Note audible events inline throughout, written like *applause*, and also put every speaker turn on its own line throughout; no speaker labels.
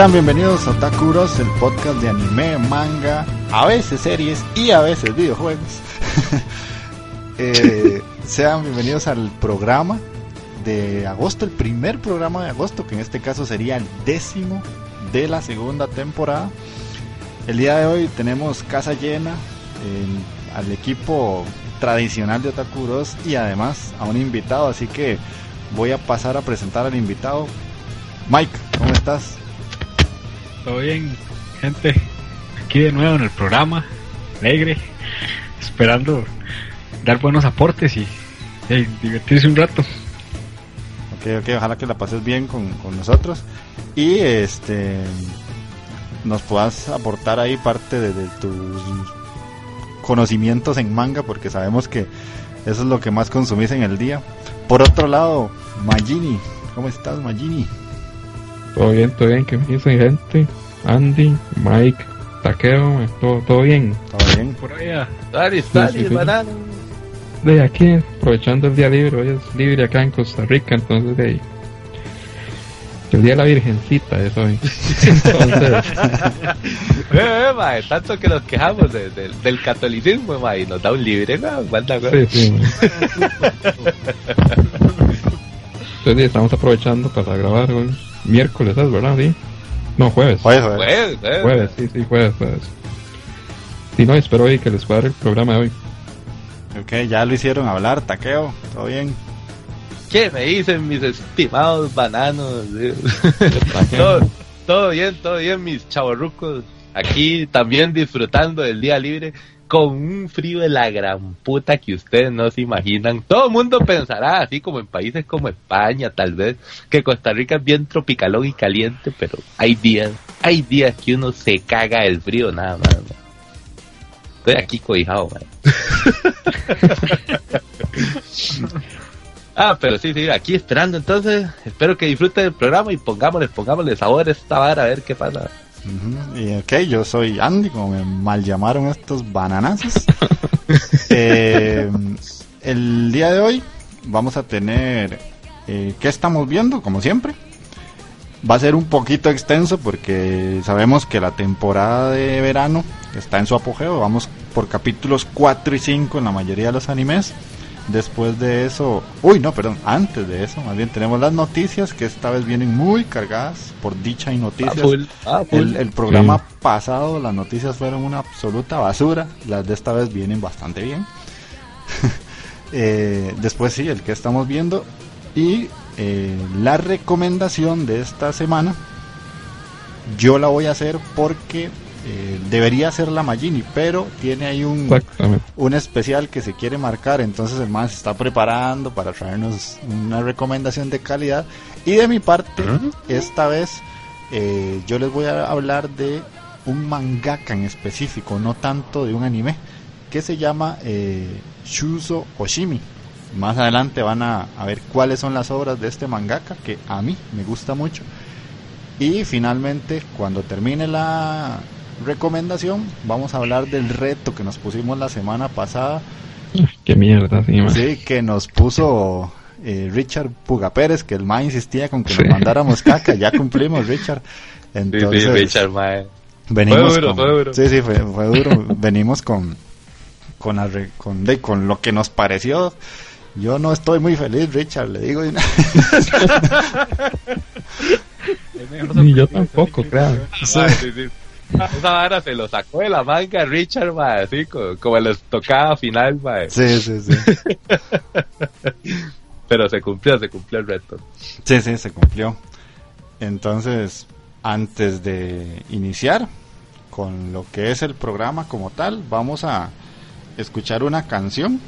Sean bienvenidos a Otakuros, el podcast de anime, manga, a veces series y a veces videojuegos. *laughs* Eh, sean bienvenidos al programa de agosto, el primer programa de agosto, que en este caso sería el décimo de la segunda temporada. El día de hoy tenemos casa llena al equipo tradicional de Otakuros y además a un invitado, así que voy a pasar a presentar al invitado. Mike, ¿cómo estás?
Todo bien, gente. Aquí de nuevo en el programa, alegre, esperando dar buenos aportes y, divertirse un rato.
Ok, ok, ojalá que la pases bien con, nosotros y este nos puedas aportar ahí parte de, tus conocimientos en manga porque sabemos que eso es lo que más consumís en el día. Por otro lado, Magini, ¿cómo estás Magini?
Todo bien, todo bien, que me dicen gente. Andy, Mike, Taqueo, todo, todo bien.
Todo bien.
Por allá.
Dale, dale, banano.
De aquí, aprovechando el día libre, hoy es libre acá en Costa Rica, entonces de ahí. El día de la Virgencita es hoy. Entonces. *laughs*
eh, eh, tanto que nos quejamos de, de, del catolicismo, ma, y nos da un libre, ¿no? Sí, sí,
Entonces estamos aprovechando para grabar hoy miércoles, ¿sabes? ¿verdad? Sí. No, jueves.
Jueves, jueves. Jueves,
jueves sí, sí, jueves, jueves. Sí, no, espero hoy que les cuadre el programa de hoy.
Ok, ya lo hicieron hablar, taqueo, todo bien.
¿Qué me dicen mis estimados bananos? *laughs* todo, todo bien, todo bien, mis chavorrucos. Aquí también disfrutando del día libre con un frío de la gran puta que ustedes no se imaginan. Todo el mundo pensará, así como en países como España, tal vez, que Costa Rica es bien tropicalón y caliente, pero hay días, hay días que uno se caga el frío nada más. Estoy aquí cobijado, man. *laughs* ah, pero sí, sí, aquí esperando entonces. Espero que disfruten del programa y pongámosle, pongámosle sabor a esta vara a ver qué pasa.
Y ok, yo soy Andy, como me mal llamaron estos bananazos. *laughs* Eh, el día de hoy vamos a tener eh, ¿qué estamos viendo? Como siempre. Va a ser un poquito extenso porque sabemos que la temporada de verano está en su apogeo. Vamos por capítulos 4 y 5 en la mayoría de los animes. Después de eso, uy, no, perdón, antes de eso, más bien tenemos las noticias que esta vez vienen muy cargadas por dicha y noticias. Ah, el, programa pasado las noticias fueron una absoluta basura, las de esta vez vienen bastante bien. *laughs* Eh, después sí, el que estamos viendo y eh, la recomendación de esta semana, yo la voy a hacer porque eh, debería ser la Magini, pero tiene ahí un, un especial que se quiere marcar, entonces el man se está preparando para traernos una recomendación de calidad. Y de mi parte, esta vez eh, yo les voy a hablar de un mangaka en específico, no tanto de un anime, que se llama eh, Shuzo Oshimi. Más adelante van a, a ver cuáles son las obras de este mangaka, que a mí me gusta mucho. Y finalmente, cuando termine la, recomendación, vamos a hablar del reto que nos pusimos la semana pasada.
Qué mierda,
sí, que nos puso eh, Richard Puga Pérez, que el ma insistía con que
Sí.
nos mandáramos *laughs* caca. Ya cumplimos, Richard. Entonces,
sí, sí, Richard, mae.
venimos
Fue duro,
con,
fue duro.
Sí, sí, fue, fue duro. venimos con, con, la con, de- con lo que nos pareció. Yo no estoy muy feliz, Richard, le digo. *laughs*
Ni yo tampoco, claro. *laughs*
Sí, sí. *laughs* Esa vara se lo sacó de la manga Richard, mae, así como, como en la tocada final, mae.
Sí, sí, sí. *laughs*
Pero se cumplió, se cumplió el reto.
Sí, sí, se cumplió. Entonces, antes de iniciar con lo que es el programa como tal, vamos a escuchar una canción.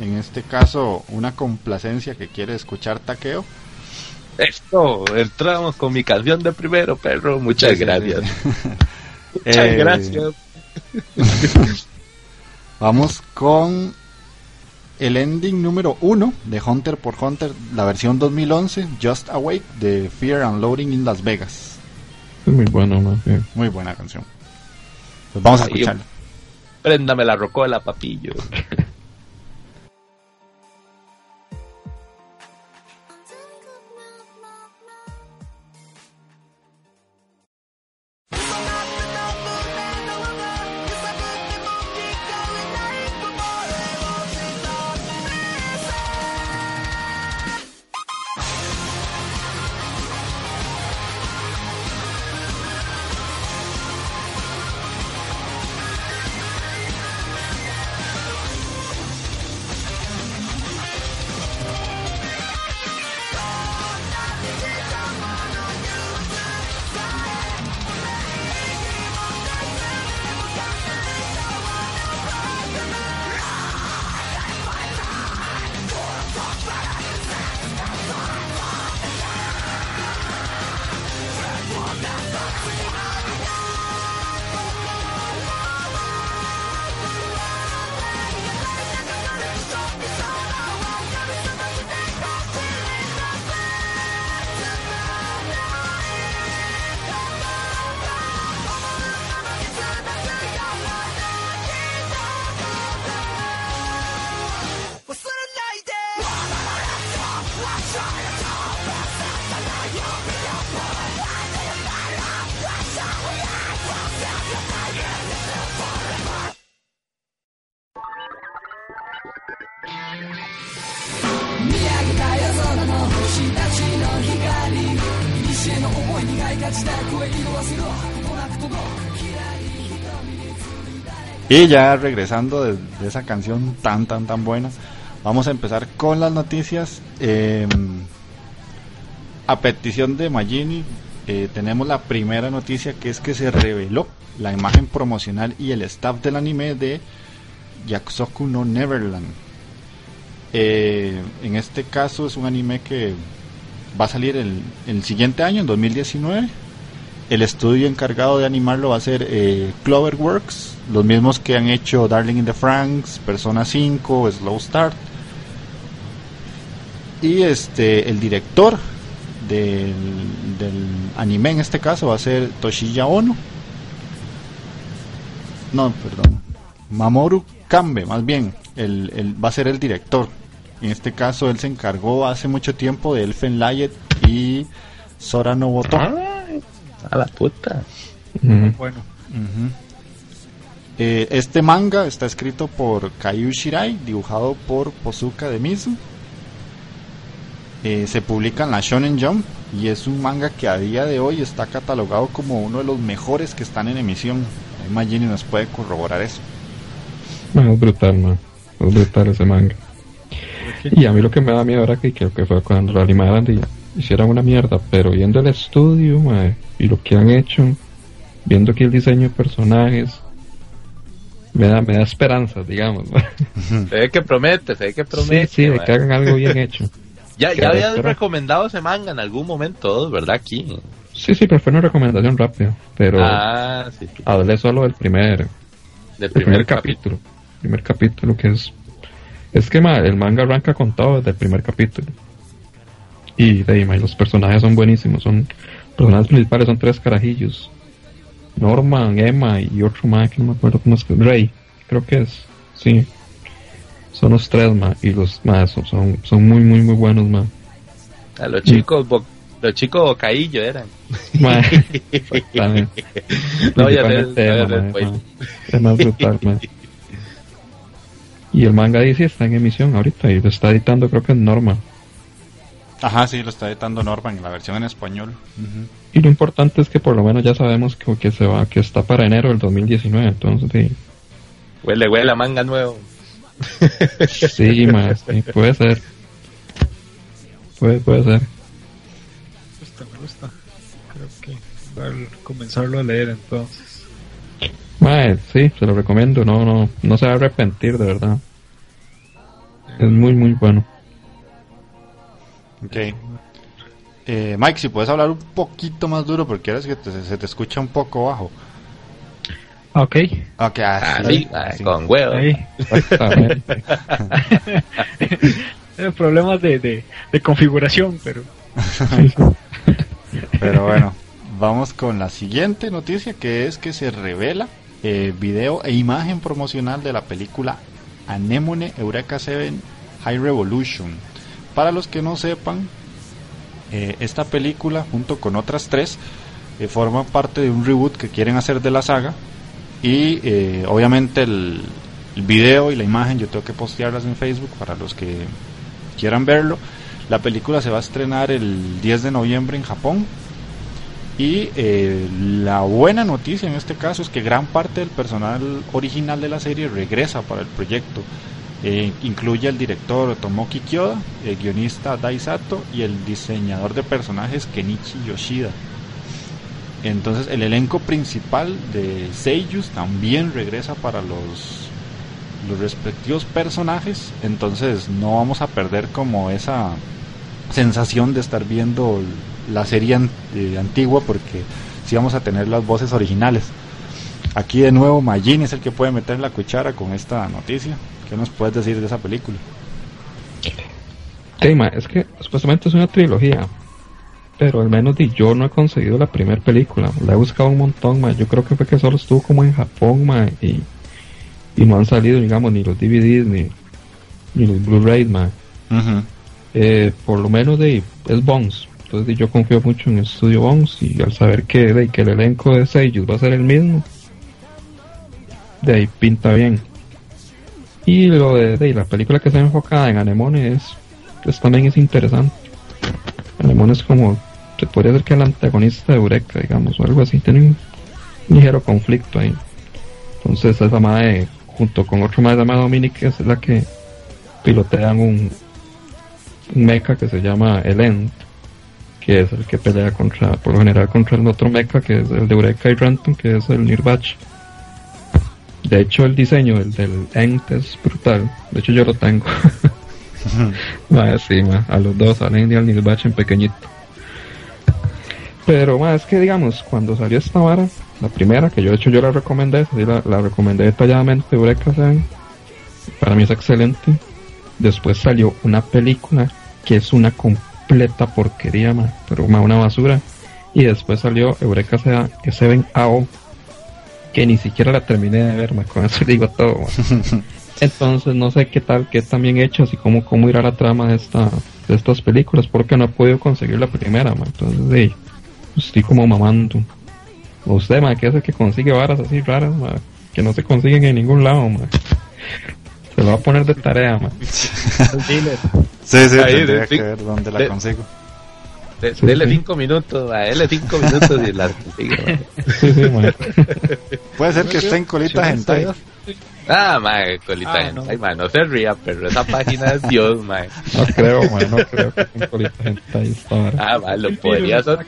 En este caso, una complacencia que quiere escuchar Taqueo.
Esto, entramos con mi canción de primero, perro. Muchas
Sí, sí,
gracias.
sí. *laughs*
Muchas
Eh,
gracias. *laughs*
Vamos con el ending número uno de Hunter por Hunter, la versión 2011, Just Awake, de Fear and Loading in Las Vegas.
Es muy bueno, bien.
Muy buena canción. Pues vamos a escucharla.
Préndame la rocola, papillo. *laughs*
Y ya regresando de, esa canción tan, tan, tan buena, vamos a empezar con las noticias. Eh, a petición de Magini, eh, tenemos la primera noticia que es que se reveló la imagen promocional y el staff del anime de Yakusoku no Neverland. Eh, en este caso es un anime que va a salir el, el siguiente año, en 2019. El estudio encargado de animarlo va a ser eh, Cloverworks, los mismos que han hecho Darling in the Franks, Persona 5, Slow Start. Y este el director del, anime en este caso va a ser Toshiya Ono. No, perdón. Mamoru Kambe, más bien, el, va a ser el director. En este caso él se encargó hace mucho tiempo de Elfen Light y Sora no Boto.
A la puta.
Bueno.
Eh, este manga está escrito por Kaiju Shirai, dibujado por Pozuka de Mizu. Eh, se publica en la Shonen Jump y es un manga que a día de hoy está catalogado como uno de los mejores que están en emisión. Ahí Magini nos puede corroborar eso.
Man, es brutal, man. Es brutal ese manga. Y a mí lo que me da miedo era que creo que fue cuando lo animaran y hicieran una mierda, pero viendo el estudio mae, y lo que han hecho, viendo aquí el diseño de personajes, me da, me da esperanzas, digamos. mae.
Se ve que promete, se ve que promete.
sí, sí, de
mae.
que hagan algo bien hecho. *laughs*
Ya, ya habías recomendado ese manga en algún momento, ¿verdad? Aquí.
Sí, sí, pero fue una recomendación rápida, pero
Ah, sí. sí.
hablé solo del primer,
Del
el primer capítulo. Primer capítulo que es. Es que ma, el manga arranca con todo desde el primer capítulo. Y de ahí, los personajes son buenísimos. Son los personajes principales son tres carajillos: Norman, Emma y otro más que no me acuerdo cómo es. que- Rey, creo que es. Sí. son los tres, ma, y los más son, son, muy, muy, muy buenos.
A los chicos, los chicos bocaillo eran.
Ma, *laughs* no, ya es más brutal, ma. Y el manga dice está en emisión ahorita y lo está editando creo que en Norma.
Ajá, sí, lo está editando Norma en la versión en español.
Y lo importante es que por lo menos ya sabemos que, que se va, que está para enero del 2019, entonces sí.
Huele, huele a manga nuevo. *laughs*
Sí, más, puede ser. Puede, puede ser.
Me gusta, me gusta. Creo que voy a comenzarlo a leer entonces.
Mae, sí, se lo recomiendo, no, no, no se va a arrepentir, de verdad. Es muy, muy bueno.
Ok. Eh, Mike, si puedes hablar un poquito más duro porque ahora es que se te escucha un poco bajo.
Ok.
Ok, así,
ah, así, con huevo. *laughs*
problemas de, de, de, configuración, pero... *laughs*
pero bueno, vamos con la siguiente noticia que es que se revela eh, video e imagen promocional de la película Anemone Eureka 7 High Revolution. Para los que no sepan, eh, esta película junto con otras tres eh, forma parte de un reboot que quieren hacer de la saga y eh, obviamente el, video y la imagen yo tengo que postearlas en Facebook para los que quieran verlo. La película se va a estrenar el 10 de noviembre en Japón. Y eh, la buena noticia en este caso es que gran parte del personal original de la serie regresa para el proyecto. Eh, incluye el director Tomoki Kyoda, el guionista Dai Sato y el diseñador de personajes Kenichi Yoshida. Entonces el elenco principal de Seiyus también regresa para los, los respectivos personajes. Entonces no vamos a perder como esa sensación de estar viendo la serie eh, antigua porque sí vamos a tener las voces originales. Aquí de nuevo Majin es el que puede meter la cuchara con esta noticia. ¿Qué nos puedes decir de esa película?
Tema, es que supuestamente es una trilogía pero al menos di, yo no he conseguido la primera película. La he buscado un montón, ma. Yo creo que fue que solo estuvo como en Japón, ma, y, y no han salido, digamos, ni los DVDs ni, ni los Blu-rays, eh, por lo menos de es Bones. Entonces yo confío mucho en el estudio Bones y al saber que, de, que el elenco de Seiyus va a ser el mismo, de ahí pinta bien. Y lo de, de la película que está enfocada en Anemone es, pues también es interesante Anemone es como, se podría decir que el antagonista de Eureka, digamos, o algo así. Tiene un ligero conflicto ahí. Entonces esa madre, junto con otro más llamado Dominic, es la que pilotean un, un mecha que se llama el End, que es el que pelea contra, por lo general contra el otro mecha que es el de Eureka y Ranton, que es el Nirbach. De hecho el diseño el del End es brutal, de hecho yo lo tengo. *laughs* más sí, a los dos, al Indy y al Nilbach en pequeñito. Pero más es que digamos, cuando salió esta vara, la primera, que yo de hecho yo la recomendé, la, recomendé detalladamente, Eureka para mí es excelente. Después salió una película que es una completa porquería, pero una basura. Y después salió Eureka Seven AO, que ni siquiera la terminé de ver, con *laughs* eso digo todo. *laughs* Entonces no sé qué tal, qué tan bien hecho, así como cómo irá la trama de esta de estas películas, porque no he podido conseguir la primera, entonces sí, estoy como mamando. Usted, ma, que es el que consigue varas así raras, que no se consiguen en ningún lado, Se lo va a poner de tarea, ma. *laughs*
sí, sí, Ahí, tendría que ver dónde la consigo.
Dele cinco minutos, ma, dele cinco minutos y la *laughs* sí,
Puede ser que esté en colitas en
Ah, mae, colita ah, no. Ay, mae, no se ría, pero esa página es Dios, mae.
No creo, mae, no creo que con colita hentai está
Ah, mae, lo podría, sor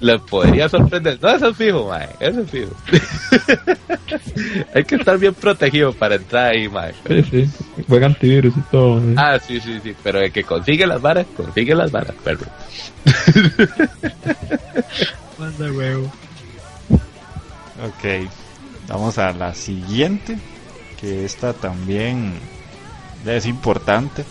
lo podría sorprender. No, eso es fijo, mae, eso es fijo. *laughs* Hay que estar bien protegido para entrar ahí, mae.
Sí, sí, buen antivirus y todo.
Ah, sí, sí, sí, pero el que consigue las varas, consigue las varas, perro. *laughs*
Manda huevo.
Ok, vamos a la siguiente que esta también es importante.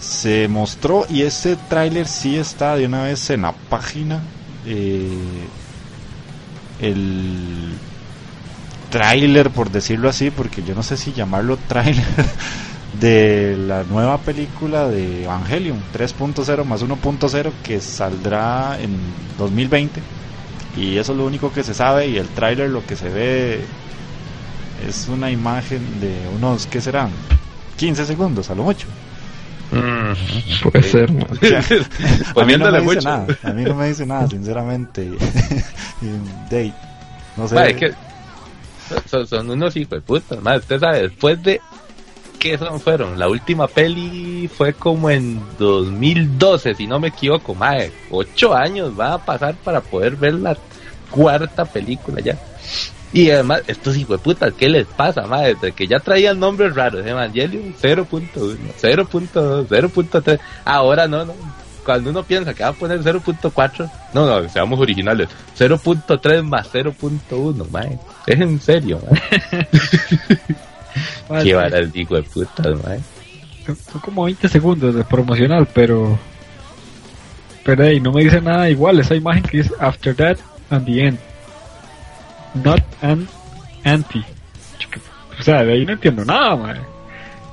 Se mostró y este tráiler sí está de una vez en la página. Eh, el tráiler, por decirlo así, porque yo no sé si llamarlo *laughs* tráiler, de la nueva película de Evangelion 3.0 más 1.0 que saldrá en 2020 y eso es lo único que se sabe y el tráiler lo que se ve es una imagen de unos ¿qué serán? 15 segundos a lo mucho
Puede ser, man. *laughs* *laughs*
a, mí no me dice nada, a mí no me dice nada sinceramente *laughs* de, no sé
Ma, es que son, son unos hijos de puta, ma. Usted sabe, después de ¿qué son fueron? La última peli fue como en 2012, si no me equivoco, mae. Ocho años va a pasar para poder ver la cuarta película ya. Y además, estos hijos de putas, ¿qué les pasa, mae? Desde que ya traían nombres raros, Evangelion 0.1, 0.2, 0.3, ahora no, no. Cuando uno piensa que va a poner 0.4, no, no, seamos originales, 0.3 más 0.1, mae. Es en serio. Mae, *laughs* Qué vara el hijo de putas, mae.
son, son como 20 segundos de promocional, pero. Pero hey, no me dice nada igual. Esa imagen que dice After that and the end. Not an anti. O sea, de ahí no entiendo nada, mae.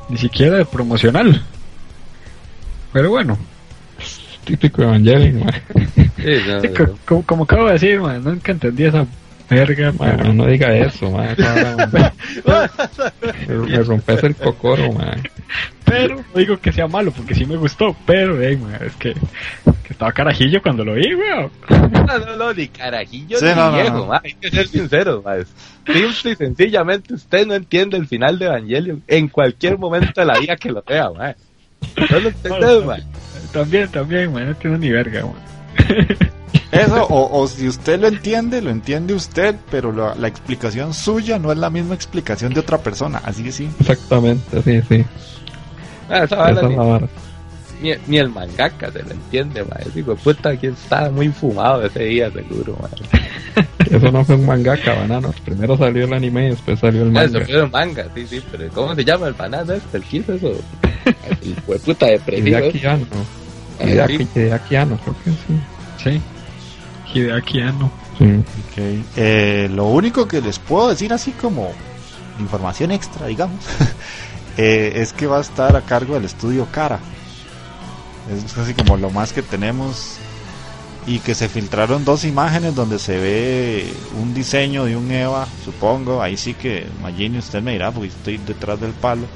Ni siquiera de promocional. Pero bueno,
Típico Evangelion, man.
Sí, no,
como, como acabo de decir, mae, nunca entendí esa verga,
Man,
pero-
no diga eso, man. Man. *laughs* Me, rompes el cocoro, man.
Pero no digo que sea malo, porque sí me gustó. Pero, hey, es que, que estaba carajillo cuando lo vi, weón. *laughs*
No, no, no, ni carajillo
Sí,
ni
no,
viejo, hay que ser sincero, ma. Simple y sencillamente usted no entiende el final de Evangelion en cualquier momento de la vida que lo vea, ma. No lo entendés, ma.
También, también, mae, no entiendo ni verga, mae. *laughs*
Eso, o, o si usted lo entiende, lo entiende usted, pero la, la explicación suya no es la misma explicación de otra persona, así que sí.
Exactamente, sí, sí.
Ah, esa vara
es
ni,
vara.
ni, ni el mangaka se lo entiende, ma. Ese hijo de puta aquí estaba muy fumado ese día, seguro, ma. *laughs*
Eso no fue un mangaka, banano. Primero salió el anime y después salió el
Eso
manga.
fue un manga, sí, sí, pero ¿cómo se llama el banano este? ¿El qué es eso? *laughs* El hijo de puta depresivo.
Hideaki Anno. Hideaki,
sí.
Hideaki Anno, creo que sí.
Sí. Anno.
Sí.
Ok. Eh, lo único que les puedo decir así como información extra, digamos, *laughs* eh, es que va a estar a cargo del estudio Cara. Es así como lo más que tenemos. Y que se filtraron dos imágenes donde se ve un diseño de un Eva, supongo. Ahí sí que, Magini, usted me dirá, porque estoy detrás del palo.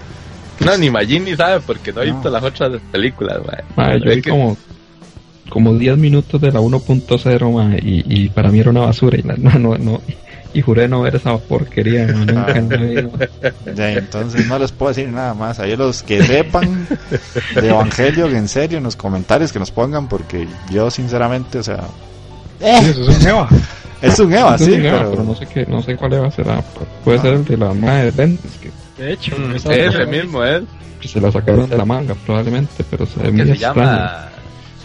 No, ni Majin ni sabe porque no he
No.
visto las otras películas, ma.
Ma, yo
Es
vi
que-
como, como 10 minutos de la 1.0 ma, y, y para mí era una basura y, la- *laughs* no, no, no, y juré no ver esa porquería. nunca. *laughs*
Ya, entonces no les puedo decir nada más. Ahí los que sepan de Evangelio, en serio, en los comentarios que nos pongan, porque yo sinceramente, o sea,
Sí, eso es un Eva.
es un Eva,
Es un
sí,
Eva,
pero,
pero no sé qué, no sé cuál Eva será. Puede ser el de la madre de lentes, que,
De hecho,
Mm, Ese mismo es.
que se la sacaron de la manga probablemente, pero se ve muy
se
extraño.
llama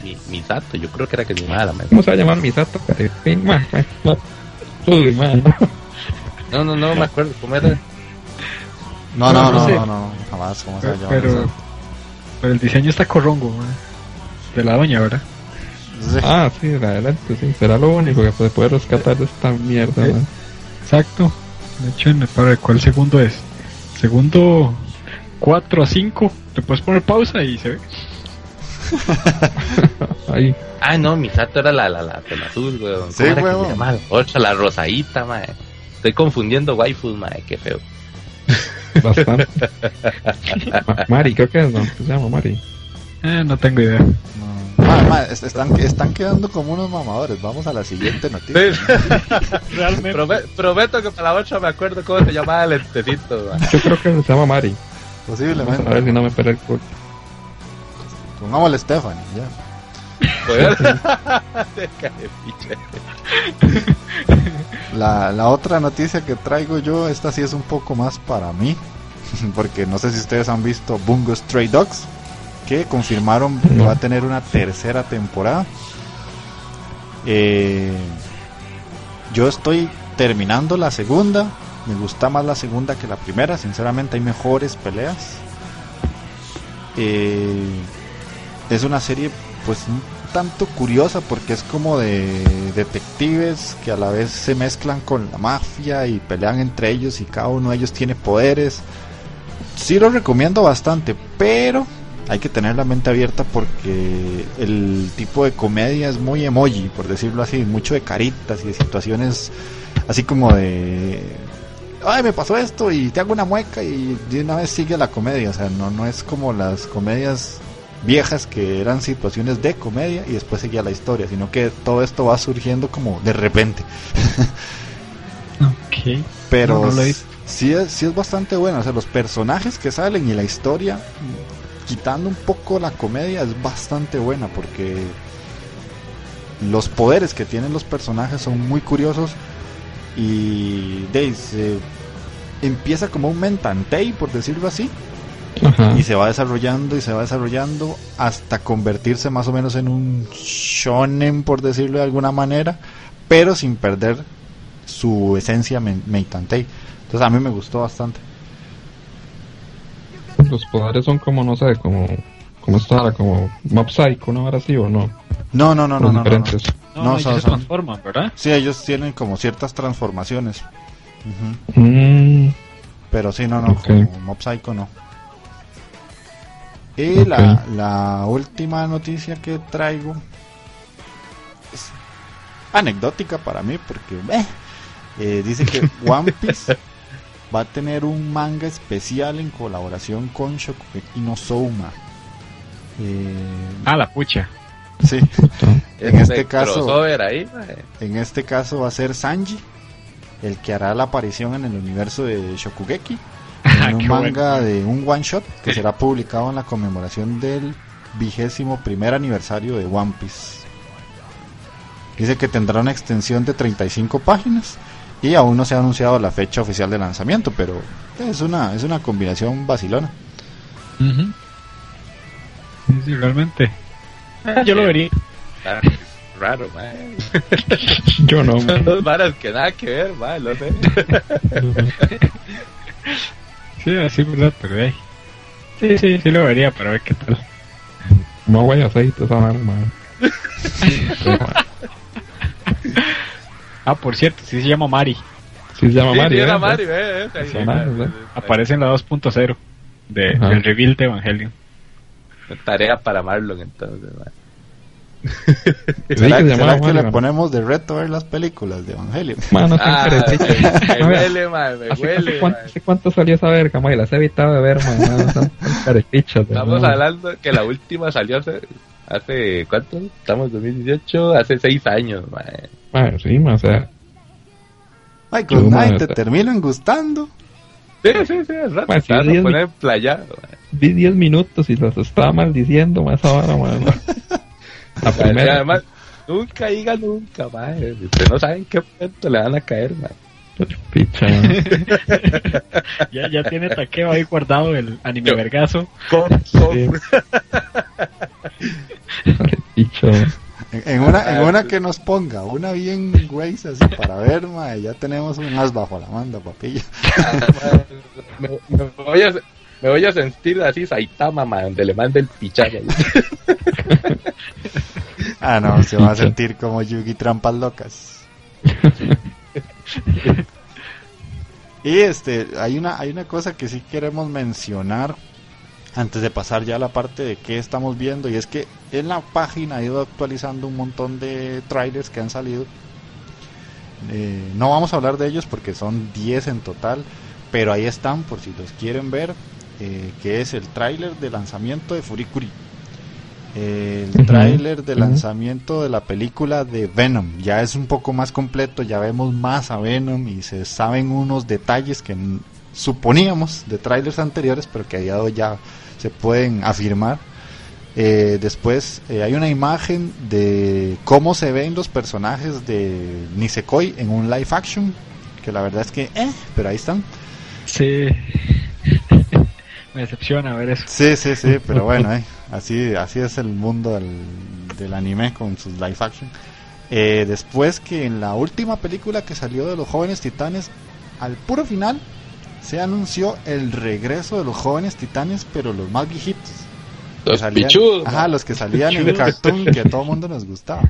Mi- Misato, yo creo que era que se llamaba la madre.
¿Cómo se va a llamar Misato? Uy, ma, no.
No, no, me acuerdo cómo era.
no, no,
No,
no,
no
no,
sé.
no, jamás, ¿cómo se va a llamar
pero, pero el diseño está corrongo. De la doña, ¿verdad?
Sí.
Ah, sí, la de lentes, sí. Será lo único que se puede rescatar de esta mierda,
Eh. Exacto. De hecho, en el, para ¿cuál segundo es? Segundo 4 a 5. Le puedes poner pausa y se ve. *laughs*
Ahí.
Ah, no, Misato era la, la, la, la azul, weón.
Sí,
¿Cómo era que
huevón.
se llamaba la otra, la rosadita, mae. Estoy confundiendo waifus, mae, qué feo. *laughs*
Bastante. Ma- Mari, creo que es, ¿no? ¿Qué se llama Mari?
Eh, no tengo idea.
No. Ma, ma, est- están, están quedando como unos mamadores. Vamos a la siguiente noticia. *laughs*
Realmente.
Prome- prometo que para la otra me acuerdo cómo se llamaba el lentecito.
Yo creo que se llama Mari. Vamos a ver
Posiblemente.
si no me perdí el culo.
Pongámosle Stephanie, ya.
Joder. *laughs* Deja de piche. *laughs*
La, la otra noticia que traigo yo, esta sí es un poco más para mí, *laughs* porque no sé si ustedes han visto Bungo Stray Dogs, que confirmaron que va a tener una tercera temporada. Eh, yo estoy terminando la segunda, me gusta más la segunda que la primera, sinceramente hay mejores peleas. Eh, es una serie pues un tanto curiosa porque es como de detectives que a la vez se mezclan con la mafia y pelean entre ellos y cada uno de ellos tiene poderes. sí lo recomiendo bastante, pero hay que tener la mente abierta porque el tipo de comedia es muy emoji, por decirlo así, mucho de caritas y de situaciones así como de ay me pasó esto y te hago una mueca y de una vez sigue la comedia, o sea, no, no es como las comedias viejas que eran situaciones de comedia y después seguía la historia, sino que todo esto va surgiendo como de repente. *laughs*
ok.
Pero sí, es, sí es bastante bueno, o sea, los personajes que salen y la historia, quitando un poco la comedia, es bastante buena porque los poderes que tienen los personajes son muy curiosos y Days empieza como un mentantei, por decirlo así, y se va desarrollando y se va desarrollando hasta convertirse más o menos en un shonen, por decirlo de alguna manera, pero sin perder su esencia Meitantei. Entonces a mí me gustó bastante.
Los poderes son como, no sé, como, como está, como Mob Psycho, ¿no? Ahora sí o no.
No, no, no, no, no,
no, no. se transforman, ¿verdad?
Sí, ellos tienen como ciertas transformaciones. Mm. Pero sí, no, no, como Mob Psycho no. Y la, la última noticia que traigo es anecdótica para mí porque eh, eh, dice que *laughs* One Piece va a tener un manga especial en colaboración con Shokugeki no Souma.
Eh, ah, la pucha.
Sí. *laughs* en este caso, en este caso va a ser Sanji el que hará la aparición en el universo de Shokugeki *laughs* en un manga de un one shot que será publicado en la conmemoración del vigésimo primer aniversario de One Piece. Dice que tendrá una extensión de 35 páginas y aún no se ha anunciado la fecha oficial de lanzamiento, pero es una, es una combinación vacilona.
Sí, realmente. Yo lo vería.
Raro, man. *laughs*
Yo no.
Son dos varas que nada que ver, man, lo sé.
Sí, así, ¿verdad? Pero ahí. Sí, sí, sí lo vería para ver qué tal. *laughs*
No voy a aceite esa arma. *laughs*
ah, por cierto, sí se llama Mari.
Sí se llama Mari.
Sí, ¿eh? Mari, eh,
eh, Aparece en la 2.0 de, del reveal de Evangelion.
Tarea para Marlon entonces, man.
¿Será, que, ¿será que le ponemos de reto a ver las películas de Evangelio? *laughs*
Mano, ah, me huele, man, me huele. ¿Hace cuánto, salió esa verga, man? Las he evitado de ver, man.
Estamos hablando que la última salió hace, hace ¿cuánto? Estamos en 2018, hace seis años, man.
Man, sí, man, o sea.
Ay, con Night te terminan gustando.
Sí, sí, sí, el rato. Man, si
vi poner playado, Vi 10 minutos y los estaba maldiciendo más ahora, man. *laughs*
La *laughs* primera. Además, nunca diga nunca, madre. Ustedes no saben qué momento le van a caer, madre.
Picha, *laughs*
ya, ya tiene taqueo ahí guardado el anime Yo, vergazo. *laughs*
Picha.
En, una, en una que nos ponga, una bien güey así para ver, madre, ya tenemos un as bajo la manda, papilla.
me, me, voy a, me voy a sentir así Saitama, man, donde le mande el pichaje. *laughs*
ah, no, se va a sentir como Yugi Trampas Locas. *laughs* y este, hay una, hay una cosa que sí queremos mencionar antes de pasar ya a la parte de qué estamos viendo y es que en la página ha ido actualizando un montón de trailers que han salido. Eh, no vamos a hablar de ellos porque son 10 en total, pero ahí están por si los quieren ver, eh, que es el tráiler de lanzamiento de Furikuri el tráiler de lanzamiento de la película de Venom. Ya es un poco más completo, ya vemos más a Venom y se saben unos detalles que suponíamos de trailers anteriores, pero que a día de hoy ya se pueden afirmar. Eh, después eh, hay una imagen de cómo se ven los personajes de Nisekoi en un live action, que la verdad es que, eh, pero ahí están.
Sí, *laughs* me decepciona ver eso.
Sí, sí, sí, pero bueno, eh. Así, así es el mundo del, anime con sus live action. Eh, después que en la última película que salió de los jóvenes titanes, al puro final, se anunció el regreso de los jóvenes titanes, pero los más viejitos.
Los
salían, Ajá, los que salían en el cartoon que a todo mundo nos gustaba.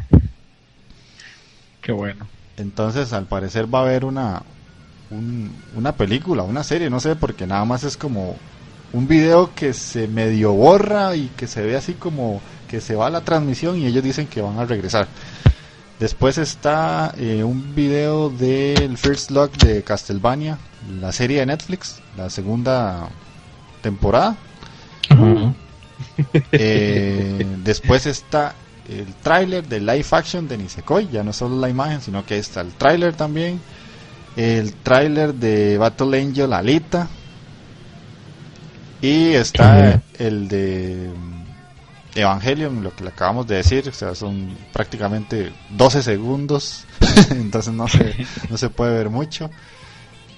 Qué bueno.
Entonces, al parecer va a haber una una película, una serie, no sé, porque nada más es como un video que se medio borra y que se ve así como que se va a la transmisión y ellos dicen que van a regresar. Después está eh, un video del First Look de Castlevania, la serie de Netflix, la segunda temporada. Eh, después está el tráiler de live action de Nisekoi, ya no solo la imagen, sino que está el tráiler también. El tráiler de Battle Angel Alita. Y está el de Evangelion, lo que le acabamos de decir, o sea, son prácticamente 12 segundos, *laughs* entonces no se, no se puede ver mucho.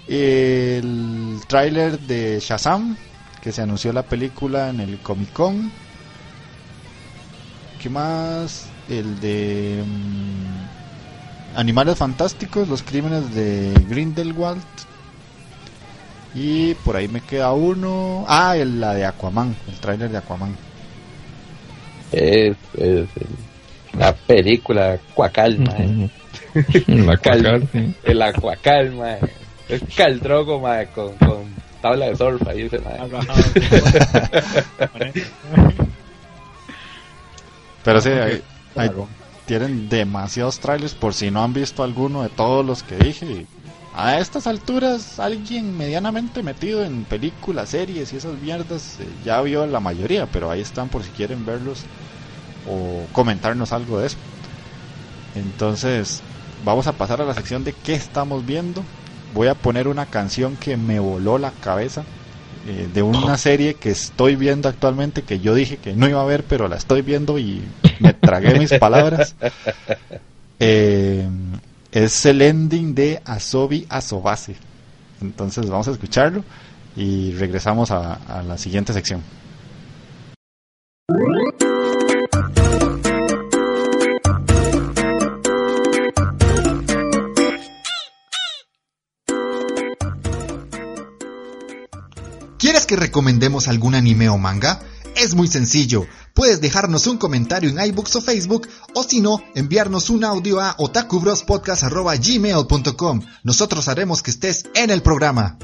El tráiler de Shazam, que se anunció la película en el Comic Con. ¿Qué más? El de mm, Animales Fantásticos, los crímenes de Grindelwald. Y por ahí me queda uno. Ah, el, la de Aquaman, el tráiler de Aquaman.
Es, es la película Acuacalma. eh.
La
Cal-
cuacal, sí.
El Acuacalma. Es Caldrogo, mae, con, con tabla de surf ahí ese mae.
Pero sí, ahí- ahí tienen demasiados trailers por si no han visto alguno de todos los que dije. y A estas alturas, alguien medianamente metido en películas, series y esas mierdas eh, ya vio la mayoría, pero ahí están por si quieren verlos o comentarnos algo de eso. Entonces, vamos a pasar a la sección de qué estamos viendo. Voy a poner una canción que me voló la cabeza eh, de una *laughs* serie que estoy viendo actualmente que yo dije que no iba a ver, pero la estoy viendo y me tragué mis palabras. *laughs* Eh, es el ending de Asobi Asobase. Entonces vamos a escucharlo y regresamos a, la siguiente sección.
¿Quieres que recomendemos algún anime o manga? Es muy sencillo. Puedes dejarnos un comentario en iBooks o Facebook o si no, enviarnos un audio a otakubrospodcast.gmail.com. Nosotros haremos que estés en el programa.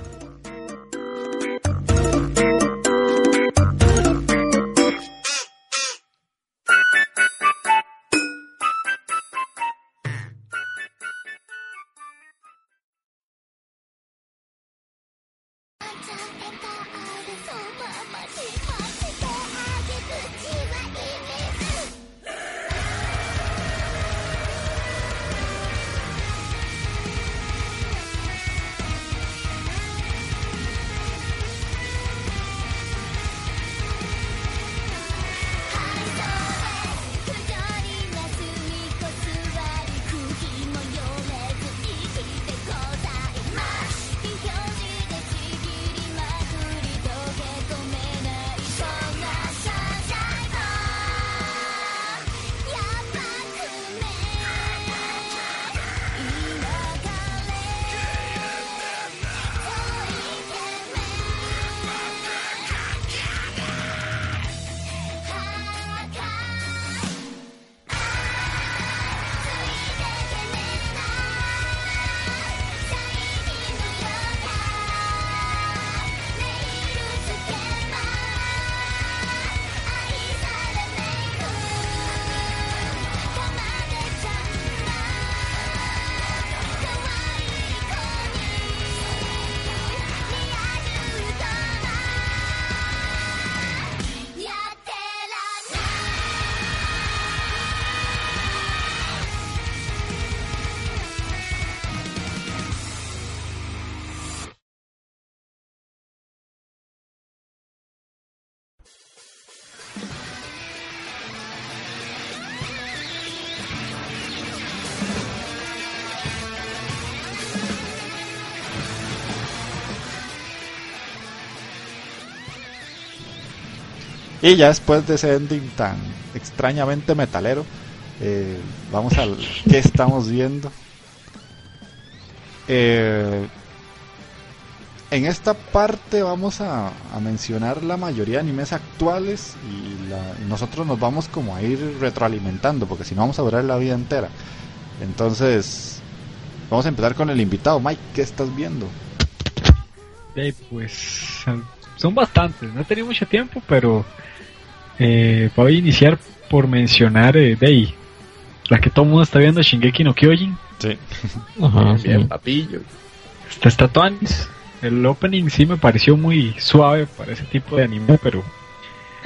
Y ya después de ese ending tan extrañamente metalero, eh, vamos al *laughs* qué estamos viendo. Eh, en esta parte vamos a, a mencionar la mayoría de animes actuales y, la- y nosotros nos vamos como a ir retroalimentando porque si no vamos a durar la vida entera. Entonces, vamos a empezar con el invitado. Mike, ¿qué estás viendo?
Ok, pues son bastantes. No he tenido mucho tiempo, pero eh, voy a iniciar por mencionar eh, Day, la que todo el mundo está viendo, Shingeki no Kyojin.
Sí.
Ajá, sí.
Papillo.
Está, está Tuanis. El opening sí me pareció muy suave para ese tipo de anime, pero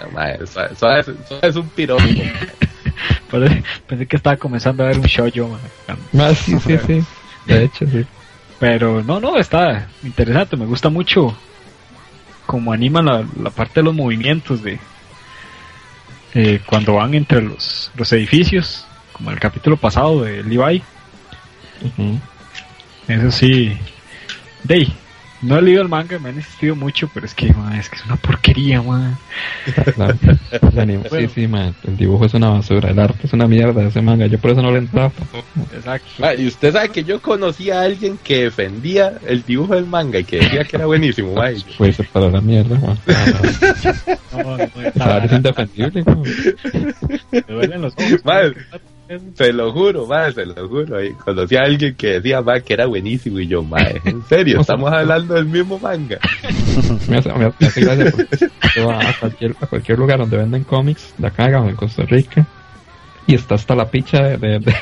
No, mae, eso, eso es, eso es un piropo. *laughs*
parece- pensé que estaba comenzando a ver un show yo,
Más, sí, sí, sí. De hecho, sí.
Pero no, no, está interesante. Me gusta mucho cómo animan la, la parte de los movimientos de eh, cuando van entre los, los edificios, como el capítulo pasado de Levi. Eso sí, Dey. No he leído el manga, me han insistido mucho, pero es que, ma, es que es una porquería, man.
La- el anime, sí, sí, man. El dibujo es una basura, el arte es una mierda ese manga. Yo por eso no le entraba.
Exacto.
Mae, y usted sabe que yo conocí a alguien que defendía el dibujo del manga y que decía que era buenísimo, mae.
Pues para la mierda, man.
No, no, no,
vara es indefendible, man.
me duelen los ojos.
Madre. *laughs* Se lo juro, mae, se lo juro. ahí Conocí a alguien que decía, mae, que era buenísimo y yo, mae, en serio, estamos hablando del mismo manga. *laughs*
Me hace, me hace gracia porque yo a cualquier, a cualquier lugar donde venden cómics, de acá o en Costa Rica, y está hasta la picha de, de, de,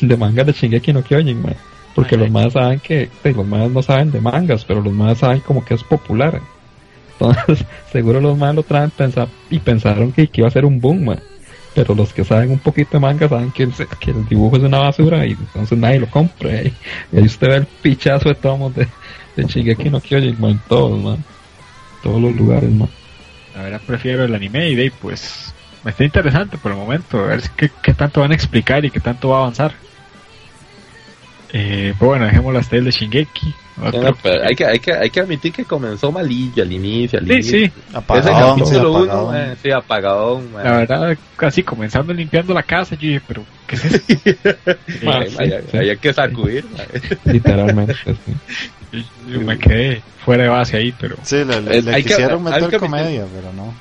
de mangas de Shingeki no Kyojin, man. Porque los más saben que, sí, los más no saben de mangas, pero los más saben como que es popular. Entonces, *laughs* seguro los más lo traen pensar, y pensaron que, que iba a ser un boom, man. Pero los que saben un poquito de manga saben que el, que el dibujo es una basura y entonces nadie lo compra. Y, y ahí usted ve el pichazo de tomos de, de Shingeki no Kyojin, en todos, man. Todos los lugares, man.
La prefiero el anime y pues me está interesante por el momento, a ver qué, qué tanto van a explicar y qué tanto va a avanzar. Eh, pues bueno, dejémoslo hasta el de Shingeki. Otro-
Bueno, pero hay, que, hay, que, hay que admitir que comenzó malillo al inicio, al
sí,
inicio.
sí,
Ese
sí,
capítulo uno,
apagadón.
mae, sí, apagadón, mae.
la verdad, casi comenzando limpiando la casa, yo dije, pero ¿qué es esto?
Mae, *laughs*
sí,
hay,
sí.
hay que sacudir. *laughs*
Literalmente, sí.
Yo, yo me quedé fuera de base ahí, pero
Sí, le, le-
Eh,
le
hay que-
quisieron
hay
meter
que-
comedia, pero no.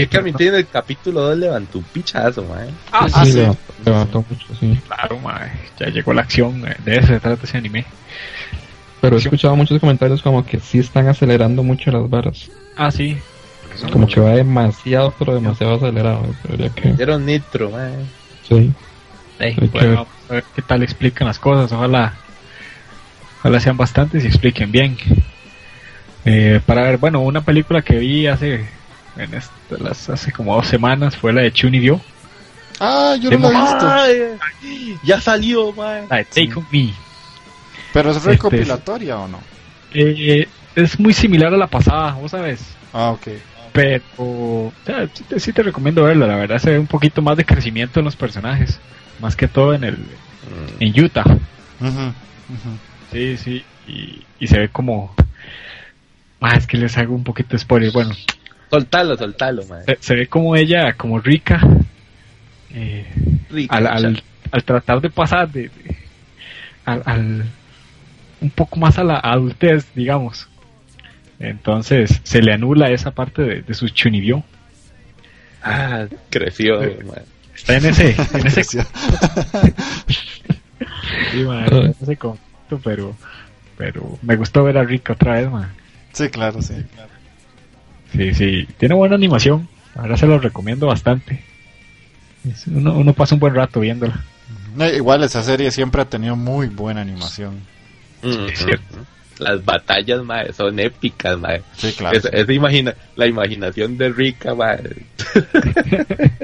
Sí,
que admitir en el capítulo 2 levantó un pichazo, mae.
Ah,
Ah,
sí,
sí.
levantó, levantó mucho, sí.
claro, mae, ya llegó la acción, eh, de eso se trata ese anime.
Pero he escuchado muchos comentarios como que sí están acelerando mucho las varas.
Ah, sí,
Como que va demasiado, pero demasiado acelerado. Pero que,
nitro, mae.
sí.
Ey,
Hay que
bueno,
ver.
vamos a ver qué tal explican las cosas. Ojalá, ojalá sean bastantes y expliquen bien. Eh, para ver, bueno, una película que vi hace, en este- las, hace como dos semanas fue la de Chunibyo,
Ah, yo no lo he visto.
Ay, ya salió, mae.
la de Take On Me.
Pero es
Este-
recopilatoria o no?
Eh, es muy similar a la pasada, vos sabes.
Ah, ok.
Pero o sea, sí, te, sí te recomiendo verla, la verdad se ve un poquito más de crecimiento en los personajes, más que todo en el en Utah.
Ujú.
Sí, sí, y, y se ve como... Ah, es que les hago un poquito de spoiler. Bueno,
Soltalo, soltalo, mae.
se, se ve como ella, como rica, eh,
Rica,
al, al, al tratar de pasar de, de- al, al- un poco más a la adultez, digamos. Entonces se le anula esa parte de, de su chunibyo.
Ah, creció, mae.
Está en ese, *laughs* en ese, sí, man, en ese concepto, pero, pero me gustó ver a Rica otra vez, man.
Sí, claro, sí.
Sí, sí, tiene buena animación. Ahora se lo recomiendo bastante. Uno, uno pasa un buen rato viéndola.
No, igual esa serie siempre ha tenido muy buena animación.
Mm,
es cierto.
mm. Las batallas, mae, son épicas, mae.
Sí, claro.
Es, es imagina, la imaginación de Rica, mae. *laughs*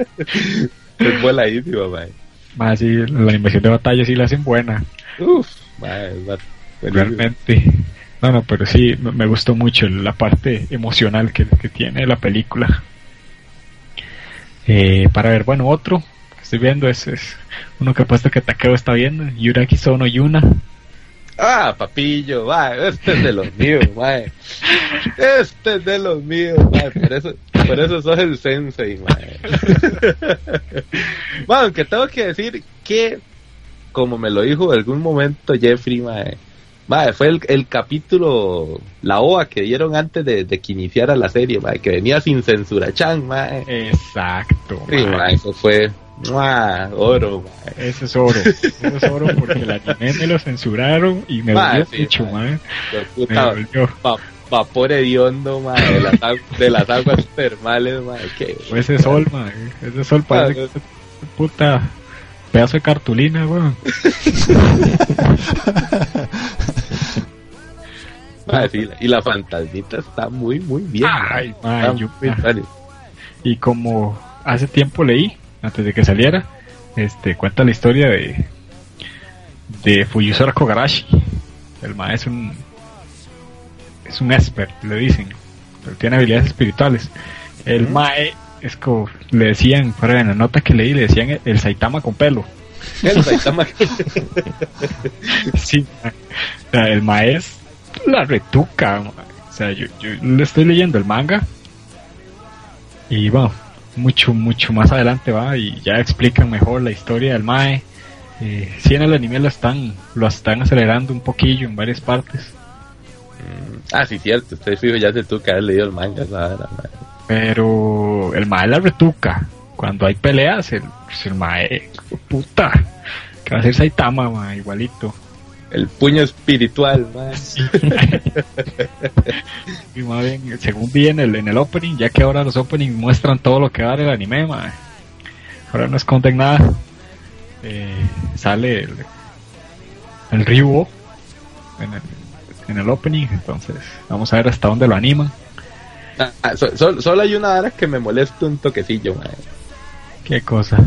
es voladísima, mae.
Más sí, la animación de batalla sí la hacen buena,
Uf, buenísimo.
realmente. No, no, pero sí, me gustó mucho la parte emocional que, que tiene la película. Eh, para ver, bueno, otro que estoy viendo es, es uno que apuesto que Takeo está viendo, Yuraki Sono Yuna.
Ah, papillo, mae, este es de los míos, mae. Este es de los míos, mae. Por eso, por eso sos el sensei, mae. *laughs* Bueno, aunque tengo que decir que, como me lo dijo en algún momento Jeffrey, mae, mae, fue el, el capítulo, la OA que dieron antes de, de que iniciara la serie, mae, que venía sin censura, chan.
Exacto.
Sí, eso fue, ¡mua! oro.
Ese es oro. Ese es oro porque el anime me lo censuraron y me dolió
sí,
mucho,
vapor hediondo, de, las, de las aguas termales, ma, que
O ese sol, mae. Ese sol parece que puta pedazo de cartulina, weón. *laughs*
sí, la- y la fantasmita está muy, muy bien.
Ay,
Está
yo-
muy.
Y como hace tiempo leí, antes de que saliera, este cuenta la historia de de Fuyusora Kogarashi. El mae es un es un expert, le dicen, pero tiene habilidades espirituales. El mae es como le decían, fuera en la nota que leí, le decían el, el Saitama con pelo.
El Saitama *laughs*
Sí, mae. o sea, el mae es la retuca. O sea, yo, yo le estoy leyendo el manga y bueno, mucho, mucho más adelante va y ya explican mejor la historia del mae. Eh, sí, en el anime lo están, lo están acelerando un poquillo en varias partes,
Ah, sí, cierto. Usted fijo, ya se tuvo que haber leído el manga.
Pero el mae la retuca. Cuando hay peleas, el, pues el mae, puta, que va a ser Saitama, mae, igualito.
El puño espiritual, ma. *laughs*
Y más bien, según vi en el, en el opening, ya que ahora los openings muestran todo lo que va a dar el anime, mae. ahora no esconden nada. Eh, sale el, el en el, en el opening, entonces vamos a ver hasta dónde lo animan.
Ah, so- so- solo hay una hora que me molesta un toquecillo, ma.
Qué cosa.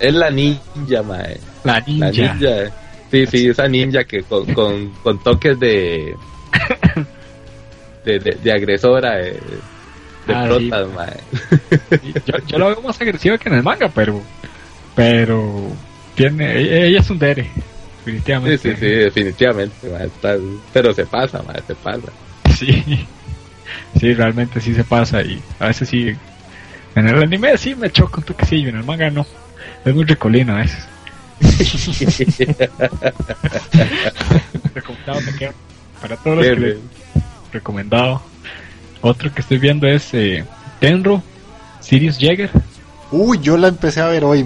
Es la ninja, ma.
La
La
ninja.
ninja. Sí, sí, esa ninja que con, con, con toques de, *laughs* de, de, de agresora, de, de
Ah,
protas, ma.
Yo, yo la veo más agresiva que en el manga, pero. Pero. Tiene. Ella, ella es un dere.
Sí,
Definitivamente.
sí, sí, definitivamente, ma. Está- pero se pasa, ma, se pasa. *laughs*
Sí. Sí, realmente sí se pasa y a veces sí. En el anime sí me choca un toquecillo, en el manga no. Es muy ricolino a veces. *laughs* Recomendado me quedo. Para todos los que les recomendado. Otro que estoy viendo es eh, Tenro, Sirius Jäger.
Uy, yo la empecé a ver hoy, y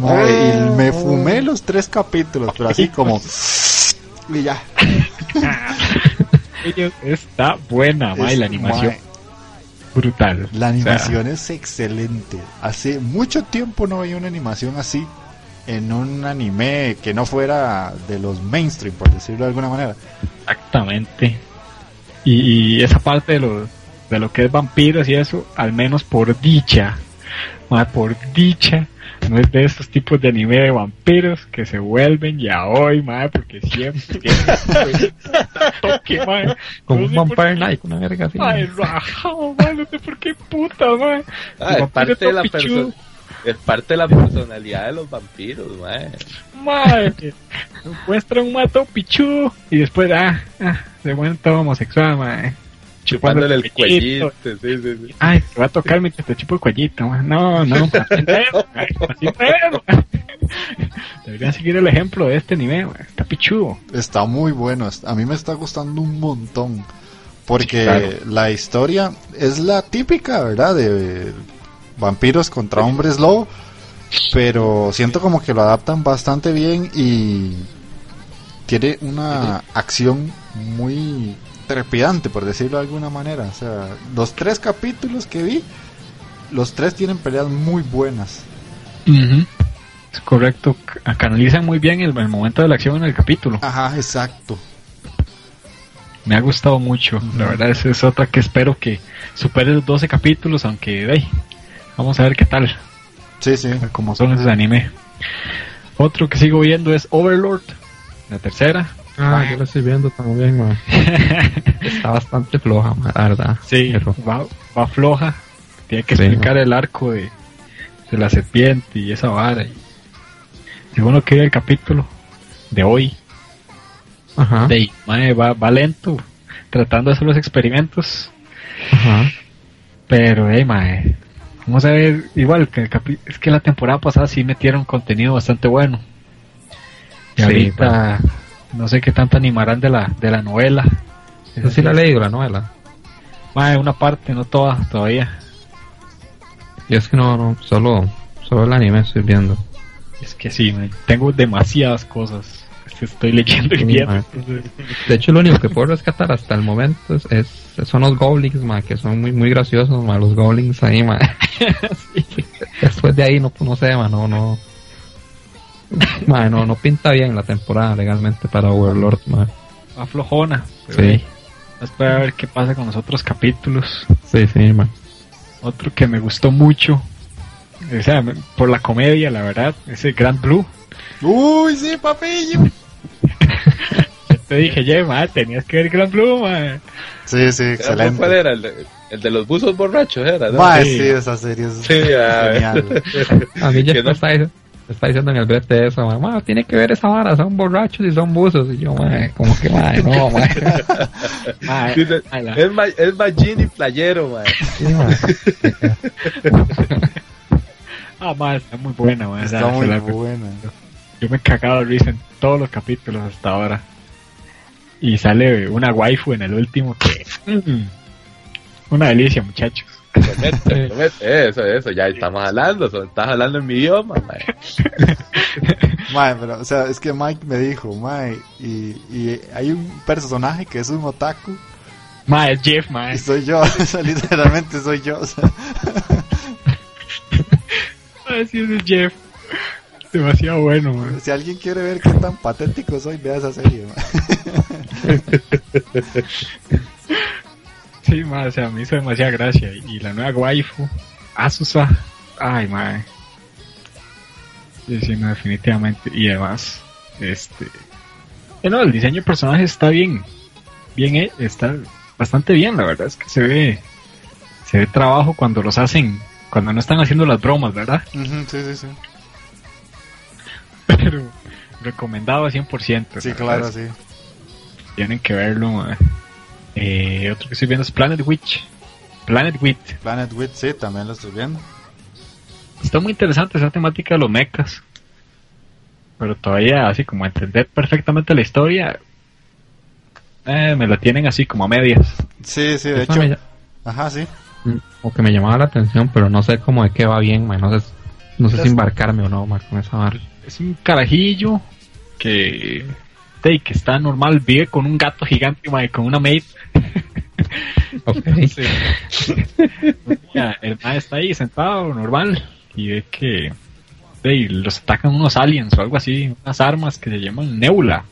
me fumé los tres capítulos, pero así como... Y ya. *laughs*
Está buena, mae,
Es-
la animación.
mae,
Brutal.
La
O sea,
animación es excelente. Hace mucho tiempo no veía una animación así en un anime que no fuera de los mainstream, por decirlo de alguna manera.
Exactamente. Y, y esa parte de lo, de lo que es vampiros y eso, al menos por dicha, por dicha, no es de esos tipos de anime de vampiros que se vuelven ya hoy, madre, porque siempre tienen toque, mae.
Como un Vampire. Night, una verga así.
Ay, rajado, mae, no sé por qué puta, mae.
Ah, es
Vampiro
parte de la
topichudo.
perso- es parte de la personalidad de los vampiros, mae.
Madre, muestra un mato pichu y después, ah, ah, se vuelve todo homosexual, madre.
Chupándole el cuellito, sí, sí, sí.
Ay, te va a tocar mientras te chupo el cuellito, mae. No, no, así. Deberían seguir el ejemplo de este nivel, mae. Está pichudo.
Está muy bueno, a mí me está gustando un montón. Porque
Claro.
la historia es la típica, ¿verdad? De vampiros contra hombres lobo. Pero siento como que lo adaptan bastante bien y tiene una acción muy trepidante, por decirlo de alguna manera. O sea, los tres capítulos que vi, los tres tienen peleas muy buenas.
Es correcto. Canalizan muy bien el, el momento de la acción en el capítulo.
Ajá, exacto.
Me ha gustado mucho. La verdad, esa es otra que espero que supere los 12 capítulos, aunque, hey, vamos a ver qué tal.
Sí, sí.
como son esos anime. Otro que sigo viendo es Overlord, la tercera.
Ah, yo lo estoy viendo también, man. *laughs* Está bastante floja, man, la verdad.
Sí,
Pero,
va, va floja. Tiene que
Sí,
explicar el arco de, de la serpiente y esa vara. Y, según lo que vi el capítulo de hoy,
ajá,
de, mae, va, va lento, tratando de hacer los experimentos.
ajá.
Pero, hey, mae, vamos a ver, igual que el capi- es que la temporada pasada sí metieron contenido bastante bueno. Y
Sí,
ahorita no sé qué tanto animarán de la, de la novela.
Yo sí la he leído, la novela.
Mae, una parte, no toda todavía.
Y es que no, no, solo, solo el anime estoy viendo.
Es que sí, mae, tengo demasiadas cosas. estoy leyendo y viendo.
De hecho, lo único que puedo rescatar hasta el momento es, es- son los goblins, ma, que son muy muy graciosos, ma, los goblins ahí, ma. *laughs* Después de ahí no, no sé, ma, no, no. *laughs* Ma, no, no pinta bien la temporada legalmente para Overlord, ma.
Va flojona. pero
Sí,
Después a ver qué pasa con los otros capítulos.
sí, sí, ma.
Otro que me gustó mucho. O sea, por la comedia, la verdad. Ese Grand Blue.
Uy, sí, papillo. *laughs*
Yo te dije, ya, madre, tenías que ver Grand Blue, madre.
Sí, sí,
¿Cuál
excelente.
era? El de, el de los buzos borrachos, era, ¿no?
Sí.
sí, esa serie es
Sí,
genial. *laughs*
A mí ya
Que no-
está, está diciendo en el brete eso, ma, ma, tiene que ver esa vara, son borrachos y son buzos. Y yo, ma, como que, ma, no, ma. *laughs*
Mae,
Dice,
mae, la-
es, ma, es Magini playero, man.
Sí, ma. *laughs*
Ah, madre, está muy buena, sea,
Está muy
la-
buena.
Yo me he cagado de risa en todos los capítulos hasta ahora. Y sale una waifu en el último que... mm, una delicia, muchachos.
Eso, eso, ya estamos hablando, estás hablando en mi idioma, man. *laughs*
Mae, pero, o sea, es que Mike me dijo, Mae, y, y hay un personaje que es un otaku,
Mae, es Jeff, mae.
y soy yo, *laughs* o sea, literalmente soy yo, o sea, *laughs*
Mae, sí, ese es Jeff. Demasiado bueno, mae.
si alguien quiere ver qué tan patético soy, vea esa serie, mae.
Sí, mae, o sea, me hizo demasiada gracia. Y la nueva waifu, Asusa. Ay, mae. Sí, sí, no, definitivamente. Y además, este... eh, no, el diseño de personajes está bien. Bien, eh, está bastante bien, la verdad es que se ve... Se ve trabajo cuando los hacen... Cuando no están haciendo las bromas, ¿verdad?
Ujú, sí, sí, sí.
Pero recomendado a 100%.
Sí, claro, sí.
Tienen que verlo. mae. Eh, otro que estoy viendo es Planet Witch. Planet Witch.
Planet Witch, sí, también lo estoy viendo.
Está muy interesante esa temática de los mechas. Pero todavía así como entender perfectamente la historia. eh, me la tienen así como a medias.
Sí, sí, de
Eso
hecho,
me
ajá, sí.
o que me llamaba la atención, pero no sé cómo de qué va bien, no sé, no sé si embarcarme o no, ma, con esa vara.
Es un carajillo que, de, que está normal, vive con un gato gigante mae, con una maid. *laughs*
Ok. *laughs*
Ya, el mae está ahí sentado, normal, y ve que de, los atacan unos aliens o algo así, unas armas que se llaman Nebula,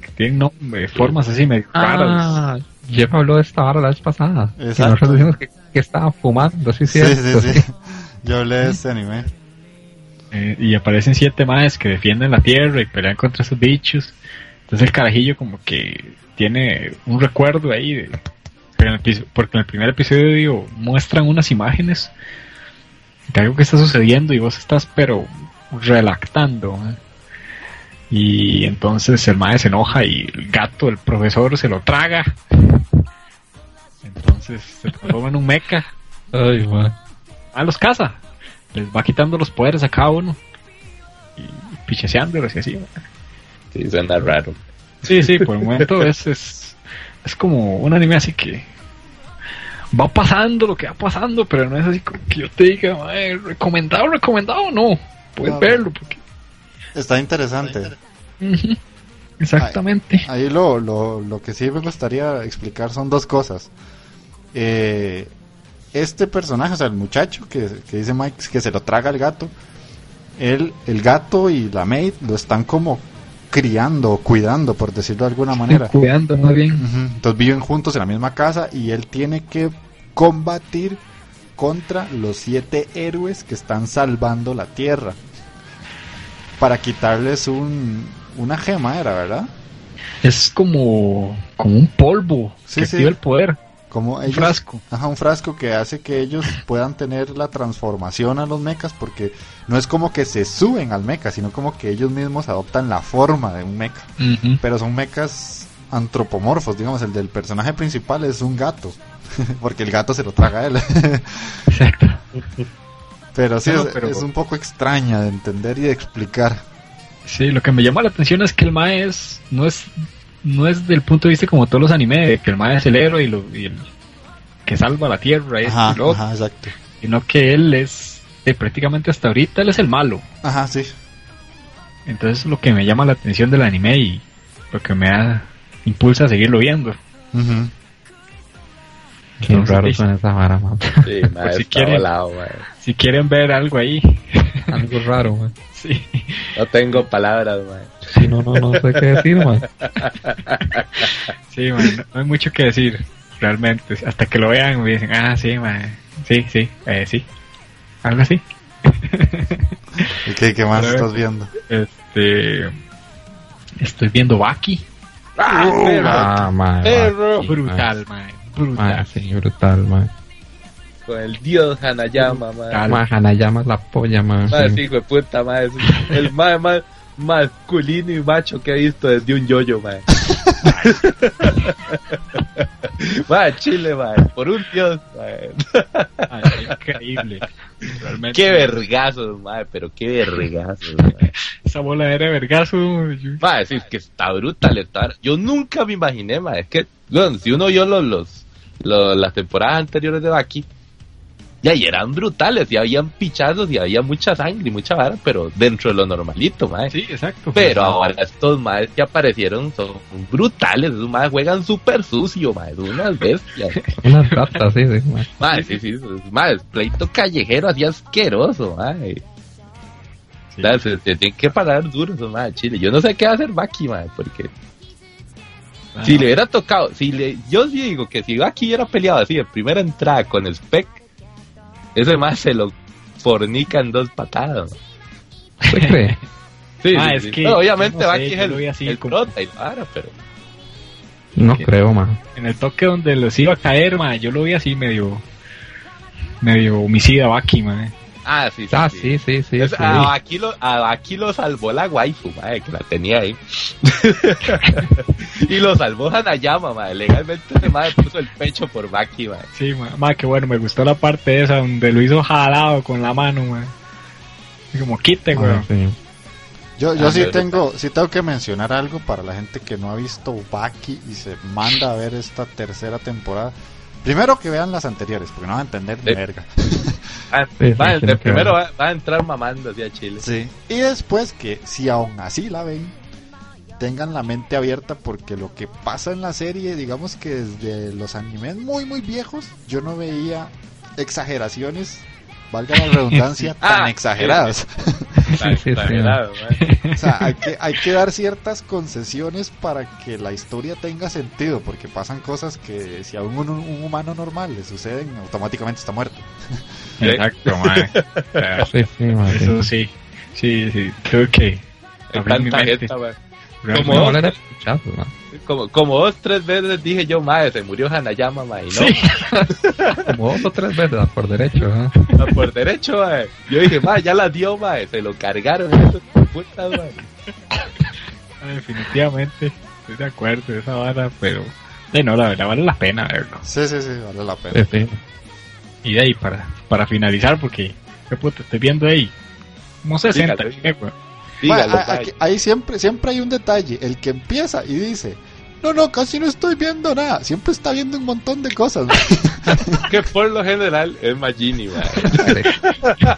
que tienen nombre, formas así medio raras.
Ah, Jeff habló de esta vara la vez pasada. Y
Exacto.
nosotros decimos que, que estaba fumando, sí,
Sí,
cierto,
sí, sí. Yo hablé de este anime.
Eh, y aparecen siete maes que defienden la tierra y pelean contra esos bichos. Entonces el carajillo como que tiene un recuerdo ahí de, en el episo- porque en el primer episodio muestran unas imágenes de algo que está sucediendo y vos estás pero relactando. ¿eh? Y entonces el mae se enoja y el gato, el profesor, se lo traga. Entonces se transforma en un mecha.
Ay, ma.
Ah, los caza. Les va quitando los poderes a cada uno. Y picheseándolos y así.
Sí, suena raro.
Sí, sí, por el momento *laughs* es, es, es como un anime así que va pasando lo que va pasando, pero no es así como que yo te diga, "Mae, recomendado, recomendado, no. Puedes verlo. Porque...
Está interesante.
Exactamente.
Ahí lo, lo, lo que sí me gustaría explicar son dos cosas. Eh, este personaje, o sea, el muchacho que, que dice Mike que se lo traga el gato, él, el gato y la maid lo están como criando o cuidando, por decirlo de alguna manera. *laughs*
Cuidando más bien.
Entonces viven juntos en la misma casa y él tiene que combatir contra los siete héroes que están salvando la tierra. Para quitarles un, una gema, era, ¿verdad?
Es como, como un polvo
Sí,
que
sí.
activa el poder.
Como ellos,
frasco.
Ajá, un frasco que hace que ellos puedan tener la transformación a los mechas porque no es como que se suben al mecha, sino como que ellos mismos adoptan la forma de un mecha. Pero son mechas antropomorfos, digamos, el del personaje principal es un gato, *laughs* porque el gato se lo traga a él. *laughs*
Exacto.
pero sí,
No,
es,
pero-
es un poco extraña de entender y de explicar.
Sí, lo que me llama la atención es que el Mae es, no es, no es del punto de vista como todos los animes, de que el Mae es el héroe y, lo, y el que salva la tierra,
Ajá,
y lo otro,
ajá, exacto.
sino que él es, de prácticamente hasta ahorita, él es el malo.
Ajá, sí.
Entonces es lo que me llama la atención del anime y lo que me da, impulsa a seguirlo viendo.
Qué
Entonces,
raro
sí.
suena esa vara, man.
Sí, *laughs*
si quieren.
volado.
Si quieren ver algo ahí,
Algo raro, man. *laughs*
sí.
No tengo palabras.
Sí, no, no, no sé qué decir, man. *laughs*
Sí, man, no, hay mucho que decir, realmente. Hasta que lo vean me dicen, ah, sí, man, sí, sí, eh, sí. Algo así.
¿Y qué, qué más
Pero-
estás viendo?
Este. Estoy viendo Baki.
¡Ah, perro!
Ah, man.
Perro.
sí,
Brutal, man.
man.
Brutal.
Man, sí, brutal, man.
Con el dios Hanayama.
Man, Hanayama es la polla, man.
Mae,
sí.
hijo de puta. Es el mae más masculino y macho que he visto desde un yoyo, mae. *laughs* mae, chile, mae. Por un dios, mae.
Ay, increíble. Realmente.
Qué vergazos, mae, pero qué vergazos, *laughs* mae.
Esa bola era vergazo. yo-
Mae, sí, es que está brutal. Está... Yo nunca me imaginé, mae. Es que, bueno, si uno vio los, los, los- las temporadas anteriores de Baki, ya y eran brutales, y habían pichazos, y había mucha sangre y mucha vara, pero dentro de lo normalito, mae.
Sí, exacto.
Pero ahora estos maes que aparecieron son brutales, esos maes juegan súper sucio, maes, unas bestias. *laughs*
Unas ratas, sí, sí.
Maes, sí, sí, maes, pleito callejero así asqueroso, maes.
Sí.
O sea, se, se tienen que parar duros esos maes, chile. Yo no sé qué va a hacer Baki, maes, porque
Ah,
si le hubiera tocado, si le, yo sí digo que si Baki hubiera peleado así de primera entrada con Spec, ese más se lo fornica en dos patadas.
¿Usted cree? *laughs*
Sí,
Ah,
sí,
es
sí.
que,
Pero obviamente
no sé,
Baki
yo
es el,
lo vi así
el
como-
prota y para, pero
No
¿Qué?
creo, man.
En el toque donde los iba a caer, man, yo lo vi así medio. medio homicida Baki, man.
Ah, sí, sí.
Ah,
sí.
sí, sí, sí.
Es-
sí.
a, aquí lo, a aquí lo salvó la waifu, madre, que la tenía ahí. *laughs* y lo salvó Hanayama, madre. Legalmente ese madre puso el pecho por Baki, madre.
Sí, man, que bueno, me gustó la parte esa donde lo hizo jalado con la mano, man. Y Como quite,
Ah, sí.
Yo, yo
Ah,
sí tengo, sí tengo que mencionar algo para la gente que no ha visto Baki y se manda a ver esta tercera temporada. Primero que vean las anteriores, porque no van a entender ni
Sí.
verga. *laughs*
Ah,
Sí,
va, primero va, va a entrar mamando hacia Chile.
Sí. Y después que si aún así la ven, tengan la mente abierta porque lo que pasa en la serie, digamos que desde los animes muy muy viejos, yo no veía exageraciones, valga la redundancia, *laughs* tan
Ah,
exageradas. *laughs* *laughs*
Está exagerado.
O sea, hay que, hay que dar ciertas concesiones para que la historia tenga sentido, porque pasan cosas que si a un, un humano normal le suceden, automáticamente está muerto. *laughs*
Exacto, man.
Sí, sí, man.
Eso sí. Sí, sí. Creo que.
Tanta gente. Como-
No, no era escuchado, man.
Como, como dos, tres veces dije yo, madre, se murió Hanayama, madre. Y no,
Sí. *laughs*
Como dos o tres veces a por derecho, ¿ah?
Ah, por derecho, madre. Yo dije, madre, ya la dio, madre. Se lo cargaron putas, madre. *laughs*
Ah, Definitivamente. Estoy de acuerdo de esa vara, pero. De no, la verdad vale la pena verlo.
Sí, sí, sí, vale la pena.
Sí, sí.
Y de ahí, para, para finalizar, porque. ¿Qué puta? Estoy viendo ahí. Como 60.
Dígalo. Dígalo,
a- aquí- ahí siempre, siempre hay un detalle, el que empieza y dice, no, no, casi no estoy viendo nada, siempre está viendo un montón de cosas. *laughs*
Que por lo general es Magini,
sí. *laughs*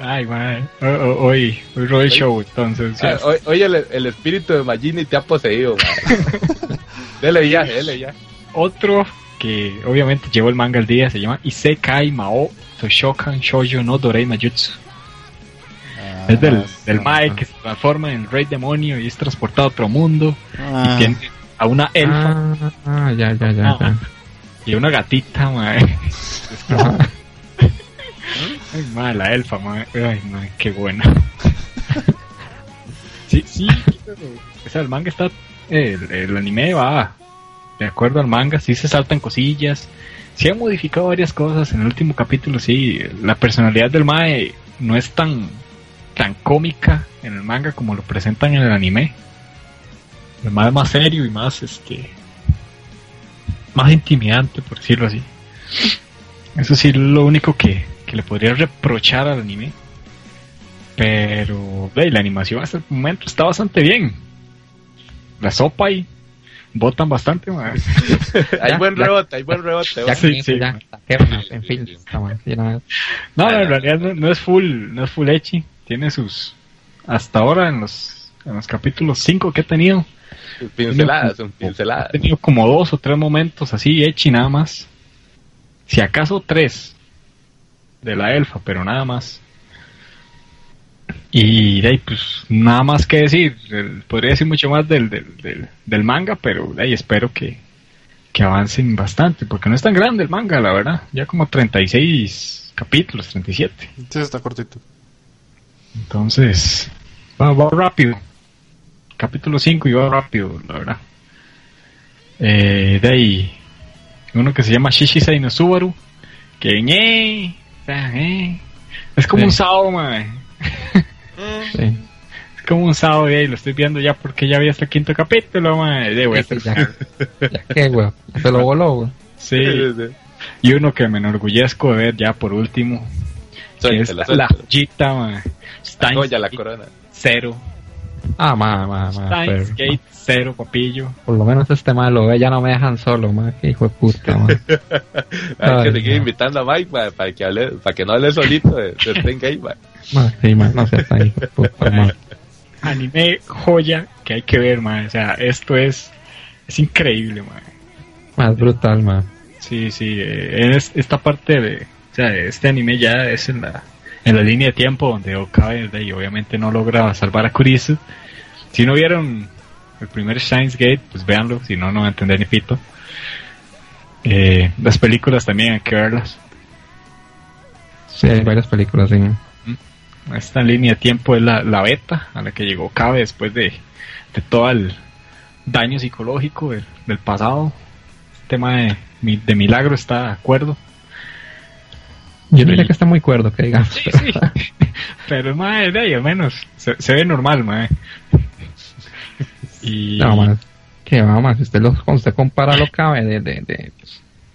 Ay, man. Hoy, hoy, el show, entonces.
Ah, hoy- Hoy el, el espíritu de Magini te ha poseído, madre. *laughs* dele ya, dele ya.
Otro que obviamente llevó el manga al día se llama Isekai Mao Toshokan Shoujo no Dorei Majutsu.
Ah,
es del, del Mae que se transforma en rey demonio y es transportado a otro mundo
Ah,
y tiene a una elfa
Ah, ah, ya, ya, ya, ya.
y a una gatita, mae. Ay, mae, la elfa, mae. Ay, mae, qué buena. sí, sí, o sea, el manga está, el, el anime va de acuerdo al manga, sí se saltan cosillas, sí han modificado varias cosas en el último capítulo, sí, la personalidad del mae no es tan, tan cómica en el manga como lo presentan en el anime. El más serio y más, este, más intimidante, por decirlo así. Eso sí es lo único que, que le podría reprochar al anime. Pero ve, la animación hasta el momento está bastante bien. La sopa y botan bastante, man.
Hay
Ya,
buen
ya.
rebote, hay buen rebote.
Sí, sí.
en fin. no,
en realidad no, no es full, no es full echi. Tiene sus. Hasta ahora en los, en los capítulos 5 que he tenido.
Pinceladas, son
He
pinceladas.
tenido como dos o tres momentos así, echi nada más. Si acaso tres de la elfa, pero nada más. Y de ahí, pues nada más que decir. El- podría decir mucho más del, del, del, del manga, pero de ahí espero que, que avancen bastante, porque no es tan grande el manga, la verdad. Ya como 36 capítulos, 37.
Sí, está cortito.
Entonces, va, va rápido. Capítulo 5 y va rápido, la verdad. Eh, de ahí, uno que se llama Shishisei no Subaru, que eh, es como
Sí.
un Sao, mae.
Sí.
Es como un Sao, y lo estoy viendo ya porque ya vi hasta el quinto capítulo, mae. De a
Ya, weón. Ya Se lo voló, weón.
Sí, y uno que me enorgullezco de ver ya por último, es
Suéltela,
la
suéltela.
joyita, mae. Steins
Joya la corona.
Cero.
Ah, ma, ma, ma. Pero-
Gate Cero, papillo.
Por lo menos este malo, ya no me dejan solo, ma. Qué hijo de puta, ma. *laughs*
Hay que seguir invitando a Mike ma, para que hable, para que no hable solito de, de Stein Gate, ma.
Ma, sí, ma, no seas tan hijo de puta, ma. *laughs*
anime joya que hay que ver, man. O sea, esto es, es increíble, man.
Ma, es brutal, ma.
Sí, sí. eh, es, esta parte de, sea, este anime ya es en la, en la línea de tiempo donde Okabe ahí, obviamente no logra salvar a Kurisu. Si no vieron el primer Shines Gate, pues véanlo, si no, no van a entender ni pito. Eh, las películas también hay que verlas.
Sí, hay varias películas, sí.
Esta línea de tiempo es la, la beta a la que llegó Cabe después de, de todo el daño psicológico del, del pasado. El tema de, de milagro está de acuerdo.
Yo no diría que está muy cuerdo, que digamos.
Sí,
pero-
sí. *laughs* Pero mae, de ahí al menos se, se ve normal, mae. Y
No, ma. Que va, ma. Si usted, lo, cuando usted compara lo cabe de, de, de,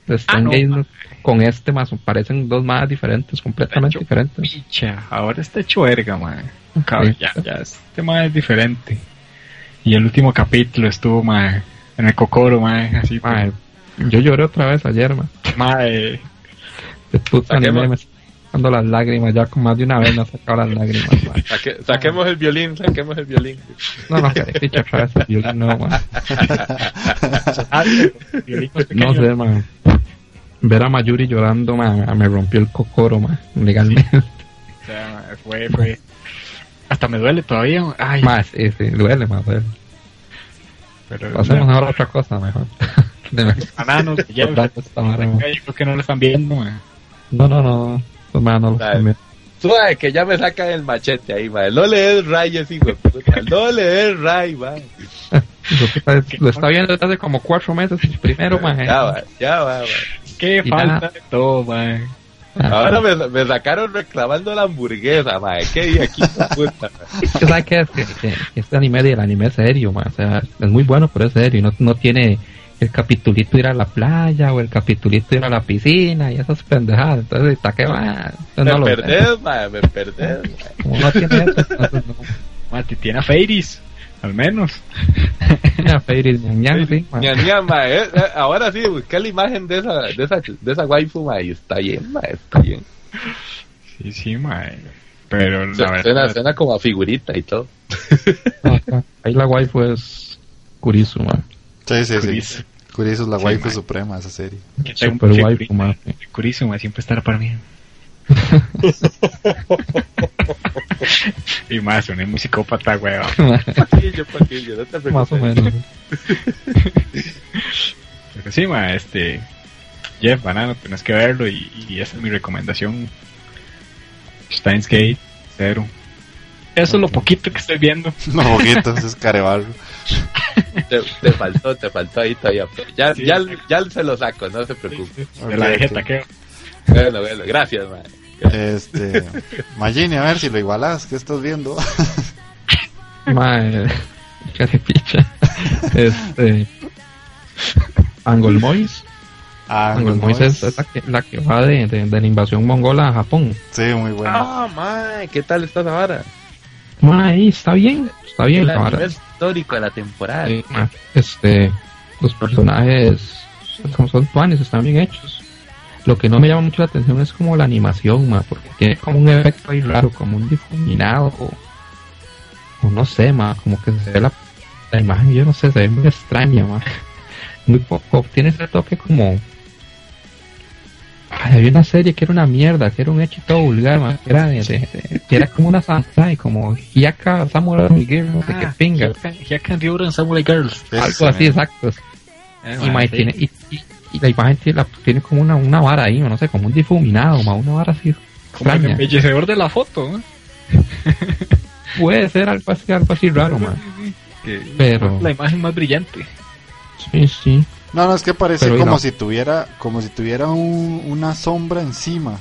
de Steins
no,
con este, más parecen dos más diferentes, completamente diferentes.
picha, ahora está hecho verga, mae. Cabe,
Sí.
ya, ya, este mae es diferente. Y el último capítulo estuvo, mae, en el cocoro, mae, así,
Ma, yo lloré otra vez ayer, ma.
mae,
De puta
Saquemos-
sacando las lágrimas, ya más de una vez me ha sacado las lágrimas, *laughs* ma.
Saque- saquemos el violín, saquemos el violín.
No, no, que picha otra vez el violín, no, ma.
Violinos
No sé, ma. Ver a Mayuri llorando, ma, me rompió el cocoro, ma, legalmente.
O sea, fue, fue. Hasta me duele todavía. Ay,
Más, sí, sí, duele, más duele.
pero.
Hacemos ahora otra cosa mejor. De.
Yo creo que no lo están viendo, man.
No, no, no. No están viendo.
Suave, que ya me saca el machete ahí, ma. No le des ray ese hijo de puta. No le des ray, ma.
Lo, está, viendo desde hace como cuatro meses primero, ma.
Ya va, ya va.
Qué
Y
falta
nada.
de todo, man.
Ahora me, me sacaron reclamando la hamburguesa, ma. ¿Qué día aquí, puta?
¿sabes qué es? Que, que- que este anime, el anime es serio, ma. O sea, es muy bueno, pero es serio. No, no tiene el capitulito ir a la playa o el capitulito ir a la piscina y esas pendejadas. Entonces, ¿está qué va? Entonces,
Me
no lo
perdés, ma. Me perdés, ma.
Como no tiene eso, entonces no. *laughs*
Mati, tiene a Feiris, al menos. *laughs*
Mira, Fairy, ñan, ñan, sí, ma.
Ña, ña, ma, eh, eh, ahora sí, busqué la imagen de esa, de esa, de esa waifu, ma, y está bien, ma, está bien.
Sí, sí, man. Pero la
Suena,
verdad.
suena como a figurita y todo.
Acá- Ahí la waifu es Kurisu, ma.
Sí, sí, sí. Kurisu es la
Sí,
waifu
man.
suprema esa serie.
Super waifu,
Kurisu, man, siempre estará para mí. *laughs* y más, un muy psicópata, weón. *laughs*
Paquillo, paquillo, no te preocupes.
Más o menos. *laughs*
Pero sí, ma, este. Jeff, banano, tienes que verlo y, y esa es mi recomendación. Steins Gate, cero. Eso es lo poquito que estoy viendo. *laughs*
No, poquito, es carebarro.
Te, te faltó, te faltó ahí todavía. pero Ya,
Sí,
ya,
sí.
ya se lo saco, no se preocupe.
De la
Ok,
vegeta
ok.
que.
Bueno, bueno, gracias, ma.
Este. Magini, a ver si lo igualas. ¿Qué estás viendo?
Mae, qué de picha. Este. Angol Mois.
Ah,
Angol Mois es, es la, que, la que va de, de, de la invasión mongola a Japón.
Sí, muy bueno.
Ah, ma, ¿qué tal estás ahora?
Mae, está bien. Está bien,
El anime histórico de la temporada.
Sí, Este. Los personajes. Como son tuanes, están bien hechos. Lo que no me llama mucho la atención es como la animación, ma, porque tiene como un efecto ahí raro, como un difuminado, o, o no sé, ma, como que se ve la, la imagen, yo no sé, se ve muy extraña, ma. *laughs* Muy poco, tiene ese toque como... Ay, había una serie que era una mierda, que era un hecho todo vulgar, ma, que era, de, que era como una Sansai, como Hyaka Samurai Miguel, no sé qué pinga,
Hyakan Ryuran Samurai Girls.
algo así, exacto. y, ma, y tiene, y, y- y la imagen tiene, la- tiene como una, una vara ahí, no sé, como un difuminado, ma, una vara así
Como el embellecedor de la foto, ¿no? *laughs*
Puede ser algo así, algo así raro, man. Pero-
La imagen más brillante.
Sí, sí.
No, no, es que parece
Pero
como
no.
si tuviera como si tuviera un- una sombra encima.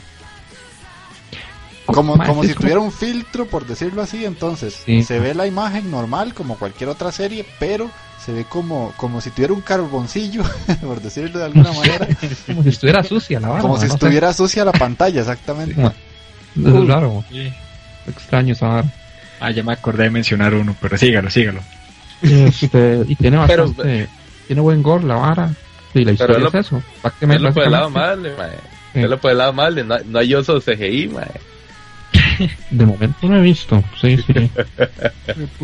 Como, como si
como-
tuviera un filtro, por decirlo así, entonces
Sí.
se ve la imagen normal como cualquier otra serie, pero se ve como, como si tuviera un carboncillo, *laughs* por decirlo de alguna *laughs* manera,
Como si estuviera sucia la vara.
como si
no sé.
estuviera sucia la pantalla, exactamente.
Sí. Es raro, extraño esa.
Ah, ya me acordé de mencionar uno, pero sígalo, sígalo.
Este, y tiene
Pero-
bastante, tiene buen gore la vara. Y la historia
Pero
es eso. Prácticamente,
por el lado mal.
Sí.
El lado mal, no, no hay oso CGI, mae. *laughs*
de momento no he visto, sí, sí.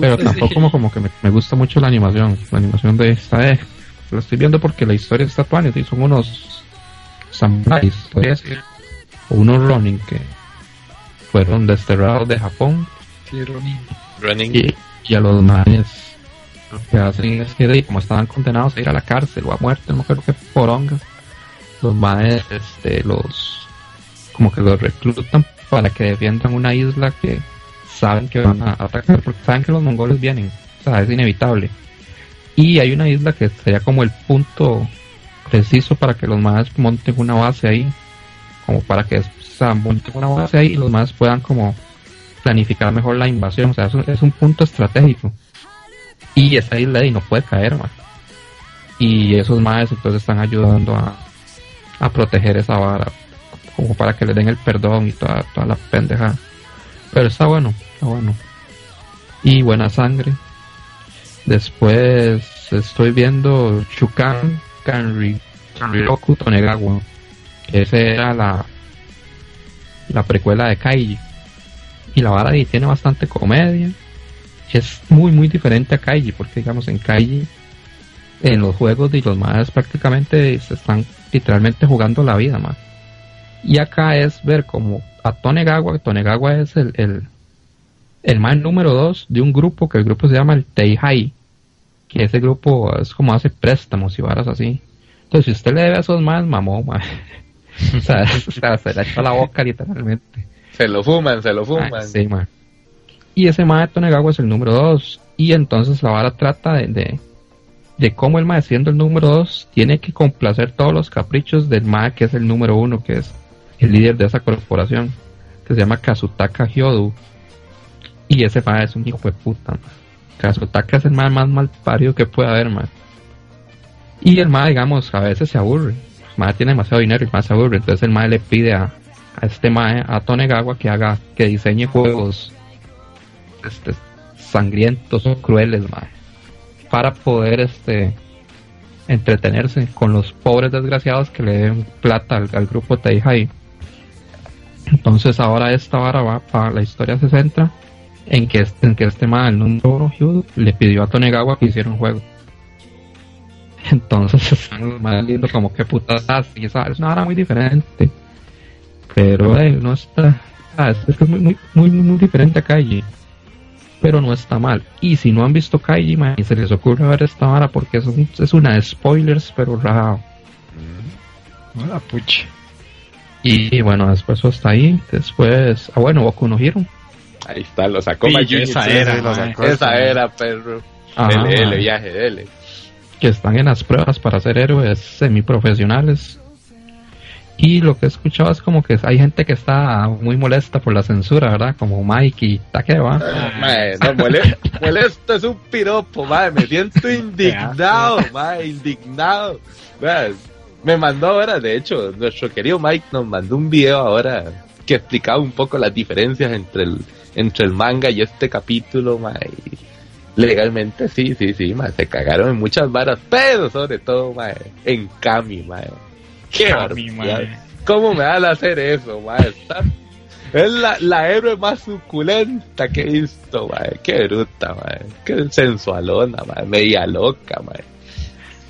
Pero tampoco como, como que me, me gusta mucho la animación. La animación de esta vez. Lo estoy viendo porque la historia está tuanes y son unos samuráis, podría decir. O unos Ronin que fueron desterrados de Japón
Sí, Ronin.
Running.
y, y a los manes lo que hacen es que como estaban condenados a ir a la cárcel o a muerte, no creo que poronga, los manes este, los como que los reclutan para que defiendan una isla que saben que van a atacar porque saben que los mongoles vienen, o sea, es inevitable. Y hay una isla que sería como el punto preciso para que los manes monten una base ahí, como para que o monten una base ahí y los manes puedan como planificar mejor la invasión, o sea, es es un punto estratégico. Y esa isla ahí no puede caer, man. Y esos maes entonces están ayudando a, a proteger esa vara, como para que le den el perdón y toda, toda la pendeja. Pero está bueno, está bueno. Y buena sangre. Después estoy viendo Shukan Kanri, Kanriroku Tonegawa. Esa era la, la precuela de Kaiji. Y la vara ahí tiene bastante comedia. Es muy, muy diferente a Kaiji, porque digamos en Kaiji, en los juegos de los más prácticamente se están literalmente jugando la vida más. Y acá es ver como a Tonegawa, Tonegawa es el, el, el man número 2 de un grupo que el grupo se llama el Teihai, que ese grupo es como hace préstamos y varas así. Entonces si usted le debe a esos más, mamó, ma. *laughs* o sea, *laughs* o sea, se le echa la boca literalmente.
Se lo fuman, se lo fuman.
Ah, sí, ma. Y ese mae de Tonegawa es el número 2. Y entonces la vara trata de, de, cómo el mae siendo el número 2 tiene que complacer todos los caprichos del mae que es el número 1, que es el líder de esa corporación, que se llama Kazutaka Hyodu. Y ese mae es un hijo de puta, ma. Kazutaka es el mae más mal parido que puede haber, mae. Y el mae, digamos, a veces se aburre. El mae tiene demasiado dinero y el mae se aburre. Entonces el mae le pide a, a este mae, a Tonegawa, que haga, que diseñe juegos este, sangrientos o crueles, para poder este entretenerse con los pobres desgraciados que le den plata al, al grupo Teihai. Entonces ahora esta vara va la historia se centra en que este, en que este el le pidió a Tonegawa que hiciera un juego. Entonces *laughs* están los maes viendo como que putas y es una vara muy diferente. Pero eh, no está. ah, es, es muy, muy, muy, muy diferente a Kaiji. Pero no está mal. Y si no han visto Kaiji, man, y se les ocurre ver esta vara porque es, un- es una de spoilers, pero raro.
Hola, puche.
Y, bueno, después eso está ahí. Después, ah, bueno, Boku no Hero.
Ahí está, lo sacó
esa era,
lo sacó. Esa era, perro.
Ajá,
Dele, viaje, dele.
que están en las pruebas para ser héroes semiprofesionales. Y lo que he escuchado es como que hay gente que está muy molesta por la censura, ¿verdad? Como Mike y Takeba.
Mae, no, mole- molesto es un piropo, mae, me siento indignado, mae, indignado. Me mandó ahora, de hecho, nuestro querido Mike nos mandó un video ahora que explicaba un poco las diferencias entre el, entre el manga y este capítulo, mae. Legalmente sí, sí, sí, mae, se cagaron en muchas varas, pero sobre todo, mae, en Kami, mae. Qué
mae.
¿Cómo me van a hacer eso, mae? Está- Es la, la héroe más suculenta que he visto, mae. Qué bruta, mae. Qué sensualona, mae. Media loca, mae.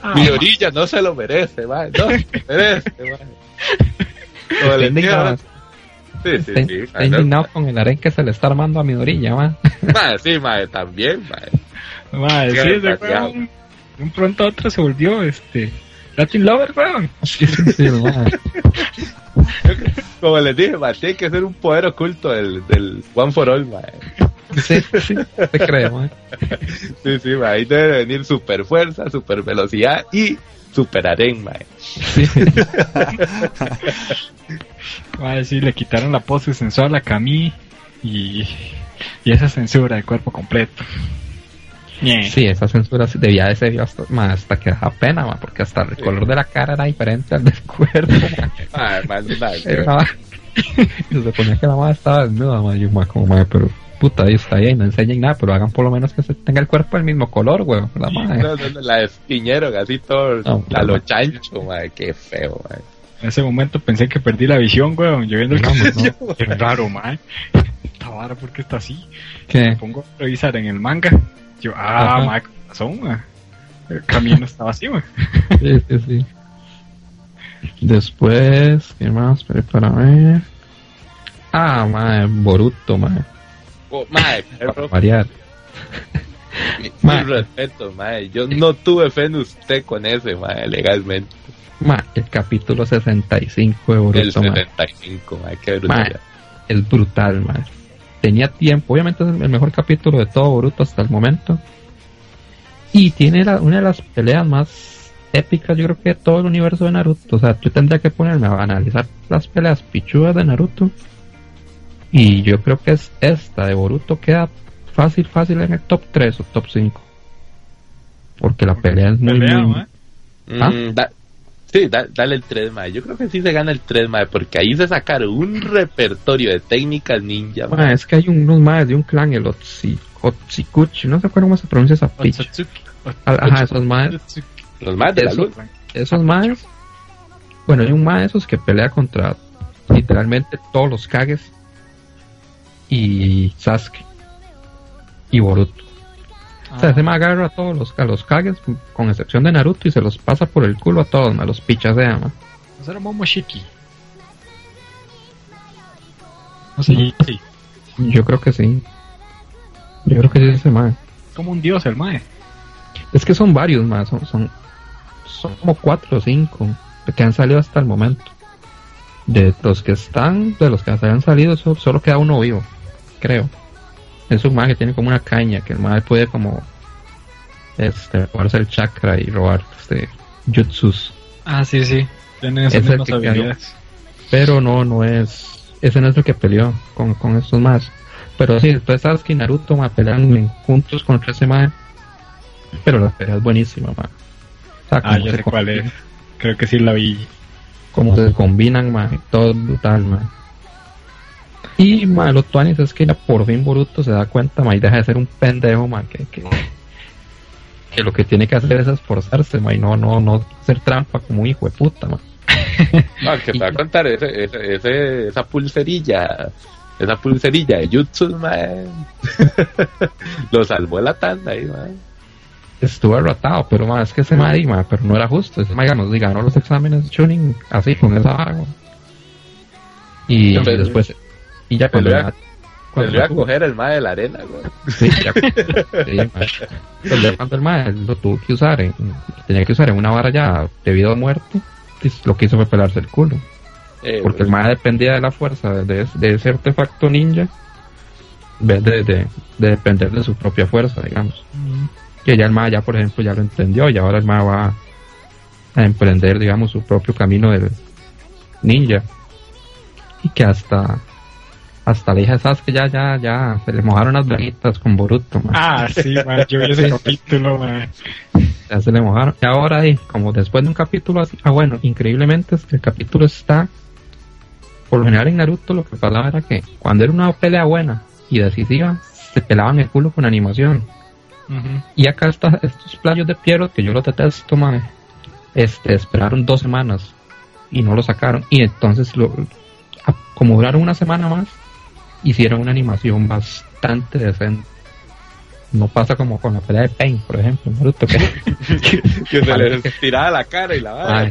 Ah,
Mi orilla no se lo merece, mae. No se lo *laughs* merece, mae.
Indignado.
Sí, sí,
Está,
sí.
está
mae,
indignado con el aren que se le está armando a mi orilla, man. *laughs*
mae, sí, mae, también, mae.
Mae, sí,
desgraciado.
weón, de un pronto a otro se volvió este Latin Lover, weón.
Man. *laughs*
Como les dije, mae, tiene que ser un poder oculto del, del One for All, mae.
Sí, sí, te creo, man.
Sí, sí, mae. Ahí debe venir super fuerza, super velocidad y super aren, mae.
Sí. *laughs*
Mae, sí, le quitaron la pose sensual a Camille y, y esa censura de cuerpo completo. Ñe.
Sí, esa censura debía de ser hasta, ma, hasta que daba pena, ma, porque hasta el color de la cara era diferente al del cuerpo. ma. *laughs* *laughs* *laughs* Y se suponía que la madre estaba desnuda, ma, yo, ma, como, ma, pero puta, ahí está bien, no enseñen nada, pero hagan por lo menos que se tenga el cuerpo del mismo color, weón, la madre.
No, no, no, la despiñeron así todo
No,
a lo chancho, mae. Qué feo.
En ese momento pensé que perdí la visión, weón. Yo viendo el. Qué raro, mae. Esta vara, ¿por qué está así?
¿Qué?
Me pongo a revisar en el manga. Yo, ah,
Ajá.
mae, con razón, mae. El camino estaba así, mae. *laughs*
Sí, sí, sí. Después, ¿qué más? Espere para ver. Ah, madre, Boruto, madre.
Oh, mae,
Para variar.
mi, *laughs* respeto, mae. Yo no tuve fe en usted con ese, mae, legalmente.
Ma, el capítulo 65 de
El
Boruto, ma,
75, mae. Qué
ma,
brutal.
es brutal, ma. Tenía tiempo, obviamente es el mejor capítulo de todo Boruto hasta el momento. Y tiene la- una de las peleas más épicas, yo creo que de todo el universo de Naruto. O sea, yo tendría que ponerme a analizar las peleas pichudas de Naruto. Y yo creo que es esta de Boruto queda fácil, fácil en el top 3 o top 5. Porque la pelea es muy,
Pelea,
muy,
mae.
¿Ah?
Mm, da- sí, da- dale el 3, mae. Yo creo que sí se gana el 3, mae, porque ahí se sacaron un repertorio de técnicas ninja, mae.
Ma, es que hay unos más de un clan, el Otsi, Otsikuchi, no sé cómo se pronuncia esa picha. Ajá, esos más,
Otsutsuki.
Los más de la luz.
esos más, bueno, hay un más de esos que pelea contra literalmente todos los Kages y Sasuke y Boruto. O sea, ese más agarra a todos los, a los Kages, con excepción de Naruto, y se los pasa por el culo a todos, ma, los pichas de ama.
¿No será Momoshiki? No sé,
Mm.
sí.
Yo creo que sí. Yo creo que sí es ese más.
Como un dios el mae.
Es que son varios más, son, son, son como cuatro o cinco que han salido hasta el momento. De los que están, de los que han salido, so- solo queda uno vivo, creo. Es un mag que tiene como una caña, que el mag puede como este robarse el chakra y robar este jutsus.
Ah, sí, sí. Tienen
Ese
esas mismas habilidades.
Pero no, no es, ese no es el que peleó con, con estos más. Pero sí, después Sasuke y Naruto ma, pelean juntos contra ese mag. Pero la pelea es buenísima, ma. O sea,
Ah,
como
ya sé cuál es. Creo que sí la vi.
cómo se combinan, man, todo brutal, man. Y, man, lo tuanis es que ya por fin Boruto se da cuenta, man, y deja de ser un pendejo, man, que, que, *laughs* que lo que tiene que hacer es esforzarse, man, y no, no, no hacer trampa como un hijo de puta, man. *laughs*
No, que te va a contar ese, ese, ese- esa pulserilla, esa pulserilla de Jutsu, man. *laughs* Lo salvó la tanda ahí, man.
Estuvo arrotado, pero, man, es que ese ahí, man, pero no era justo, ese man ganó, ganó los exámenes Chunin así, con esa vara. Y,
Pero-
después, y ya cuando ya
a coger el mae de la arena, güey.
Sí, ya, sí, ma. Cuando el mae lo tuvo que usar, en, tenía que usar en una vara ya debido a muerte, lo que hizo fue pelarse el culo.
Eh,
Porque el mae dependía de la fuerza de, de ese artefacto ninja, en vez de, de, de depender de su propia fuerza, digamos. Que ya el mae ya, por ejemplo, ya lo entendió y ahora el mae va a emprender, digamos, su propio camino del ninja. Y que hasta hasta la hija de Sasuke ya, ya, ya, se le mojaron las braguitas con Boruto, mae.
Ah, sí, man. Yo vi ese *laughs* capítulo, man.
ya se le mojaron. Y ahora, como después de un capítulo así, ah, bueno, increíblemente es que el capítulo está, por lo general en Naruto lo que pasaba era que cuando era una pelea buena y decisiva, se pelaban el culo con animación. Y acá está estos playos de Piero, que yo los detesto, man, este, esperaron dos semanas y no lo sacaron. Y entonces, lo, como duraron una semana más, hicieron una animación bastante decente. No pasa como con la pelea de Pain, por ejemplo. Naruto, que, *laughs*
que se le tiraba la cara y la
vara.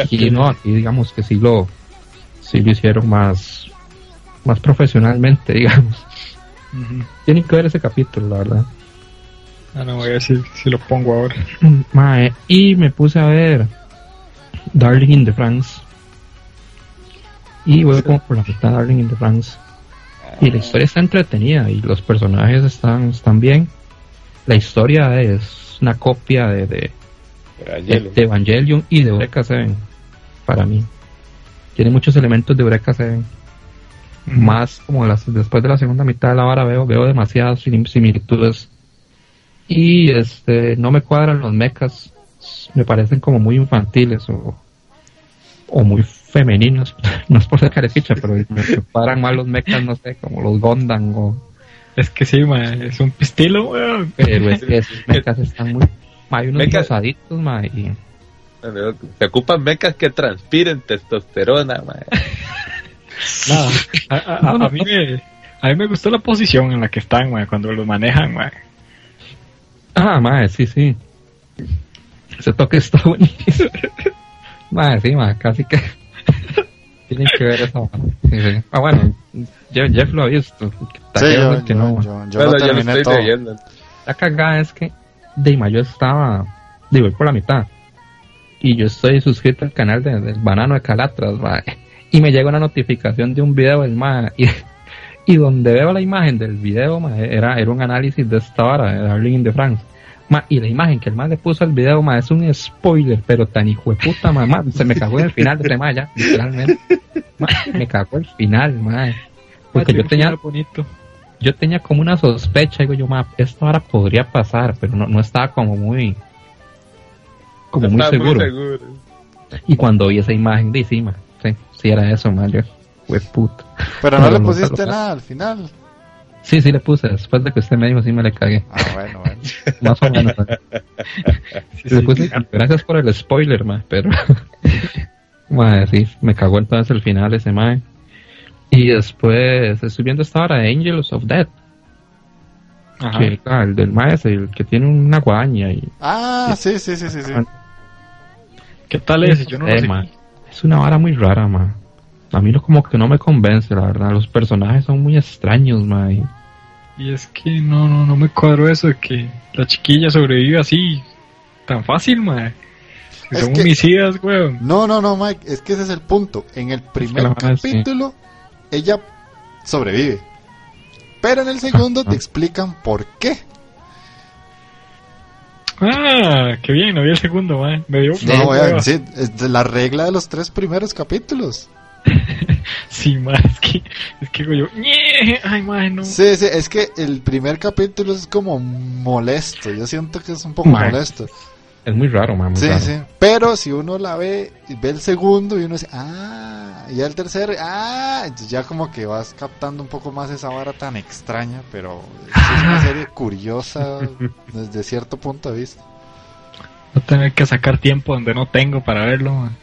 Aquí no, aquí digamos que sí lo, sí lo hicieron más, más profesionalmente, digamos. Tienen que ver ese capítulo, la verdad.
Ah, no, voy a ver si, lo pongo ahora.
Mae, y me puse a ver Darling in the France. Y voy como por la mitad Darling in the France. Y la historia está entretenida y los personajes están, están bien. La historia es una copia de, de, de, Evangelion y de Eureka 7 para mí. Tiene muchos elementos de Eureka 7. Más como las, después de la segunda mitad de la vara veo, veo demasiadas similitudes. Y este no me cuadran los mechas. Me parecen como muy infantiles o, o muy femeninos. *laughs* no es por ser carepicha, pero me cuadran mal los mechas, no sé, como los Gondang o.
Es que sí, es un pistilo,
Pero es que *laughs* esos mechas están muy. Hay unos rosaditos, ma, y...
Se ocupan mechas que transpiren testosterona, ma. *laughs*
a, mí me, a mí me gustó la posición en la que están, cuando los manejan,
Ah, madre, sí, sí. Ese toque está buenísimo. madre, sí, madre, casi que *laughs* tienen que ver esa sí, sí. Ah, bueno, Jeff, lo ha visto.
Sí, yo, que no, yo, yo, lo terminé todo.
La cagada es que Deima yo estaba, digo, por la mitad. Y yo estoy suscrito al canal del Banano de Calatras, y me llega una notificación de un video del MAE y, y donde veo la imagen del video era, era un análisis de esta hora de Darling in the France y la imagen que el MAE le puso al video es un spoiler pero tan hijo de puta mamá se me cagó en el final de ese ya literalmente me cagó el final mae. porque yo tenía yo tenía como una sospecha digo yo ma, esto ahora podría pasar pero no, no estaba como muy como muy seguro. y cuando vi esa imagen de encima si era eso, Mario. Fue puto.
Pero no, le pusiste nada al final.
Sí, sí le puse. Después de que usted me dijo, sí me le cagué.
Ah, bueno, bueno. *laughs*
Más o menos. le puse, gracias por el spoiler, ma, pero... *laughs* Madre, sí, me cagó entonces el final ese mae. Y después estoy viendo esta hora de Angels of Death. Ajá. Que, ah, el del mae el que tiene una guaña y...
Ah, sí, sí, sí, sí, sí.
¿Qué tal es? Yo no lo sé
es una vara muy rara, ma. A mí no, como que no me convence, la verdad. Los personajes son muy extraños, ma.
Y, es que no, no, no me cuadro eso de que la chiquilla sobrevive así, tan fácil, ma. son homicidas, weón.
No, no, no, Mike, es que ese es el punto. En el primer capítulo, ella sobrevive. Pero en el segundo te explican por qué.
Ah, qué bien, no vi el segundo, man. Me dio
No, weón, sí, es la regla de los tres primeros capítulos. *laughs*
sí, es que, es que yo, ay, no.
Sí, sí, es que el primer capítulo es como molesto, yo siento que es un poco molesto.
Es muy raro, man.
sí, sí. Pero si uno la ve, y ve el segundo y uno dice, ah, y el tercer, ah, ya como que vas captando un poco más esa vara tan extraña, pero es una serie curiosa desde cierto punto de vista.
No tener que sacar tiempo donde no tengo para verlo, man.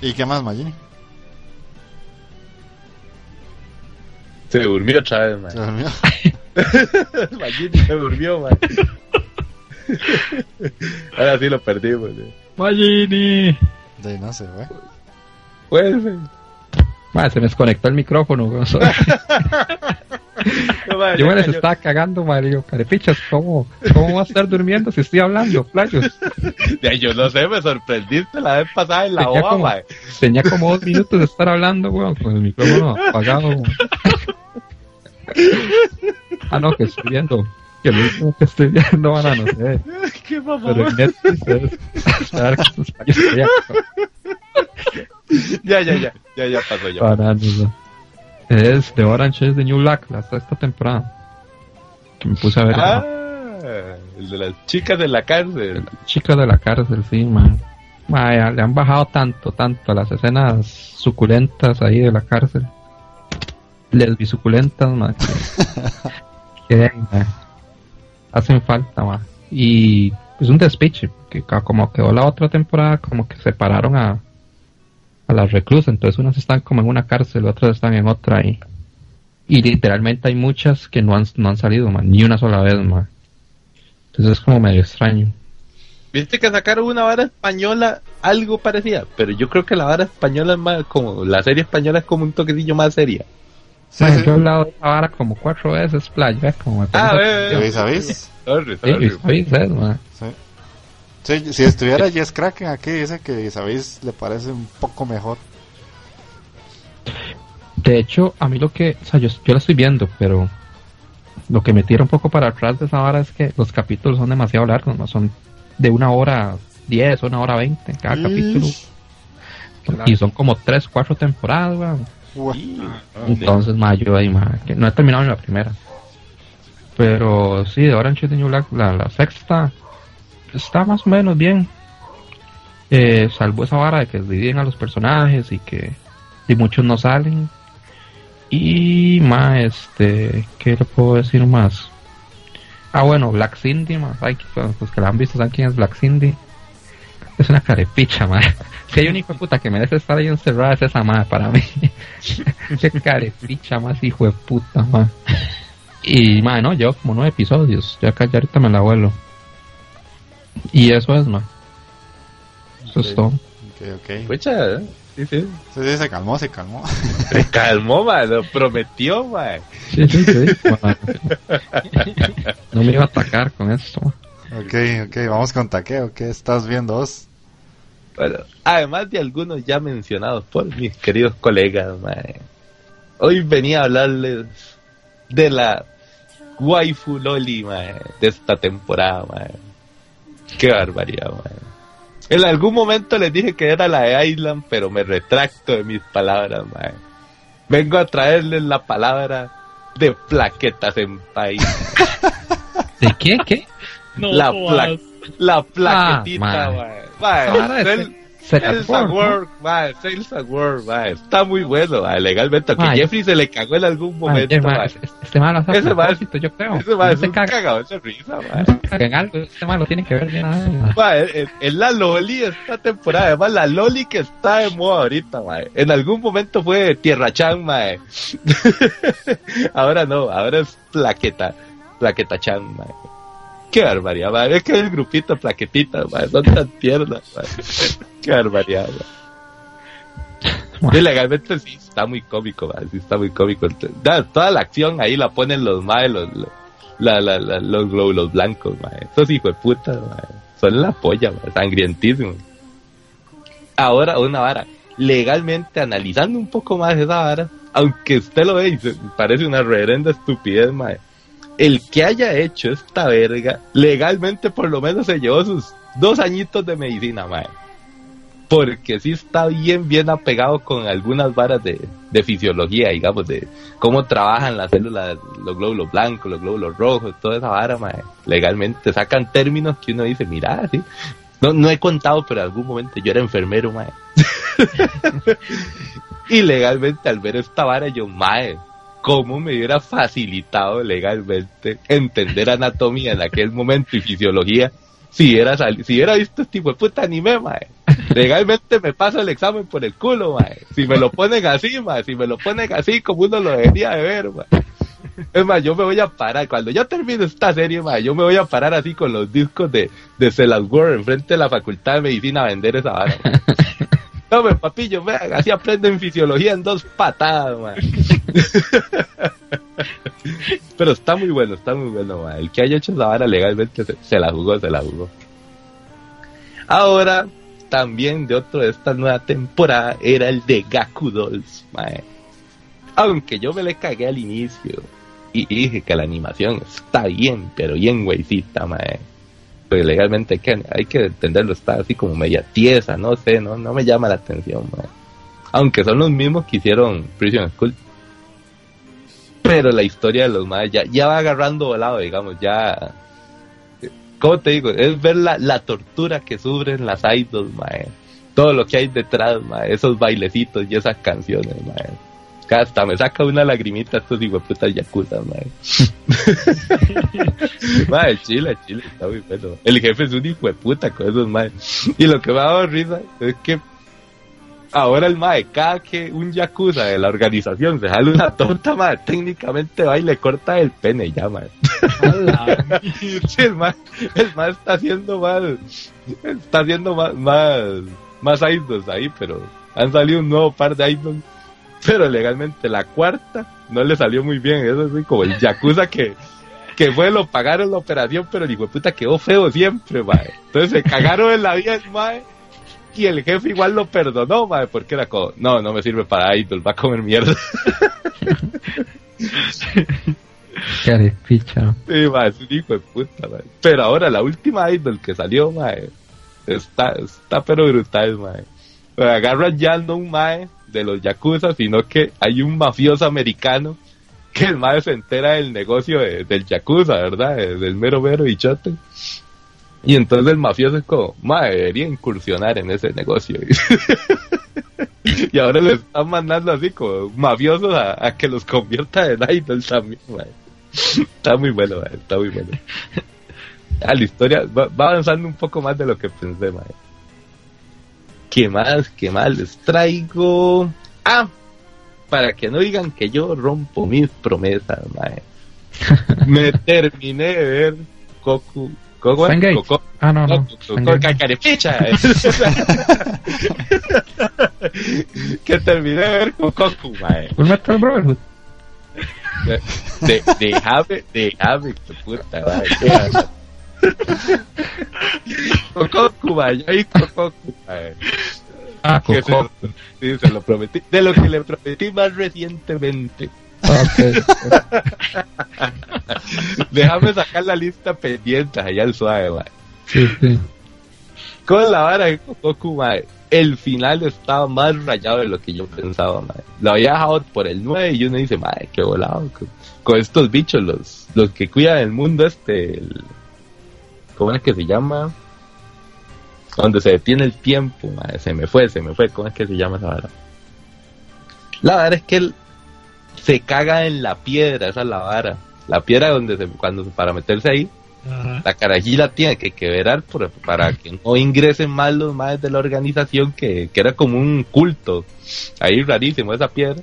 ¿Y qué más, Magini?
Se durmió otra vez, man. Se durmió. *laughs* Magini se durmió, man. *laughs* Ahora sí lo perdimos. ¿eh?
Magini.
De no sé, güey.
Pues,
se me desconectó el micrófono. *laughs* *laughs* yo me les estaba cagando, Mario. Carepichas, ¿cómo, ¿cómo va a estar durmiendo si estoy hablando, playos? *laughs*
yo no sé, me sorprendiste la vez pasada en la tenía como,
Tenía como dos minutos de estar hablando, weón, con el micrófono apagado. ah, no, que estoy viendo. Que lo último que estoy viendo, van a no sé.
¿Qué mamá?
Pero en Netflix es. *laughs*
ya, ya, ya, ya, ya pasó ya.
Para, es The Orange is the New Black, hasta esta temporada. Que me puse a ver.
Ah, el de las chicas de la cárcel.
Chicas de la cárcel, sí, man. man le han bajado tanto, tanto a las escenas suculentas ahí de la cárcel lesbisuculentas, más que, *laughs* hacen falta, más. Y es un despiche, que como quedó la otra temporada, como que separaron a, a las reclusas, entonces unas están como en una cárcel, otras están en otra y, y literalmente hay muchas que no han, no han salido, man, ni una sola vez, man. Entonces es como medio extraño.
Viste que sacaron una vara española algo parecida, pero yo creo que la vara española es más como, la serie española es como un toquecillo más seria.
Sí,
Man,
sí.
Yo he hablado de esa vara como cuatro veces, playa, como me
Ah,
Sí,
sorry.
¿sabéis, eh, man?
Sí. Si estuviera Jess Kraken aquí, dice que sabéis le parece un poco mejor.
De hecho, a mí lo que, o sea, yo, yo la estoy viendo, pero lo que me tira un poco para atrás de esa hora es que los capítulos son demasiado largos, ¿no? Son de una hora diez, una hora veinte cada capítulo. Y son como tres, cuatro temporadas, weón. Entonces, ma, yo ahí, ma, que no he terminado ni la primera. Pero sí, de Orange is the New Black, la, la sexta, está más o menos bien. Eh, salvo esa vara de que dividen a los personajes y que y muchos no salen. Y más, este, ¿qué le puedo decir más? Ah, bueno, Black Cindy, más, ay, que- los que la han visto saben quién es Black Cindy. Es una carepicha, man. *laughs* Si hay un hijo de puta que merece estar ahí encerrada es esa madre para mí. *laughs* Qué carepicha más hijo de puta, man. Y, man, no, llevo como nueve episodios. Ya acá ya ahorita me la vuelo. Y eso es, man. Eso es todo.
Ok, ok.
Pucha, ¿eh? sí, sí.
Sí, se calmó, se calmó.
Se calmó, man, lo prometió, man.
Sí, sí, sí. man. No me iba a atacar con esto. man.
ok, ok, vamos con taqueo. ¿Qué estás viendo vos?
Bueno, además de algunos ya mencionados por mis queridos colegas, mae, hoy venía a hablarles de la waifu loli mae, de esta temporada. mae. Qué barbaridad. mae. En algún momento les dije que era la de Island, pero me retracto de mis palabras. mae. Vengo a traerles la palabra de plaquetas en país. *laughs*
¿De qué? ¿Qué?
No,
la, pla- la plaquetita,
Ah,
Sales- at. Work, mae, Sales at Work, mae. Está muy bueno, mae, legalmente. Aunque. Jeffrey se le cagó en algún
Man,
momento,
man,
mae.
este- Este man lo hace
Ese man-
propósito, yo creo.
Ese
No
es
se
un
caga-
cagado de risa,
caga en algo. Este man lo tiene que ver bien.
Mae, en, en la Loli esta temporada, además la Loli que está de moda ahorita, mae. En algún momento fue Tierra Chan, mae. *laughs* ahora no, ahora es Plaqueta, Plaqueta Chan, mae. Qué barbaridad, mae. Es que el grupito Plaquetitas, mae, son tan tiernas, mae. Qué barbaridad. Sí, legalmente sí, está muy cómico, mae, sí está muy cómico. Da- toda la acción ahí la ponen los mae, los, los, la, la, la- los glóbulos blancos, mae. Esos hijos de puta, mae. Son la polla, mae, sangrientísimos. Ahora, una vara. Legalmente, analizando un poco más esa vara, aunque usted lo ve y se- parece una reverenda estupidez, mae. El que haya hecho esta verga, legalmente por lo menos se llevó sus dos añitos de medicina, mae porque sí está bien, bien apegado con algunas varas de, de fisiología, digamos, de cómo trabajan las células, los glóbulos blancos, los glóbulos rojos, toda esa vara, mae. Legalmente sacan términos que uno dice, mira, sí. No, no he contado, pero en algún momento yo era enfermero, mae. *laughs* y legalmente al ver esta vara, yo, mae, cómo me hubiera facilitado legalmente entender anatomía en aquel momento y fisiología si hubiera, si hubiera visto este tipo de puta anime, mae. Legalmente me paso el examen por el culo, mae. Si me lo ponen así, mae. Si me lo ponen así como uno lo debería de ver, mae. Es más, yo me voy a parar. Cuando ya termine esta serie, mae, yo me voy a parar así con los discos de, de Celas World enfrente de la Facultad de Medicina a vender esa vara. No, me papillo, vean, así aprenden fisiología en dos patadas, mae. *laughs* Pero está muy bueno, está muy bueno, mae. El que haya hecho esa vara legalmente se, se la jugó, se la jugó. Ahora, también de otro de esta nueva temporada era el de Gaku Dolls, mae. Aunque yo me le cagué al inicio y dije que la animación está bien, pero bien güeycita, mae. Pues legalmente hay que, hay que entenderlo, está así como media tiesa, no sé, no, no me llama la atención, mae. Aunque son los mismos que hicieron Prison School. Pero la historia de los maes ya, ya va agarrando volado, digamos, ya ¿cómo te digo? Es ver la, la tortura que sufren las idols, mae. Todo lo que hay detrás, mae. Esos bailecitos y esas canciones, mae. Hasta me saca una lagrimita estos putas yakuza, madre. *laughs* madre, chile, chile, está muy bueno. El jefe es un hijo de puta con esos madre. Y lo que me ha dado risa es que ahora el mae, cada que un yakuza de la organización se jale una tonta, mae, técnicamente va y le corta el pene ya, mae. *laughs* sí, el mae, el mae está haciendo mal, está haciendo más, más, más idols ahí, pero han salido un nuevo par de idols. Pero legalmente la cuarta no le salió muy bien, eso es como el yakuza que que fue, lo pagaron la operación, pero el hijo de puta quedó feo siempre, mae. Entonces se cagaron en la vida mae y el jefe igual lo perdonó, madre, porque era como, no, no me sirve para Idol, va a comer mierda. *laughs*
Qué picha.
Sí, madre, es un hijo de puta, madre. Pero ahora la última Idol que salió, madre, está, está pero brutal, madre. Agarran ya no un mae de los Yakuza, sino que hay un mafioso americano que el mae se entera del negocio del Yakuza, ¿verdad? Del mero mero y chote. Y entonces el mafioso es como, madre, debería incursionar en ese negocio. *laughs* y ahora le están mandando así como mafiosos a, que los convierta en idol también, madre. Está muy bueno, madre, está muy bueno. A la historia va, avanzando un poco más de lo que pensé, madre. ¿Qué más? ¿Qué más les traigo? Ah, para que no digan que yo rompo mis promesas, madre. Me terminé de ver Goku Coco, Coco,
ah, no, no.
Coco, cacarepicha. que terminé de ver con Coco, mae.
Un Metal Brotherhood.
De, déjame, puta, mae. Yo ahí Coco, mae.
Ah, Coco.
Sí, se lo prometí. De lo que le prometí más recientemente. *laughs* Déjame sacar la lista pendiente allá al suave, Con la vara de Goku, el final estaba más rayado de lo que yo pensaba, Lo había dejado por el 9 y uno dice, madre, qué volado. Con, estos bichos, los, los que cuidan el mundo, este, ¿cómo es que se llama? Donde se detiene el tiempo, se me fue, se me fue, ¿cómo es que se llama esa vara? La verdad es que el, se caga en la piedra, esa es la vara. La piedra donde se, cuando para meterse ahí, la carajilla tiene que quebrar para que no ingresen más los más de la organización que, era como un culto. Ahí rarísimo esa piedra.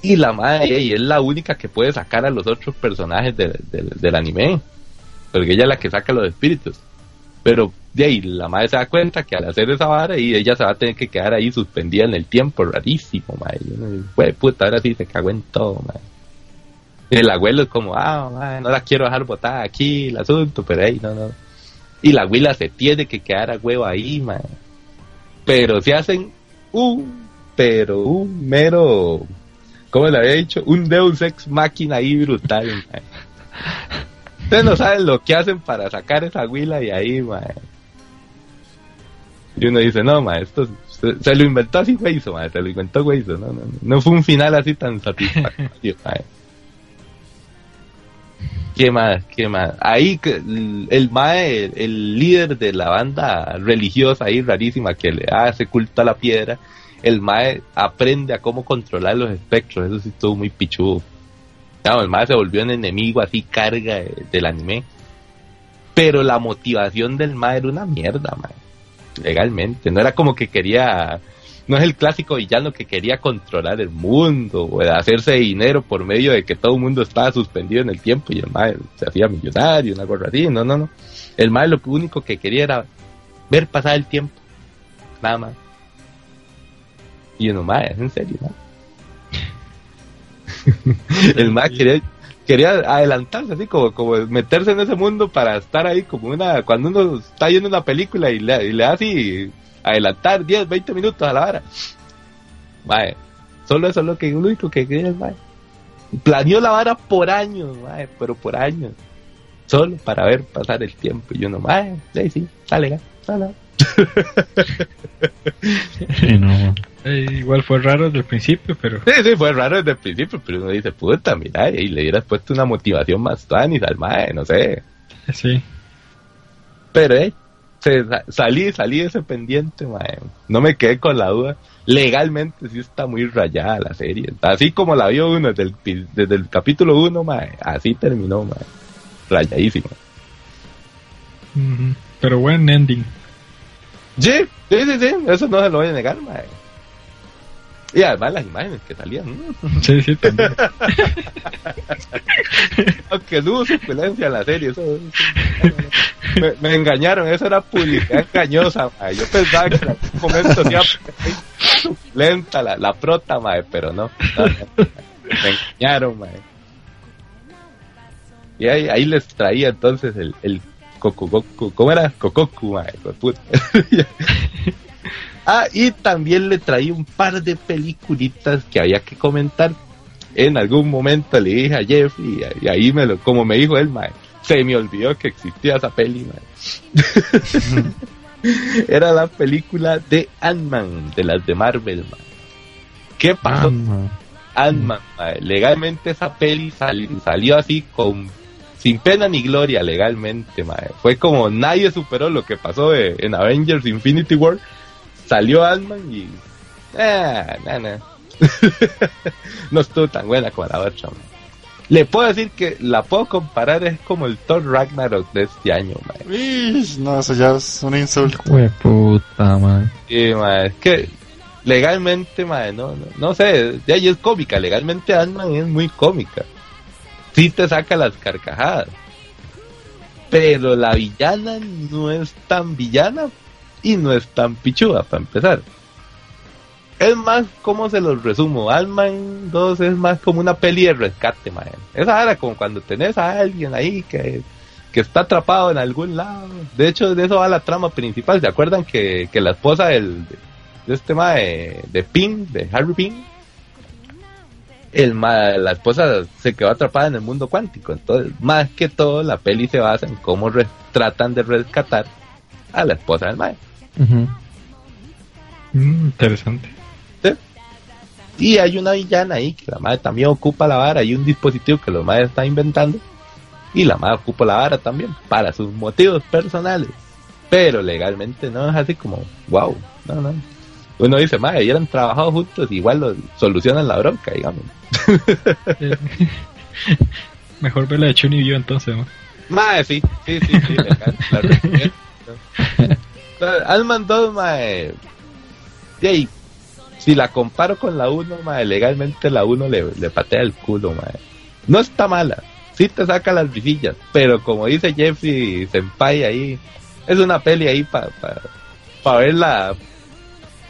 Y la madre y es la única que puede sacar a los otros personajes del anime. Porque ella es la que saca los espíritus. Pero de ahí la madre se da cuenta que al hacer esa vara y ella se va a tener que quedar ahí suspendida en el tiempo, rarísimo, madre. puta, ahora sí se cagó en todo, madre. El abuelo es como, ah, no la quiero dejar botada aquí, el asunto, pero ahí no, no. Y la abuela se tiene que quedar a huevo ahí, madre. Pero se hacen un, pero un mero, ¿cómo le había dicho? Un Deus Ex Máquina ahí brutal, madre. *laughs* Ustedes no saben lo que hacen para sacar esa huila y ahí, mae. Y uno dice, no, mae, esto se, lo inventó así Weiso, mae, se lo inventó Weiso, no, no, no, fue un final así tan satisfactorio, *laughs* mae. ¿Qué más? ¿Qué más? Ahí el, mae, el, líder de la banda religiosa ahí rarísima que le hace culto a la piedra, el mae aprende a cómo controlar los espectros, eso sí estuvo muy pichudo el mae se volvió un enemigo así carga del anime. Pero la motivación del mae era una mierda, mae. Legalmente. No era como que quería. No es el clásico villano que quería controlar el mundo o hacerse dinero por medio de que todo el mundo estaba suspendido en el tiempo y el mae se hacía millonario, una cosa así. No, no, no. El mae lo único que quería era ver pasar el tiempo. Nada más. Y uno, mae, es en serio, ¿no? *laughs* el más quería, quería adelantarse así como, como meterse en ese mundo para estar ahí como una cuando uno está viendo una película y le, y le hace adelantar 10, 20 minutos a la hora. solo eso es lo que único que quería el Planeó la vara por años, pero por años. Solo para ver pasar el tiempo. Y yo no, mae, sí, sí, sale, sale.
Eh, igual fue raro desde el principio, pero.
Sí, sí, fue raro desde el principio, pero uno dice, puta, mira, y le hubieras puesto una motivación más tan y al mae, no sé.
Sí.
Pero, eh, se, salí, salí de ese pendiente, mae. No me quedé con la duda. Legalmente sí está muy rayada la serie. Así como la vio uno desde el, desde el capítulo 1, mae. Así terminó, mae. Rayadísima.
Ujú. Pero buen ending.
Sí, sí, sí, sí. Eso no se lo voy a negar, mae. Y además las imágenes que salían. mm,
Sí, sí, también. *laughs*
Aunque no hubo suculencia en la serie. Eso, eso- me, me engañaron. Eso era publicidad engañosa, mae. Yo pensaba que en algún momento se iba a poner suculenta la, la prota, mae. Pero no. no, no. Me engañaron, mae. Y ahí, ahí les traía entonces el, el Kokugoku. ¿Cómo era? Puta. *laughs* ah, y también le traí un par de peliculitas que había que comentar. En algún momento le dije a Jeffrey, y, y ahí me lo, como me dijo él, mae, se me olvidó que existía esa peli, mae. *laughs* Era la película de Ant-Man, de las de Marvel, mae. ¿Qué pasó? Ant-Man, legalmente esa peli sali- salió así con sin pena ni gloria legalmente, mae. Fue como nadie superó lo que pasó de- en Avengers Infinity War. Salió Ant-Man y eh, nah, nah. *laughs* no estuvo tan buena como la otra. Le puedo decir que la puedo comparar es como el Thor Ragnarok de este año, mae.
No, eso ya es un insulto.
De puta.
Sí, mae, es que legalmente, mae, no, no, no sé, ahí es cómica, legalmente Ant-Man es muy cómica. Sí te saca las carcajadas. Pero la villana no es tan villana y no es tan pichuda, para empezar. Es más, ¿cómo se los resumo? Ant-Man 2 es más como una peli de rescate, mae. Esa era como cuando tenés a alguien ahí que, que está atrapado en algún lado. De hecho, de eso va la trama principal. ¿Se acuerdan que, que la esposa del, de este mae de Pin, de Harry Pin, el ma- la esposa se quedó atrapada en el mundo cuántico. Entonces, más que todo, la peli se basa en cómo re- tratan de rescatar a la esposa del mae.
Ujú.
Mm, interesante.
Y hay una villana ahí que la madre también ocupa la vara. Hay un dispositivo que los madres están inventando. Y la madre ocupa la vara también para sus motivos personales. Pero legalmente no es así como, wow, no, no. Uno dice, madre, hubieran trabajado juntos, igual lo, solucionan la bronca, digamos. *laughs*
Mejor ver la de Chun y Vio entonces, ¿no?
Madre, sí, sí, sí, sí, la. Alman 2, mae. Y si la comparo con la 1, mae, legalmente la 1 le, le patea el culo, mae. No está mala, sí te saca las risillas, pero como dice Jeffrey Senpai ahí, es una peli ahí para pa, pa verla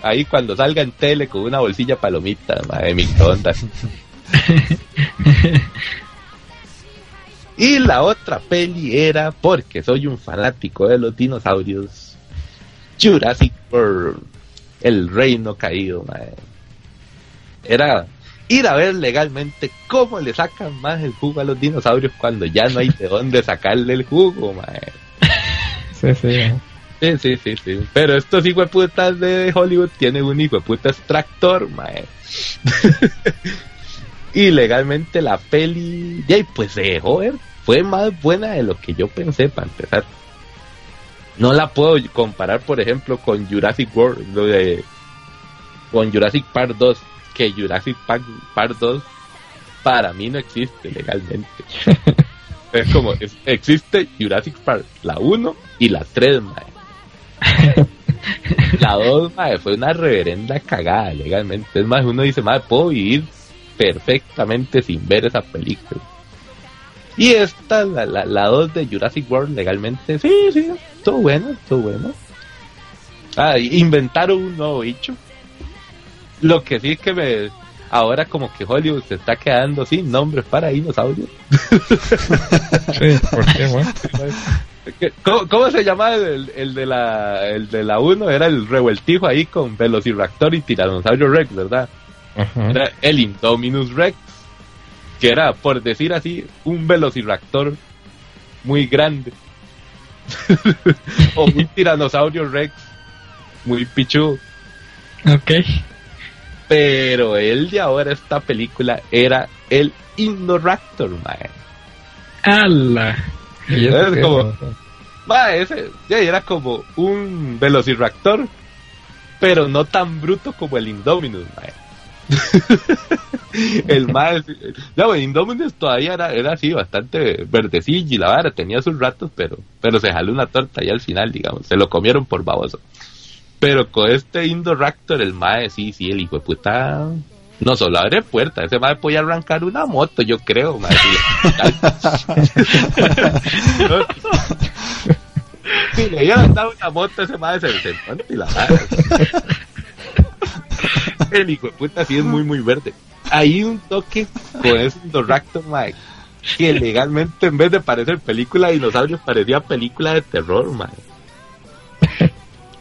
ahí cuando salga en tele con una bolsilla palomita, mae, de microondas. *laughs* Y la otra peli era, porque soy un fanático de los dinosaurios, Jurassic World, el reino caído, mae. Era ir a ver legalmente cómo le sacan más el jugo a los dinosaurios cuando ya no hay de dónde sacarle el jugo, mae. *laughs*
Sí, sí.
Sí, sí, sí, sí. Pero estos hijueputas de Hollywood tienen un hijueputa extractor, mae. *laughs* y legalmente la peli, y pues se dejó ver. Fue más buena de lo que yo pensé para empezar. No la puedo comparar, por ejemplo, con Jurassic World, lo de, con Jurassic Park 2, que Jurassic Park, Park 2 para mí no existe legalmente. *laughs* es como, es- existe Jurassic Park, la 1 y la 3, mae. *laughs* La 2, mae, fue una reverenda cagada legalmente. Es más, uno dice, mae, puedo vivir perfectamente sin ver esa película. Y esta, la, la, la 2 de Jurassic World legalmente, sí, sí, todo bueno, todo bueno. Ah, inventaron un nuevo bicho. Lo que sí es que me, ahora como que Hollywood se está quedando sin nombres para dinosaurios. *laughs*
Sí, ¿por qué? *laughs*
¿Qué- ¿Cómo, cómo se llamaba el, el de la el de la 1? Era el revueltijo ahí con Velociraptor y Tiranosaurio Rex, ¿verdad?
Ajá.
Era el Indominus Rex, que era, por decir así, un Velociraptor muy grande. *laughs* o un Tiranosaurio Rex muy pichudo.
Ok.
Pero el de ahora, esta película, era el Indoraptor, mae.
¡Hala! *laughs*
¿Y eso
Es como-? Ma, ese ya era como un velociraptor, pero no tan bruto como el Indominus, mae. *laughs* el más ya bueno, Indominus todavía era, era así bastante verdecillo y la vara tenía sus ratos pero pero se jaló una torta y al final digamos se lo comieron por baboso pero con este Indoraptor el mae sí sí el hijo de puta no solo abre puertas ese mae podía arrancar una moto yo creo mae *laughs* si le iba a dar una moto ese mae se se y la vara el hijo de puta sí es muy, muy verde. Hay un toque con ese Indoraptor, Mike, que legalmente en vez de parecer película de dinosaurios parecía película de terror, Mike.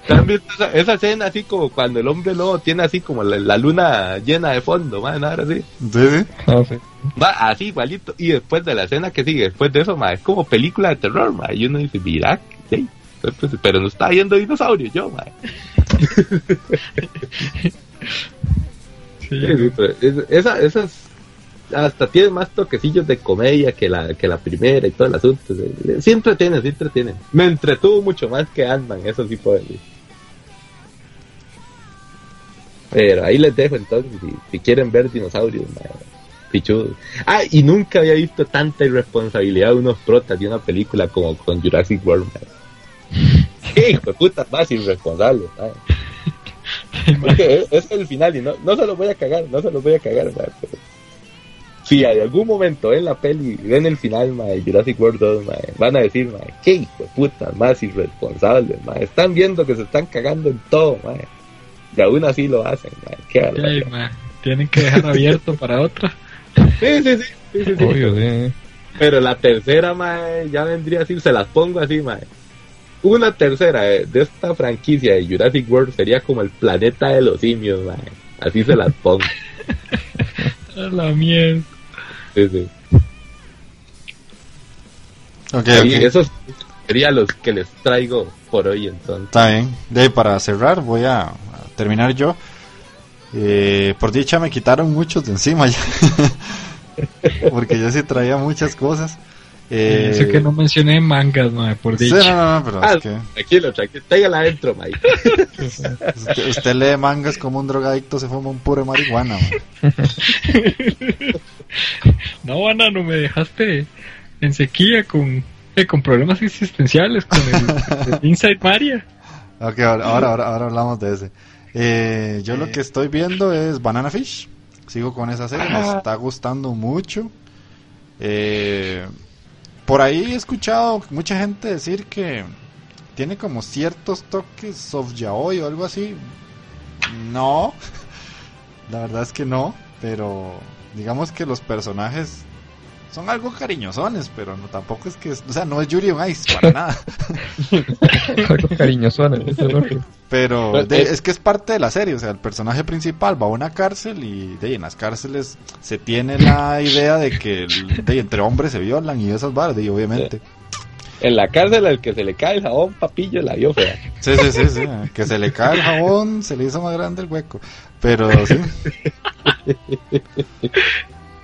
Cambio esa, esa, escena así como cuando el hombre lobo tiene así como la, la luna llena de fondo, man, ahora así.
Sí,
Ah, sí.
Va así igualito. Y después de la escena que sigue, después de eso, ma, es como película de terror, ma. Y uno dice, mira, sí. Pues, pero no está viendo dinosaurios yo, ma.
Sí,
Sí, sí, pero es- esa, esas hasta tiene más toquecillos de comedia que la, que la primera y todo el asunto. Sí, Sí entretiene, sí entretiene. Me entretuvo mucho más que Ant-Man, eso sí puedo decir. Pero ahí les dejo entonces, si, si quieren ver dinosaurios, ma, pichudos. Ah, y nunca había visto tanta irresponsabilidad de unos protas de una película como con Jurassic World. ma. *laughs* Qué hijo de puta más irresponsable. ma. Porque es, es el final y no, no se los voy a cagar, no se los voy a cagar, ma, pero si hay algún momento en la peli ven el final de Jurassic World 2, ma, van a decir, ma, qué hijo de puta más irresponsables, ma, están viendo que se están cagando en todo, ma, y aún así lo hacen, ma, qué
Ay, Tienen que dejar abierto para otra.
Sí, sí, sí, sí, sí, sí.
Obvio, sí.
Pero la tercera, ma, ya vendría así, se las pongo así, ma. Una tercera de, de esta franquicia de Jurassic World sería como el planeta de los simios, ma. Así se las pongo. *laughs*
A la mierda.
Sí, sí.
Ok,
Y
ok.
Esos serían los que les traigo por hoy entonces.
Está bien. De ahí, para cerrar, voy a, a terminar yo. Eh, por dicha me quitaron muchos de encima ya. *laughs* Porque yo sí traía muchas cosas. Eh,
Eso que no mencioné mangas, ma, por
sí,
dicho.
no, no, pero
Ah,
es que
tranquilo, tranquilo, tráigala adentro, Mike.
usted, usted lee mangas como un drogadicto se fuma un puro de marihuana. man. *laughs*
No, Ana, no me dejaste en sequía con, eh, *laughs* con problemas existenciales con el, el Inside Maria.
Ok, ahora, ahora, ahora, ahora hablamos de ese. Eh, yo lo que estoy viendo es Banana Fish. Sigo con esa serie, me está gustando mucho. Eh, por ahí he escuchado mucha gente decir que tiene como ciertos toques soft yaoi o algo así. No, *laughs* la verdad es que no, pero digamos que los personajes son algo cariñosones, pero no tampoco es que, es- o sea, no es Yuri on Ice para nada. *laughs*
Algo cariñoso, ¿no? Eso es lo que-
Pero de-
es-
que es parte de la serie, o sea, el personaje principal va a una cárcel y de ahí en las cárceles se tiene la idea de que el- de ahí entre hombres se violan y esas de ahí, obviamente.
En la cárcel al que se le cae el jabón, papillo, la vio fea.
Sí, sí, sí, sí, que se le cae el jabón, se le hizo más grande el hueco, pero sí. *laughs*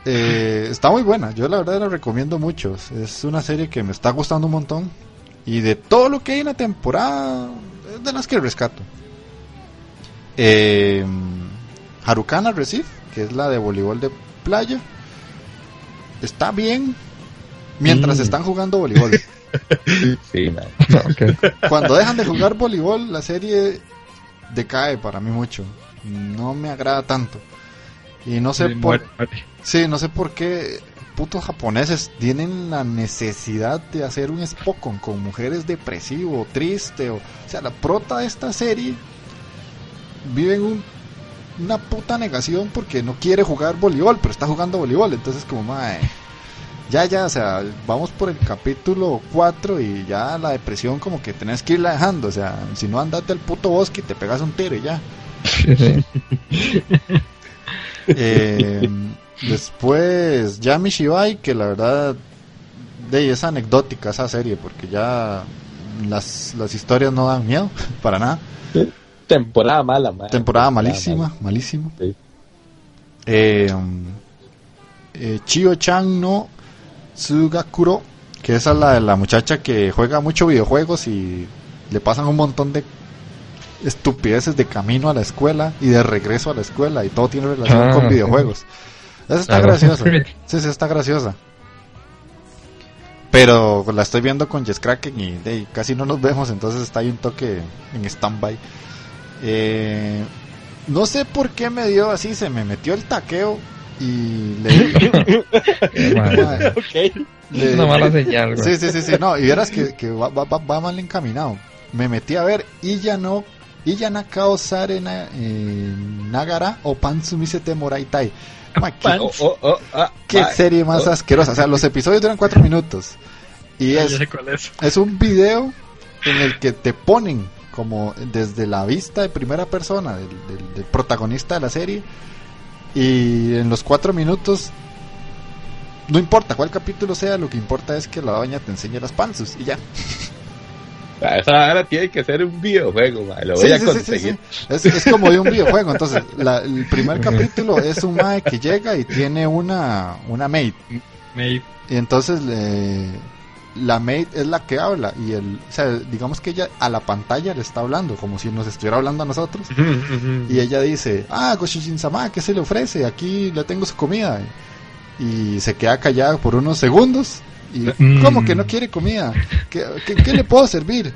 Eh, está muy buena, yo la verdad la recomiendo mucho, es una serie que me está gustando un montón y de todo lo que hay en la temporada, es de las que rescato. Eh, Harukana Recife, que es la de voleibol de playa, está bien mientras
Mm.
están jugando voleibol. *laughs*
Sí. *laughs*
No.
Cuando dejan de jugar voleibol, la serie decae para mí mucho. No me agrada tanto. Y no sé
Sí,
por,
muere, muere.
Sí, no sé por qué putos japoneses tienen la necesidad de hacer un Spokon con mujeres depresivo, triste o, o sea, la prota de esta serie vive en un- una puta negación porque no quiere jugar voleibol, pero está jugando voleibol, entonces como mae, ya ya, o sea, vamos por el capítulo 4 y ya la depresión como que tenés que irla dejando, o sea, si no andate al puto bosque y te pegas un tiro y ya. *laughs* Eh, después Yami Shibai, que la verdad de es anecdótica esa serie, porque ya las, las historias no dan miedo, *laughs* para nada.
Temporada mala, man.
Temporada malísima, malísima.
Sí.
Eh, eh, Chio-chan no Tsugakuro Que esa es la de la muchacha que juega mucho videojuegos y le pasan un montón de estupideces de camino a la escuela y de regreso a la escuela y todo tiene relación
Ah,
con
sí.
Esa está
Ah,
graciosa. *laughs*
sí.
Sí, está graciosa. Pero la estoy viendo con Jess Kraken y de, casi no nos vemos, entonces está ahí un toque en stand-by. Eh, no sé por qué me dio así, se me metió el taqueo y le,
Madre, *laughs* *laughs*
Ok.
le-
es una mala señal, güey.
Sí, sí, sí, sí, no, y verás que, que va, va, va- va mal encaminado. Me metí a ver Iyano, Iyanaka Sare na, eh, Nagara o Pansumisete Moraitai. Qué,
Oh, oh, oh, ah,
qué
mae.
serie más
Oh.
asquerosa. O sea, los episodios duran cuatro minutos. Y es,
sé cuál es.
es un video en el que te ponen como desde la vista de primera persona del, del- del protagonista de la serie. Y en los cuatro minutos, no importa cuál capítulo sea, lo que importa es que la doña te enseñe las panzus y ya. *laughs*
Esa ahora tiene que ser un videojuego, mae. Lo voy
Sí,
a
sí, sí, sí,
conseguir.
sí. Es, es como de un videojuego. Entonces, *laughs* la- el primer capítulo es un mae que llega y tiene una, una maid.
Me-
Y entonces le- la maid es la que habla. Y el, o sea, digamos que ella a la pantalla le está hablando, como si nos estuviera hablando a nosotros. Y ella dice, ah, Goshishin-sama, ¿qué se le ofrece? Aquí le tengo su comida. Y se queda callada por unos segundos. Y,
Mm.
¿cómo que no quiere comida? ¿Qué, qué, qué le puedo servir?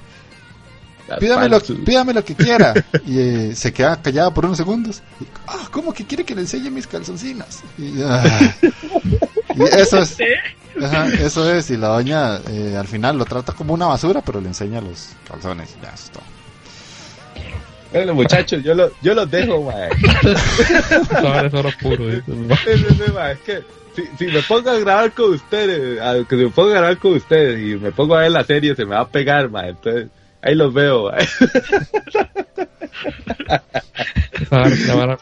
Pídame lo, pídame lo que quiera. *laughs* Y eh, se queda callada por unos segundos. Y, ah, ¿cómo que quiere que le enseñe mis calzoncinas? Y, *laughs* ah. Y eso es. ajá, eso es. Y la doña eh, al final lo trata como una basura, pero le enseña los calzones. Ya, eso es todo.
Bueno, muchachos, yo, lo, yo los dejo, mae. *laughs*
Ahora es oro puro, dices, ¿no?
Mae, Es que si, si me pongo a grabar con ustedes, a- que me pongo a grabar con ustedes y me pongo a ver la serie, se me va a pegar, mae. Entonces, ahí los veo.
Esa vara es rara.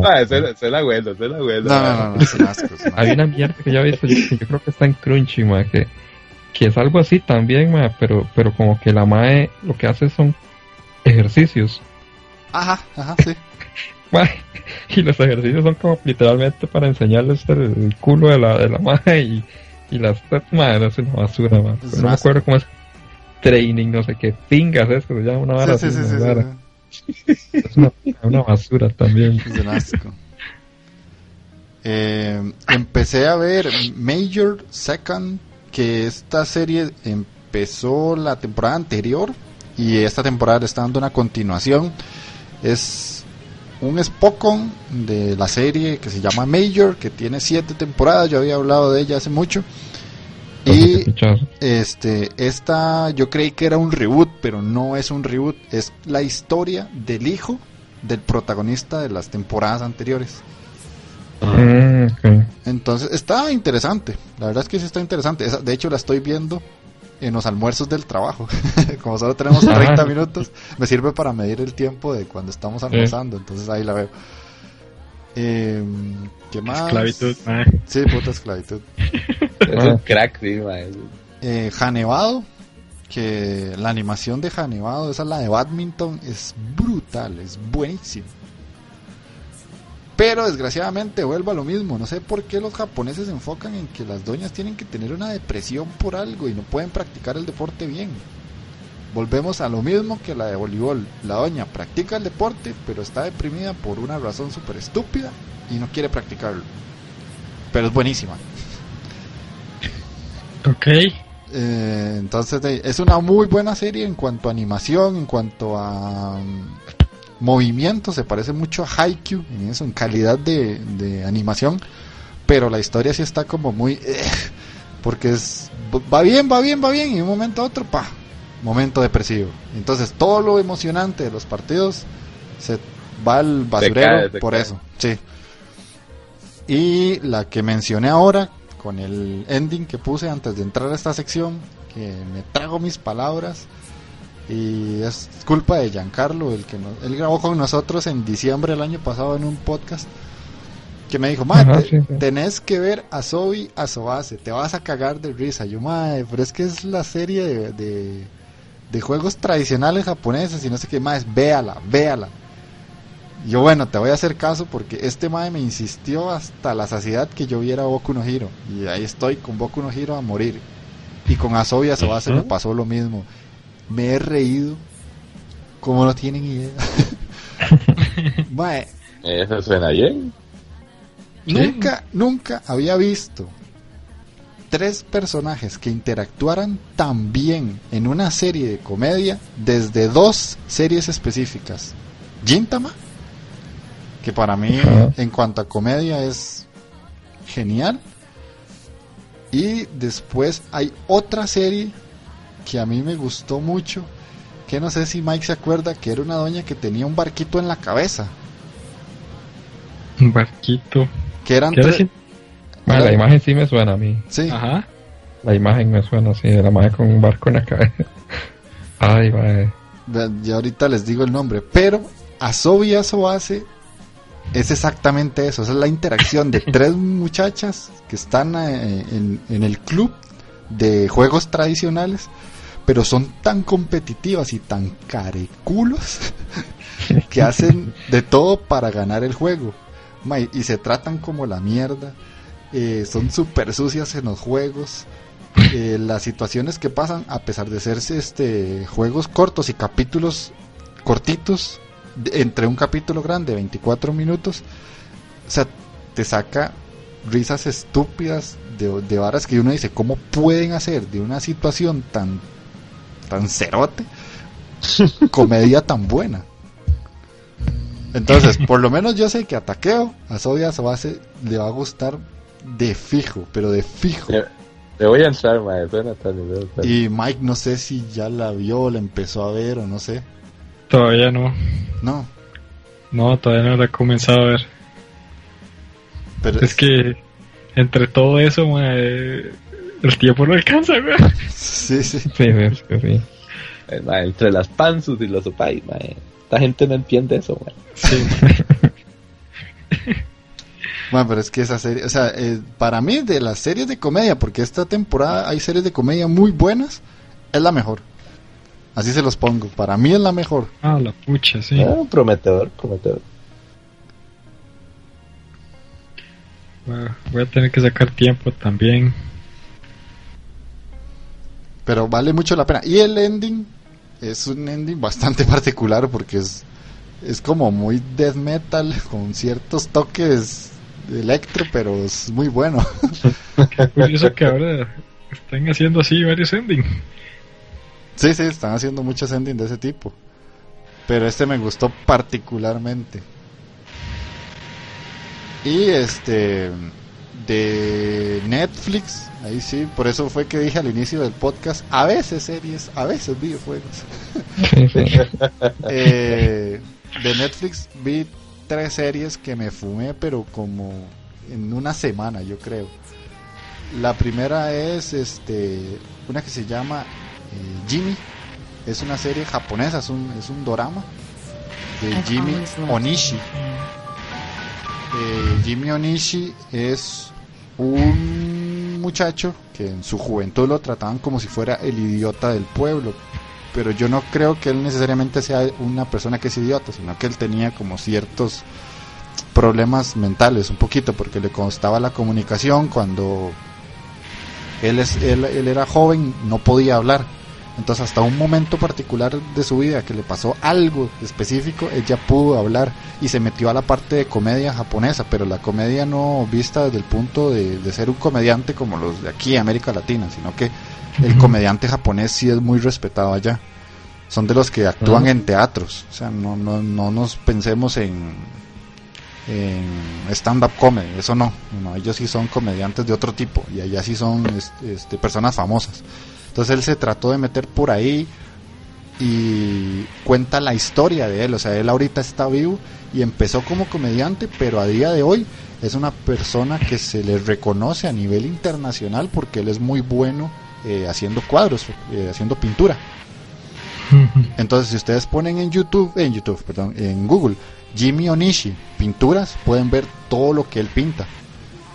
Mae, suena, suena bueno, suena bueno.
No, no, no, es es.
Hay una mierda que yo he visto, yo, que yo creo que está en Crunchy, ma, que, que es algo así también, ma, pero, pero como que la mae lo que hace son ejercicios.
Ajá, ajá, sí.
Y los ejercicios son como literalmente para enseñarles el, el culo de la, de la mae y, y las madre es una basura, ma.
Es
no me acuerdo cómo es training, no sé qué, pingas eso, se llama una vara
Sí, sí,
así,
sí,
una
sí,
vara.
sí.
Es una, una basura también.
Es un asco. Eh, empecé a ver Major Second, que esta serie empezó la temporada anterior y esta temporada le está dando una continuación. Es un Spokon de la serie que se llama Major, que tiene siete temporadas. Yo había hablado de ella hace mucho. Y este, esta yo creí que era un reboot, pero no es un reboot, es la historia del hijo del protagonista de las temporadas anteriores.
Ok.
Entonces, está interesante, la verdad es que sí está interesante. Esa- de hecho, la estoy viendo en los almuerzos del trabajo. *laughs* Como solo tenemos
Ah.
30 minutos, me sirve para medir el tiempo de cuando estamos almorzando, entonces ahí la veo. Eh, ¿Qué más?
Esclavitud, mae.
Sí, puta esclavitud. *laughs*
Es un crack, sí.
Eh, Janevado, que la animación de Janevado, esa es la de badminton, es brutal, es buenísimo. Pero desgraciadamente vuelvo a lo mismo, no sé por qué los japoneses se enfocan en que las doñas tienen que tener una depresión por algo y no pueden practicar el deporte bien. Volvemos a lo mismo que la de voleibol. La doña practica el deporte, pero está deprimida por una razón súper estúpida y no quiere practicarlo. Pero es buenísima.
Ok.
Eh, entonces es una muy buena serie en cuanto a animación, en cuanto a mm, movimiento, se parece mucho a Haikyuu en eso, en calidad de, de animación, pero la historia sí está como muy... eh, porque es va bien, va bien, va bien, y de un momento a otro, pa, momento depresivo. Entonces todo lo emocionante de los partidos se va al basurero
cae,
por
cae.
eso, sí. Y la que mencioné ahora, con el ending que puse antes de entrar a esta sección, que me trago mis palabras, y es culpa de Giancarlo, el que nos- él grabó con nosotros en diciembre del año pasado en un podcast, que me dijo, madre,
Ajá,
te-
sí, sí.
tenés que ver a Zoe a Sobase, te vas a cagar de risa. Yo, madre, pero es que es la serie de, de, de juegos tradicionales japoneses y no sé qué más, véala, véala. Yo bueno, te voy a hacer caso porque este mae me insistió hasta la saciedad que yo viera Boku no Hero. Y ahí estoy con Boku no Hero a morir. Y con Asobi Asobase me pasó lo mismo. Me he reído como no tienen idea. *laughs* Mae,
Eso suena bien.
Nunca, nunca había visto tres personajes que interactuaran tan bien en una serie de comedia desde dos series específicas. Gintama, que para mí en cuanto a comedia es genial. Y después hay otra serie que a mí me gustó mucho, que no sé si Mike se acuerda, que era una doña que tenía un barquito en la cabeza.
Un barquito.
Que eran
¿Qué era
tres...
así?
Ma, la imagen sí me suena a mí.
Sí,
Ajá.
La imagen me suena así, de la madre con un barco en la cabeza. *laughs* Ay, madre.
Ya ahorita les digo el nombre, pero Asobi Asobase es exactamente eso, esa es la interacción de *laughs* tres muchachas que están eh, en, en el club de juegos tradicionales, pero son tan competitivas y tan careculos *laughs* que hacen de todo para ganar el juego. Y- y se tratan como la mierda, eh, son súper sucias en los juegos. eh, las situaciones que pasan, a pesar de ser este, juegos cortos y capítulos cortitos, de- entre un capítulo grande, 24 minutos, o sea, te saca risas estúpidas de, de varas que uno dice, ¿cómo pueden hacer de una situación tan, tan cerote *laughs* comedia tan buena? Entonces, *laughs* por lo menos yo sé que a Taqueo, a Sodia Sobase le va a gustar de fijo, pero de fijo.
Le, le voy a entrar, mae. Suena tan le voy a entrar.
Y Mike no sé si ya la vio, la empezó a ver o no sé.
Todavía no.
No,
No, todavía no la he comenzado a ver.
pero
Es que entre todo eso, mae, el tiempo no alcanza, güey.
sí, sí.
Sí, es que sí.
Eh, entre las panzus y los opais, mae. Esta gente no entiende eso, mae.
Sí, *laughs*
Bueno, pero es que esa serie, o sea, eh, para mí de las series de comedia, porque esta temporada hay series de comedia muy buenas, es la mejor. Así se los pongo, para mí es la mejor.
Ah, la pucha, sí.
Ah, prometedor, prometedor.
Bueno, voy a tener que sacar tiempo también.
Pero vale mucho la pena. Y el ending es un ending bastante *laughs* particular porque es, es como muy death metal *laughs* con ciertos toques de electro, pero es muy bueno.
Qué *laughs* curioso que ahora están haciendo así varios endings.
Sí, sí, están haciendo muchos endings de ese tipo. Pero este me gustó particularmente. Y este de Netflix, ahí sí, por eso fue que dije al inicio del podcast, a veces series, a veces videojuegos. *laughs* Eh, de Netflix vi tres series que me fumé, pero como en una semana, yo creo. La primera es este una que se llama eh, Jimmy. Es una serie japonesa, es un, es un dorama de Jimmy Onishi. Eh, Jimmy Onishi es un muchacho que en su juventud lo trataban como si fuera el idiota del pueblo, pero yo no creo que él necesariamente sea una persona que es idiota, sino que él tenía como ciertos problemas mentales un poquito, porque le costaba la comunicación cuando él, es, él, él era joven, no podía hablar. Entonces hasta un momento particular de su vida que le pasó algo específico, ella pudo hablar y se metió a la parte de comedia japonesa, pero la comedia no vista desde el punto de, de ser un comediante como los de aquí, América Latina, sino que el comediante japonés sí es muy respetado allá. Son de los que actúan en teatros, o sea, no, no, no nos pensemos en, en stand-up comedy, eso no, no, ellos sí son comediantes de otro tipo y allá sí son este, este, personas famosas. Entonces él se trató de meter por ahí y cuenta la historia de él, o sea, él ahorita está vivo y empezó como comediante, pero a día de hoy es una persona que se le reconoce a nivel internacional porque él es muy bueno eh, haciendo cuadros, eh, haciendo pintura. *laughs* Entonces, si ustedes ponen en YouTube, en YouTube, perdón, en Google, Jimmy Onishi, pinturas, pueden ver todo lo que él pinta.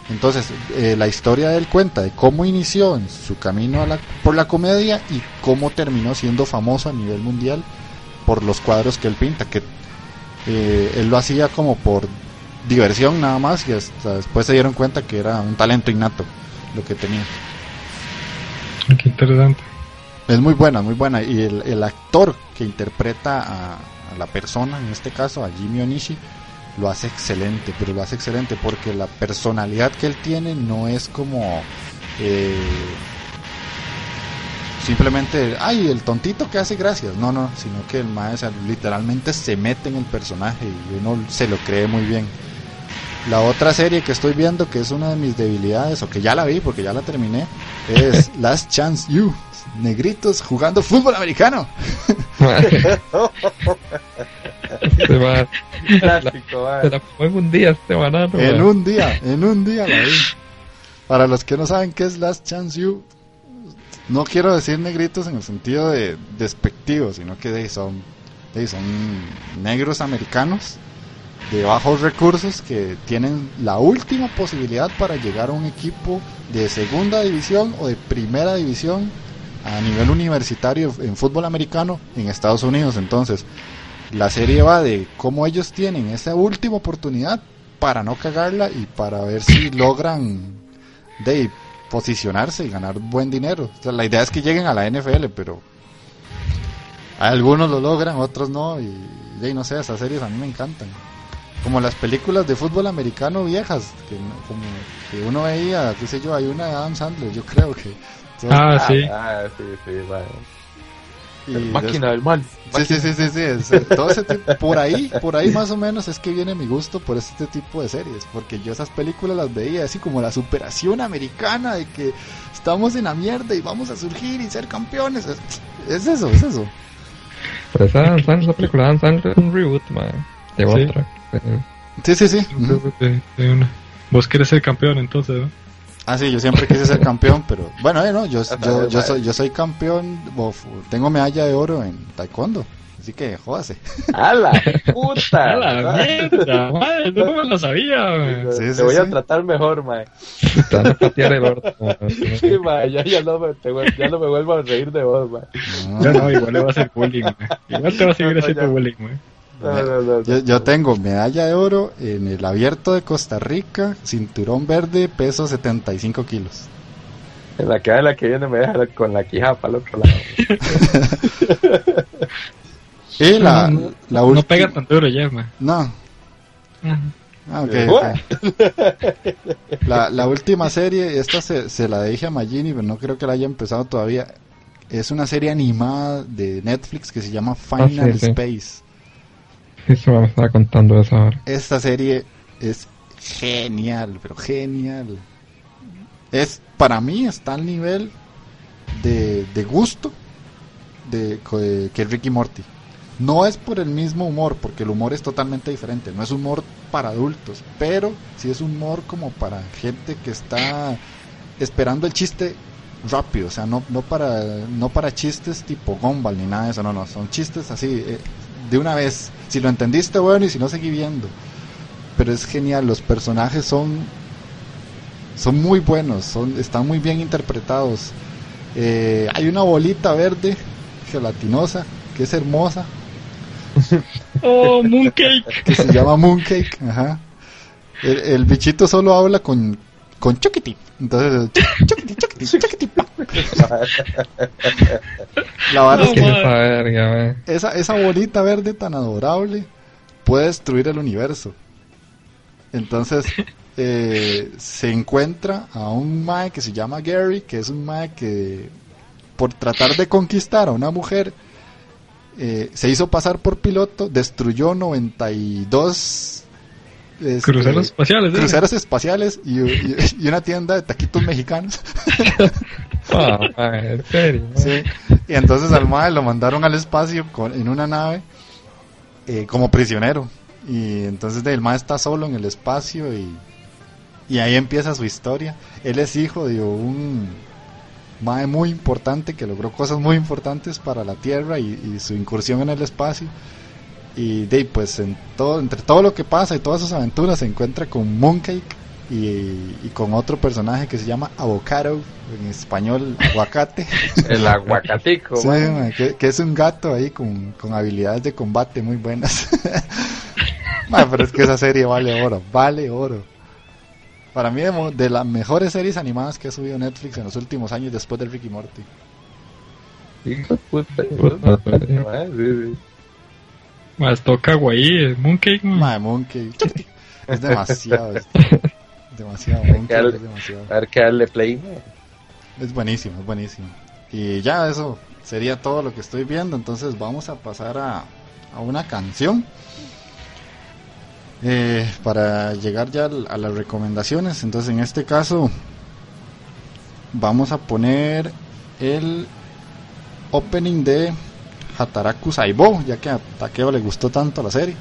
Entonces, eh, la historia de él cuenta de cómo inició en su camino a la- por la comedia y cómo terminó siendo famoso a nivel mundial por los cuadros que él pinta, que eh, él lo hacía como por diversión nada más y hasta después se dieron cuenta que era un talento innato lo que tenía.
Qué interesante.
Es muy buena, muy buena. Y el, el actor que interpreta a, a la persona, en este caso a Jimmy Onishi, lo hace excelente, pero lo hace excelente porque la personalidad que él tiene no es como eh, simplemente, ay, el tontito que hace gracias, no, no, sino que el maestro literalmente se mete en el personaje y uno se lo cree muy bien. La otra serie que estoy viendo, que es una de mis debilidades, o que ya la vi porque ya la terminé, es *laughs* Last Chance You. Negritos jugando fútbol americano.
Se va.
Clásico,
Se la pongo en un día este banano.
En
man.
un día, en un día la vi. Para los que no saben qué es Last Chance You, no quiero decir negritos en el sentido de despectivo, sino que son negros americanos de bajos recursos que tienen la última posibilidad para llegar a un equipo de segunda división o de primera división a nivel universitario en fútbol americano en Estados Unidos. Entonces, la serie va de cómo ellos tienen esa última oportunidad para no cagarla y para ver si logran de posicionarse y ganar buen dinero. La idea es que lleguen a la NFL, pero algunos lo logran, otros no. Y no sé, esas series a mí me encantan. Como las películas de fútbol americano viejas, que, como que uno veía, qué sé yo, hay una de Adam Sandler, yo creo que. Son-
Ah, sí.
Ah, sí, sí, vale.
y
El
des-
máquina del mal.
Sí, sí, sí, sí, sí, es- todo ese tipo- por ahí, por ahí más o menos es que viene mi gusto por este tipo de series, porque yo esas películas las veía así como la superación americana de que estamos en la mierda y vamos a surgir y ser campeones, es, es eso, es eso.
Pero esa Dan Sandler, esa película Dan Sandler es un reboot, man. De
Sí.
otra. Eh,
Sí, sí, sí. Ujú.
De- de una. Vos querés ser campeón entonces, ¿no?
Ah, sí, yo siempre quise ser campeón, pero bueno, eh, no, yo, *laughs* yo, yo soy, yo soy campeón, of- tengo medalla de oro en taekwondo, así que jódase. *laughs*
¡A la puta! *laughs*
¡A la mierda! Madre, no me lo sabía.
Sí,
Te
sí,
voy a tratar mejor, mae.
Te van a patear el orto.
Sí, mae, ya, ya, no me, te vuel- ya no me vuelvo a reír de vos, mae.
Ya no, igual le va a hacer bullying. Igual te va a seguir
No, no,
haciendo
ya.
bullying, man.
No, no, no,
Yo, tengo medalla de oro en el abierto de Costa Rica, cinturón verde, peso 75 kilos.
En la que va en la que viene me deja con la quijada para el otro lado. *laughs*
Y la,
No, no,
la
No
última.
pega tan duro ya, man.
No. Ah. La, la última serie, esta se, se la dije a Magini, pero no creo que la haya empezado todavía. Es una serie animada de Netflix que se llama Final
Ah, sí, sí. *laughs* Eso me estaba contando eso ahora.
Esta serie es genial, pero genial. Es, para mí está al nivel de, de gusto de, de- que Ricky Morty. No es por el mismo humor, porque el humor es totalmente diferente. No es humor para adultos, pero sí es humor como para gente que está esperando el chiste rápido. O sea, no, no, para, no para chistes tipo Gumball ni nada de eso. No, no. Son chistes así, eh, de una vez. Si lo entendiste, bueno, y si no, seguí viendo. Pero es genial. Los personajes son, son muy buenos, son, están muy bien interpretados. Eh, hay una bolita verde, gelatinosa, que es hermosa, *laughs*
¡Oh, Mooncake!
que se llama Mooncake. Ajá. El, el bichito solo habla con, con Chuckity. Entonces, Chuckity, Chuckity, Chuckity, pa. La vara es
No,
¿Qué
que
esa,
esa bolita verde tan adorable puede destruir el universo. Entonces, eh, se encuentra a un mae que se llama Gary, que es un mae que por tratar de conquistar a una mujer eh, se hizo pasar por piloto, destruyó 92 este,
Cruceros espaciales, ¿eh?
cruceros espaciales y, y- y una tienda de taquitos mexicanos. *laughs*
Ah, man, en serio. man.
Sí. Y entonces al mae lo mandaron al espacio con- en una nave eh, como prisionero. Y entonces el mae está solo en el espacio y, y ahí empieza su historia. Él es hijo de un mae muy importante que logró cosas muy importantes para la Tierra y, y su incursión en el espacio. Y de ahí, pues en todo, entre todo lo que pasa y todas sus aventuras se encuentra con Mooncake y, y con otro personaje que se llama Avocado, en español aguacate. *laughs*
El aguacatico,
Sí, que, que es un gato ahí con, con habilidades de combate muy buenas. *laughs* Pero es que esa serie vale oro, vale oro. Para mí, de, las mejores series animadas que ha subido Netflix en los últimos años después de Ricky Morty. *laughs*
Sí,
madre.
sí.
Más toca guay, Mooncake, man.
Mae, Monkey. *laughs* Es demasiado. Es, demasiado. Monkey, es demasiado.
A ver qué darle play. ¿no?
Es buenísimo, es buenísimo. Y ya eso sería todo lo que estoy viendo. Entonces vamos a pasar a, a una canción. Eh, para llegar ya al- a las recomendaciones. Entonces en este caso vamos a poner el opening de Hataraku Saibo, ya que a Takeo le gustó tanto la serie.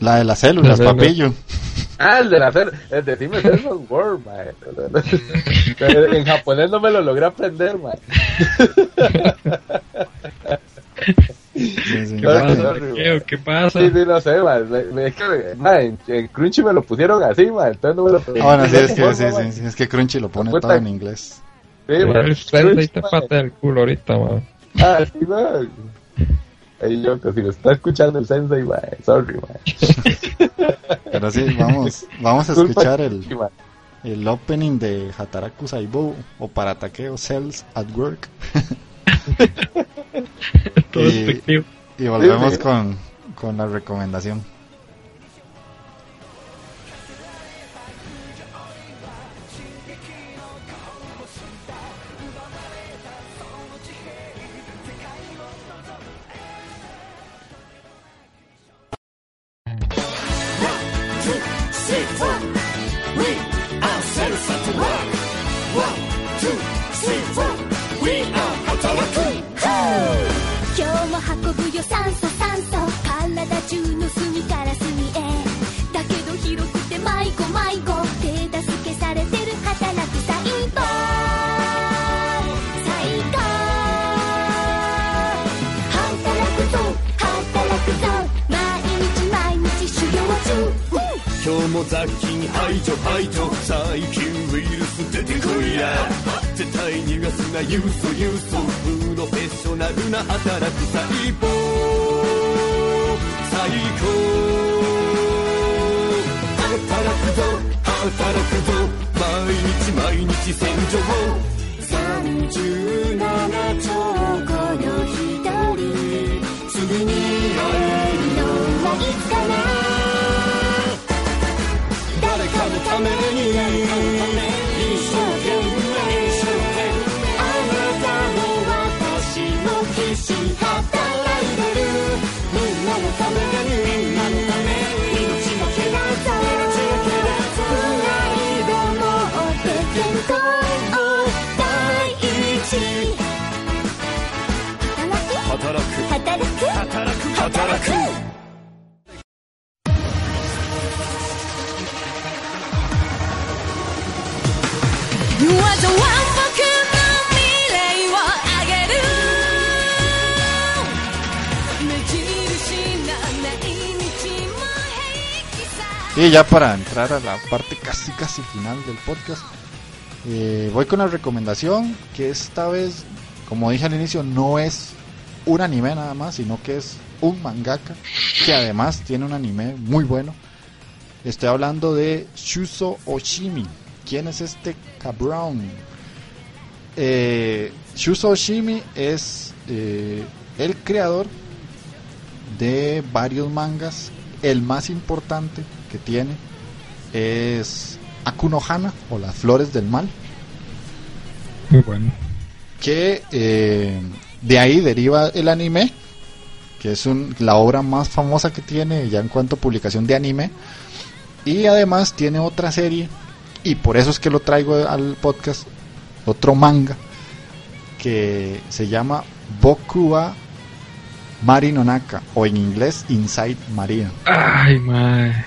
La de las células,
La de-
papillo.
Ah, el de la hacer. El de Eternal World, mae. En japonés no me lo logré aprender, mae.
Sí, sí.
¿Qué pasa,
no,
Takeo? ¿Qué pasa?
Sí, sí, no sé, me- es que, mae, en, Crunchy me lo pusieron así, mae. Entonces no me lo
Ah, bueno, *laughs* sí, es que, sí, sí, sí, es que Crunchy lo pone todo en inglés.
El Sensei te pata del culo ahorita, man.
Ah, sí, mae. Ey, yo, que si lo está escuchando el Sensei, mae. Sorry, mae. *laughs*
Pero sí, vamos, vamos a escuchar el, el opening de Hataraku Saibo o para Takeo Cells at Work. *laughs*
Todo
Y-. Y volvemos
sí.
con, con la recomendación.
Six. も
雑菌排除排除細菌ウイルス出てこいや絶対逃がすなユーソユーソプロフェッショナルな働く細胞最高。働くぞ働くぞ毎日毎日洗浄
37兆個の一人
すぐに会える
のはいつかのために一生懸命あなたも私も必死働いてるみんなのためにみんなのため命も蹴らずプライドもって健康を第一
働く。
働く。
働く。働く。
技
Y ya para entrar a la parte casi casi final del podcast, eh, voy con la recomendación que esta vez, como dije al inicio, no es un anime nada más, sino que es un mangaka que además tiene un anime muy bueno. Estoy hablando de Shuso Oshimi. ¿Quién es este cabrón? Eh, Shuso Oshimi es eh, el creador de varios mangas. El más importante que tiene es Akuno Hana o las flores del mal.
Muy bueno.
Que eh, de ahí deriva el anime, que es un- la obra más famosa que tiene ya en cuanto a publicación de anime. Y además tiene otra serie, y por eso es que lo traigo al podcast, otro manga, que se llama Boku wa Mari no Naka, o en inglés Inside Marina.
Ay, mae.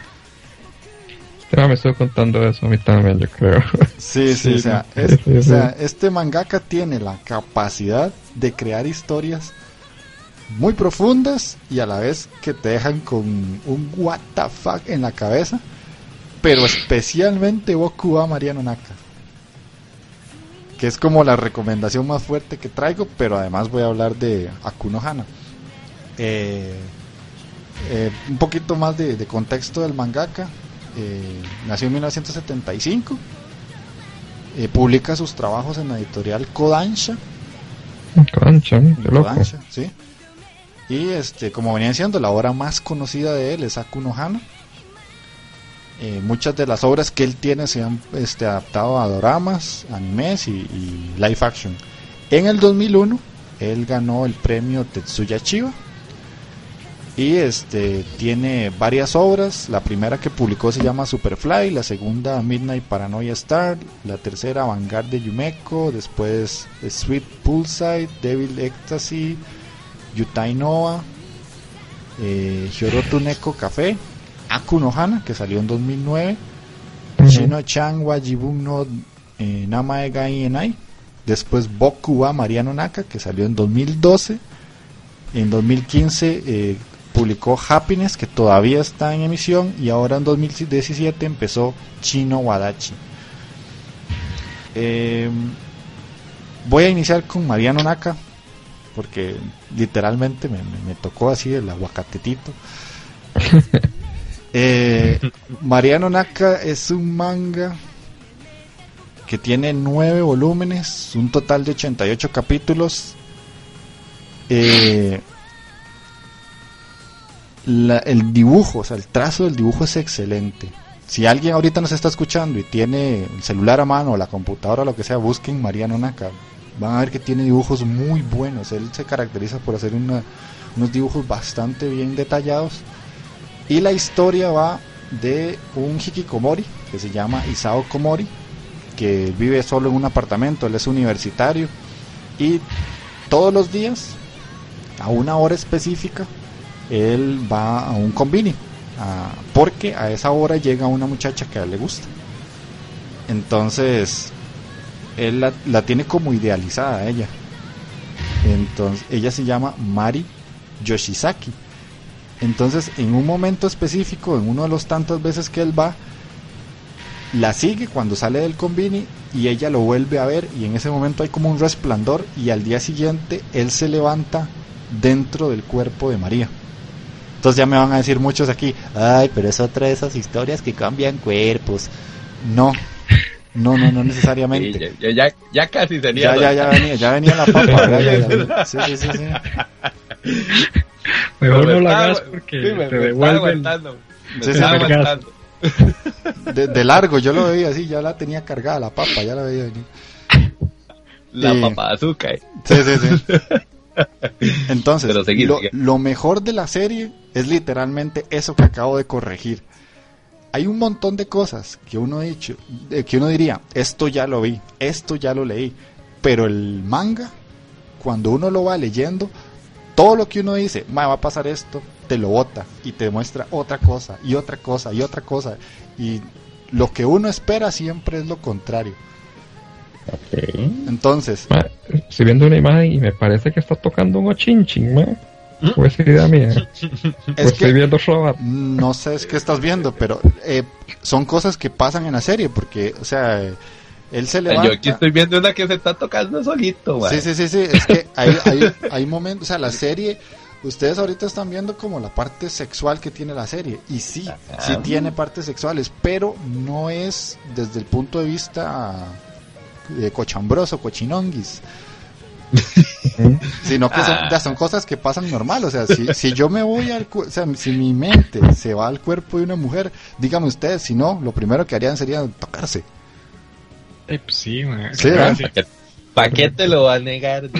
Este me estuvo contando eso a mí también, yo creo. *laughs*
Sí, sí,
Sí,
o, sea, es-
Sí, sí,
o sea, este mangaka tiene la capacidad de crear historias muy profundas y a la vez que te dejan con un what the fuck en la cabeza, pero especialmente Boku wa Mariano Naka. Que es como la recomendación más fuerte que traigo, pero además voy a hablar de Akuno Hana. Eh, Eh, un poquito más de, de contexto del mangaka. Eh, nació en 1975. Eh, publica sus trabajos en la editorial Kodansha.
Loco.
Kodansha, sí. Y este, como venía diciendo, la obra más conocida de él es Akuno Hana. Eh, muchas de las obras que él tiene se han este, adaptado a doramas, animes y, y live action. En el 2001, él ganó el premio Tetsuya Chiba. Y este tiene varias obras. La primera que publicó se llama Superfly, la segunda Midnight Paranoia Star, la tercera Vanguard de Yumeko, después Sweet Poolside, Devil Ecstasy, Yutai Nova, eh, Hyorotu Neko Café, Aku no Hana, que salió en 2009, Shino Chan wa Jibun no eh, Namae Gai Enai, después Boku wa Mariano Naka, que salió en 2012, en 2015 eh, publicó Happiness, que todavía está en emisión, y ahora en 2017 empezó Chino Wadachi. Eh, voy a iniciar con Mariano Naka, porque literalmente me, me- me tocó así el aguacatetito. *laughs* Eh, Mariano Naka es un manga que tiene nueve volúmenes, un total de 88 capítulos. Eh, el dibujo, o sea, el trazo del dibujo es excelente. Si alguien ahorita nos está escuchando y tiene el celular a mano, o la computadora, lo que sea, busquen Mariano Naka. Van a ver que tiene dibujos muy buenos. Él se caracteriza por hacer unos dibujos bastante bien detallados. Y la historia va de un hikikomori que se llama Isao Komori, que vive solo en un apartamento, él es universitario y todos los días, a una hora específica, él va a un convini, porque a esa hora llega una muchacha que a él le gusta. Entonces, él la, la tiene como idealizada a ella. Entonces, ella se llama Mari Yoshizaki. Entonces, en un momento específico, en uno de los tantas veces que él va, la sigue cuando sale del convini y ella lo vuelve a ver y en ese momento hay como un resplandor y al día siguiente él se levanta dentro del cuerpo de María. Entonces ya me van a decir muchos aquí, ay, pero es otra de esas historias que cambian cuerpos. No, no, no, no *laughs*
Sí,
necesariamente.
ya, ya, ya casi sería.
Ya, ya, ya venía, ya venía la papa. ya, ya, ya. *laughs* Sí, sí, sí, sí.
Mejor
Me
no
estaba
hagas porque
sí, me-
te
me
devuelve
estaba
el-
aguantando. Me
Sí, sí. *laughs* De, de largo, yo lo veía así, ya la tenía cargada la papa, ya la veía venir.
La
Eh,
papa de azúcar.
Sí, sí, sí. Entonces, lo mejor de la serie es literalmente eso que acabo de corregir. Hay un montón de cosas que uno, dicho, que uno diría, esto ya lo vi, esto ya lo leí, pero el manga, cuando uno lo va leyendo, todo lo que uno dice, "Ma, va a pasar esto, te lo bota y te muestra otra cosa y otra cosa y otra cosa. Y lo que uno espera siempre es lo contrario. Entonces,
Ma, estoy viendo una imagen y me parece que está tocando un ochinchin, *laughs* ma. ¿O es idea mía? ¿O
es
estoy
que
viendo Robot?
no sé es qué estás viendo, pero eh, son cosas que pasan en la serie, porque, o sea, eh, él se levanta.
Yo aquí estoy viendo una que se está tocando solito, man.
Sí, sí, sí, sí, es que hay, hay, hay momentos, o sea, la serie, ustedes ahorita están viendo como la parte sexual que tiene la serie, y sí, sí tiene partes sexuales, pero no es desde el punto de vista de cochambroso, cochinonguis, *laughs* sino que son,
Ah.
ya son cosas que pasan normal, o sea, si, si yo me voy al, o sea, si mi mente se va al cuerpo de una mujer, díganme ustedes, si no, lo primero que harían sería tocarse.
Eh, pues sí, man.
Sí.
¿Para qué, pa' qué te lo va a negar? *laughs*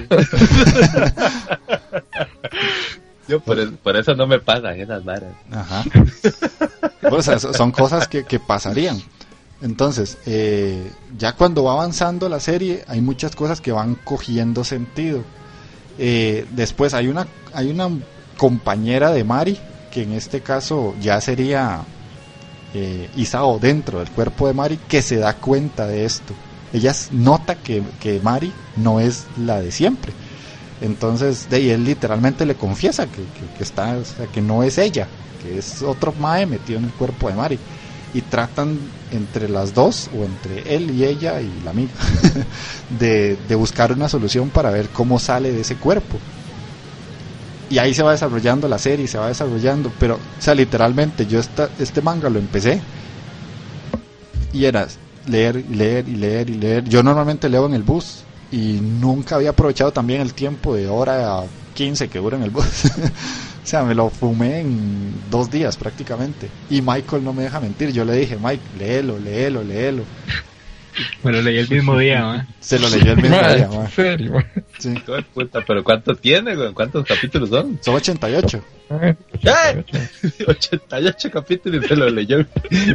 Yo por, por eso no me pasan esas varas.
Ajá. O sea, so- son cosas que, que pasarían. Entonces, eh, ya cuando va avanzando la serie, hay muchas cosas que van cogiendo sentido. Eh, después hay una, hay una compañera de Mari, que en este caso ya sería eh, Isao dentro del cuerpo de Mari, que se da cuenta de esto. Ella nota que, que Mari no es la de siempre. Entonces, de él literalmente le confiesa que, que- que está, o sea, que no es ella, que es otro Mae metido en el cuerpo de Mari. Y tratan entre las dos, o entre él y ella y la amiga, *laughs* de, de buscar una solución para ver cómo sale de ese cuerpo. Y ahí se va desarrollando la serie, se va desarrollando, pero, o sea, literalmente yo esta, este manga lo empecé y era leer, y leer y leer y leer. Yo normalmente leo en el bus y nunca había aprovechado también el tiempo de hora a 15 que dura en el bus. *laughs* sea, me lo fumé en dos días prácticamente. Y Michael no me deja mentir. Yo le dije, Mike, léelo, léelo, léelo.
Me lo leí el mismo día, ¿no?
Se lo leyó el mismo día,
en
mae.
serio.
Sí.
Puta, pero ¿cuánto tiene, güey? ¿Cuántos capítulos son?
Son 88.
Mae,
¿Qué? 88 capítulos y se lo leyó.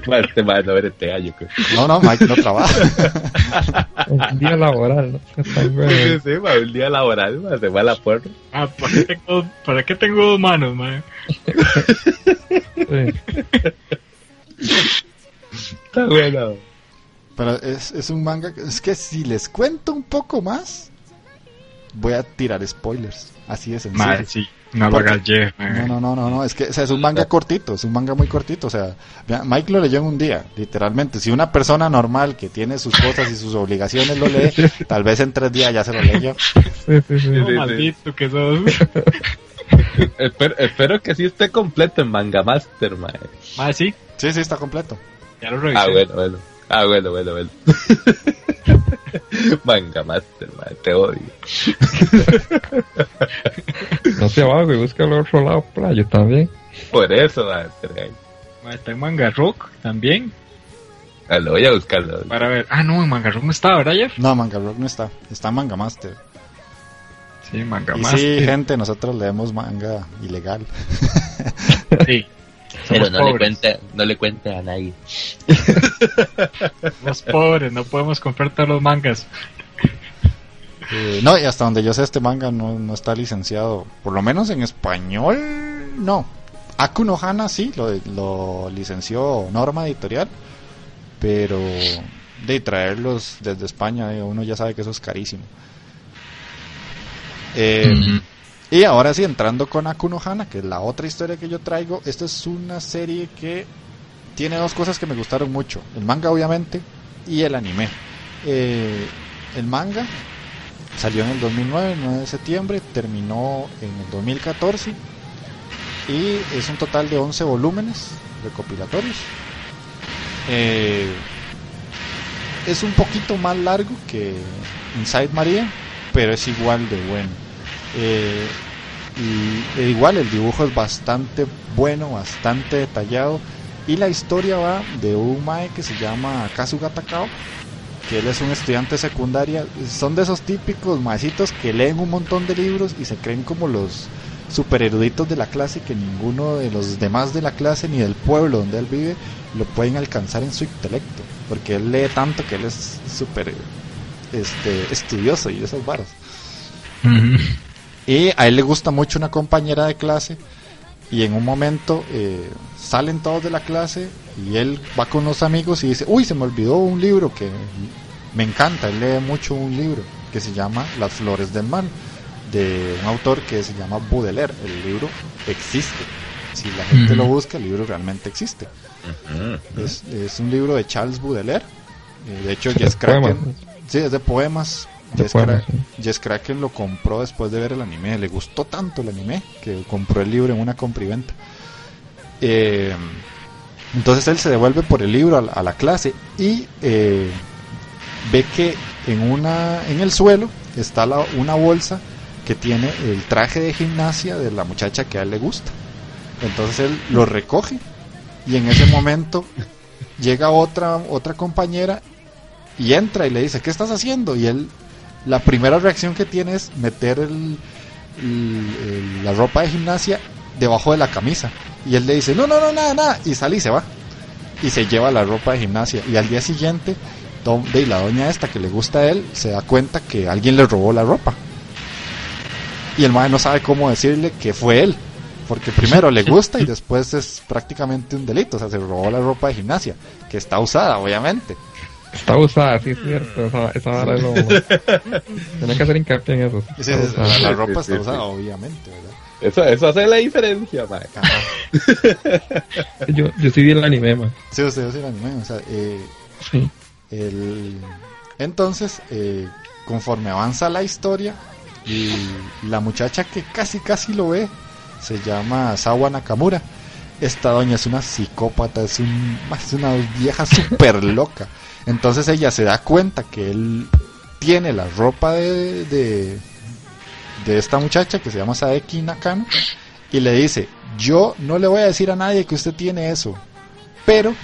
Madre, este madre no eres este gallo, güey.
No, no, Mike no trabaja.
Un día laboral, ¿no?
Sí, sí, ma, un día laboral, ma, se va a la porra.
Ah, ¿para qué tengo, ¿para qué tengo dos manos, man? *laughs*
Sí.
Está bueno.
Pero es, es un manga. Es que si les cuento un poco más, voy a tirar spoilers. Así de sencillo.
Madre, sí. No lo Jeff,
No, no, no, no, no, es que o sea, es un manga cortito, es un manga muy cortito, o sea, Mike lo leyó en un día, literalmente. Si una persona normal que tiene sus cosas y sus obligaciones lo lee, *laughs* tal vez en tres días ya se lo leyó.
Sí.
Oh, maldito que sos. *laughs*
Espero, espero que sí esté completo en Manga Master, mae.
Madre, sí.
Sí, sí, está completo.
Ya lo revisé.
Ah, bueno, bueno. Ah, bueno, bueno, bueno. *laughs* Manga Master, te odio. *laughs*
No se abajo y busca al otro lado, playo también.
Por eso,
está en Manga Rock también.
ah, lo voy a buscarlo.
Para ver. Ah, no, en Manga Rock no está, ¿verdad, Jeff?
No, Manga Rock no está, está en Manga Master.
Sí, Manga
Y
Master.
sí, gente, nosotros leemos manga ilegal.
Sí. *laughs*
Pero no le, cuente, no le cuente a nadie. *laughs*
Somos pobres, no podemos comprar todos los mangas.
Eh, no, y hasta donde yo sé, este manga no, no está licenciado, por lo menos en español, no. Aku no Hana sí, lo, lo licenció Norma Editorial, pero de traerlos desde España, eh, uno ya sabe que eso es carísimo. Eh, Y ahora sí, entrando con Aku no Hana, que es la otra historia que yo traigo, esta es una serie que tiene dos cosas que me gustaron mucho. El manga, obviamente, y el anime. Eh, el manga salió en el 2009, el 9 de septiembre, terminó en el 2014 y es un total de 11 volúmenes recopilatorios. Eh, es un poquito más largo que Inside María, pero es igual de bueno. Eh, y e igual el dibujo es bastante bueno, bastante detallado. Y la historia va de un mae que se llama Kazuga Takao que él es un estudiante de secundaria. Son de esos típicos maecitos que leen un montón de libros y se creen como los super eruditos de la clase que ninguno de los demás de la clase ni del pueblo donde él vive lo pueden alcanzar en su intelecto porque él lee tanto que él es súper este, estudioso y esas varas y a él le gusta mucho una compañera de clase y en un momento eh, salen todos de la clase y él va con los amigos y dice, uy, se me olvidó un libro que me encanta, él lee mucho un libro que se llama Las Flores del Mal, de un autor que se llama Baudelaire. El libro existe. Si la gente lo busca, el libro realmente existe. Es, es un libro de Charles Baudelaire. Eh, de hecho, Jess
Poemas.
Kraken... Sí, es de poemas. Jess,
sí.
Kraken lo compró después de ver el anime. Le gustó tanto el anime que compró el libro en una compriventa. Eh, entonces él se devuelve por el libro a, la- a la clase y eh, ve que en una en el suelo está la- una bolsa que tiene el traje de gimnasia de la muchacha que a él le gusta. Entonces él lo recoge y en ese momento llega otra otra compañera y entra y le dice, ¿qué estás haciendo? Y él, la primera reacción que tiene es meter el, la ropa de gimnasia debajo de la camisa. Y él le dice, no, no, no, nada, nada. Y sale y se va. Y se lleva la ropa de gimnasia. Y al día siguiente, do- de la doña esta que le gusta a él, se da cuenta que alguien le robó la ropa. Y el madre no sabe cómo decirle que fue él. Porque primero le gusta y después es prácticamente un delito. O sea, se robó la ropa de gimnasia. Que está usada, obviamente.
Está usada, sí es cierto. Esa, esa vara es lo. *laughs* Tiene que hacer hincapié en eso.
Sí, la ropa está
sí.
usada, obviamente, ¿verdad?
Eso, eso hace la diferencia.
Ajá.
Yo, yo sí vi el anime, man.
Sí, usted sí el anime, o sea, eh,
Sí.
el... entonces, eh, conforme avanza la historia y la muchacha que casi casi lo ve, se llama Sawa Nakamura. Esta doña es una psicópata, es, un, es una vieja súper loca. Entonces ella se da cuenta que él tiene la ropa de, de, de esta muchacha que se llama Saeki Nakano y le dice, yo no le voy a decir a nadie que usted tiene eso, pero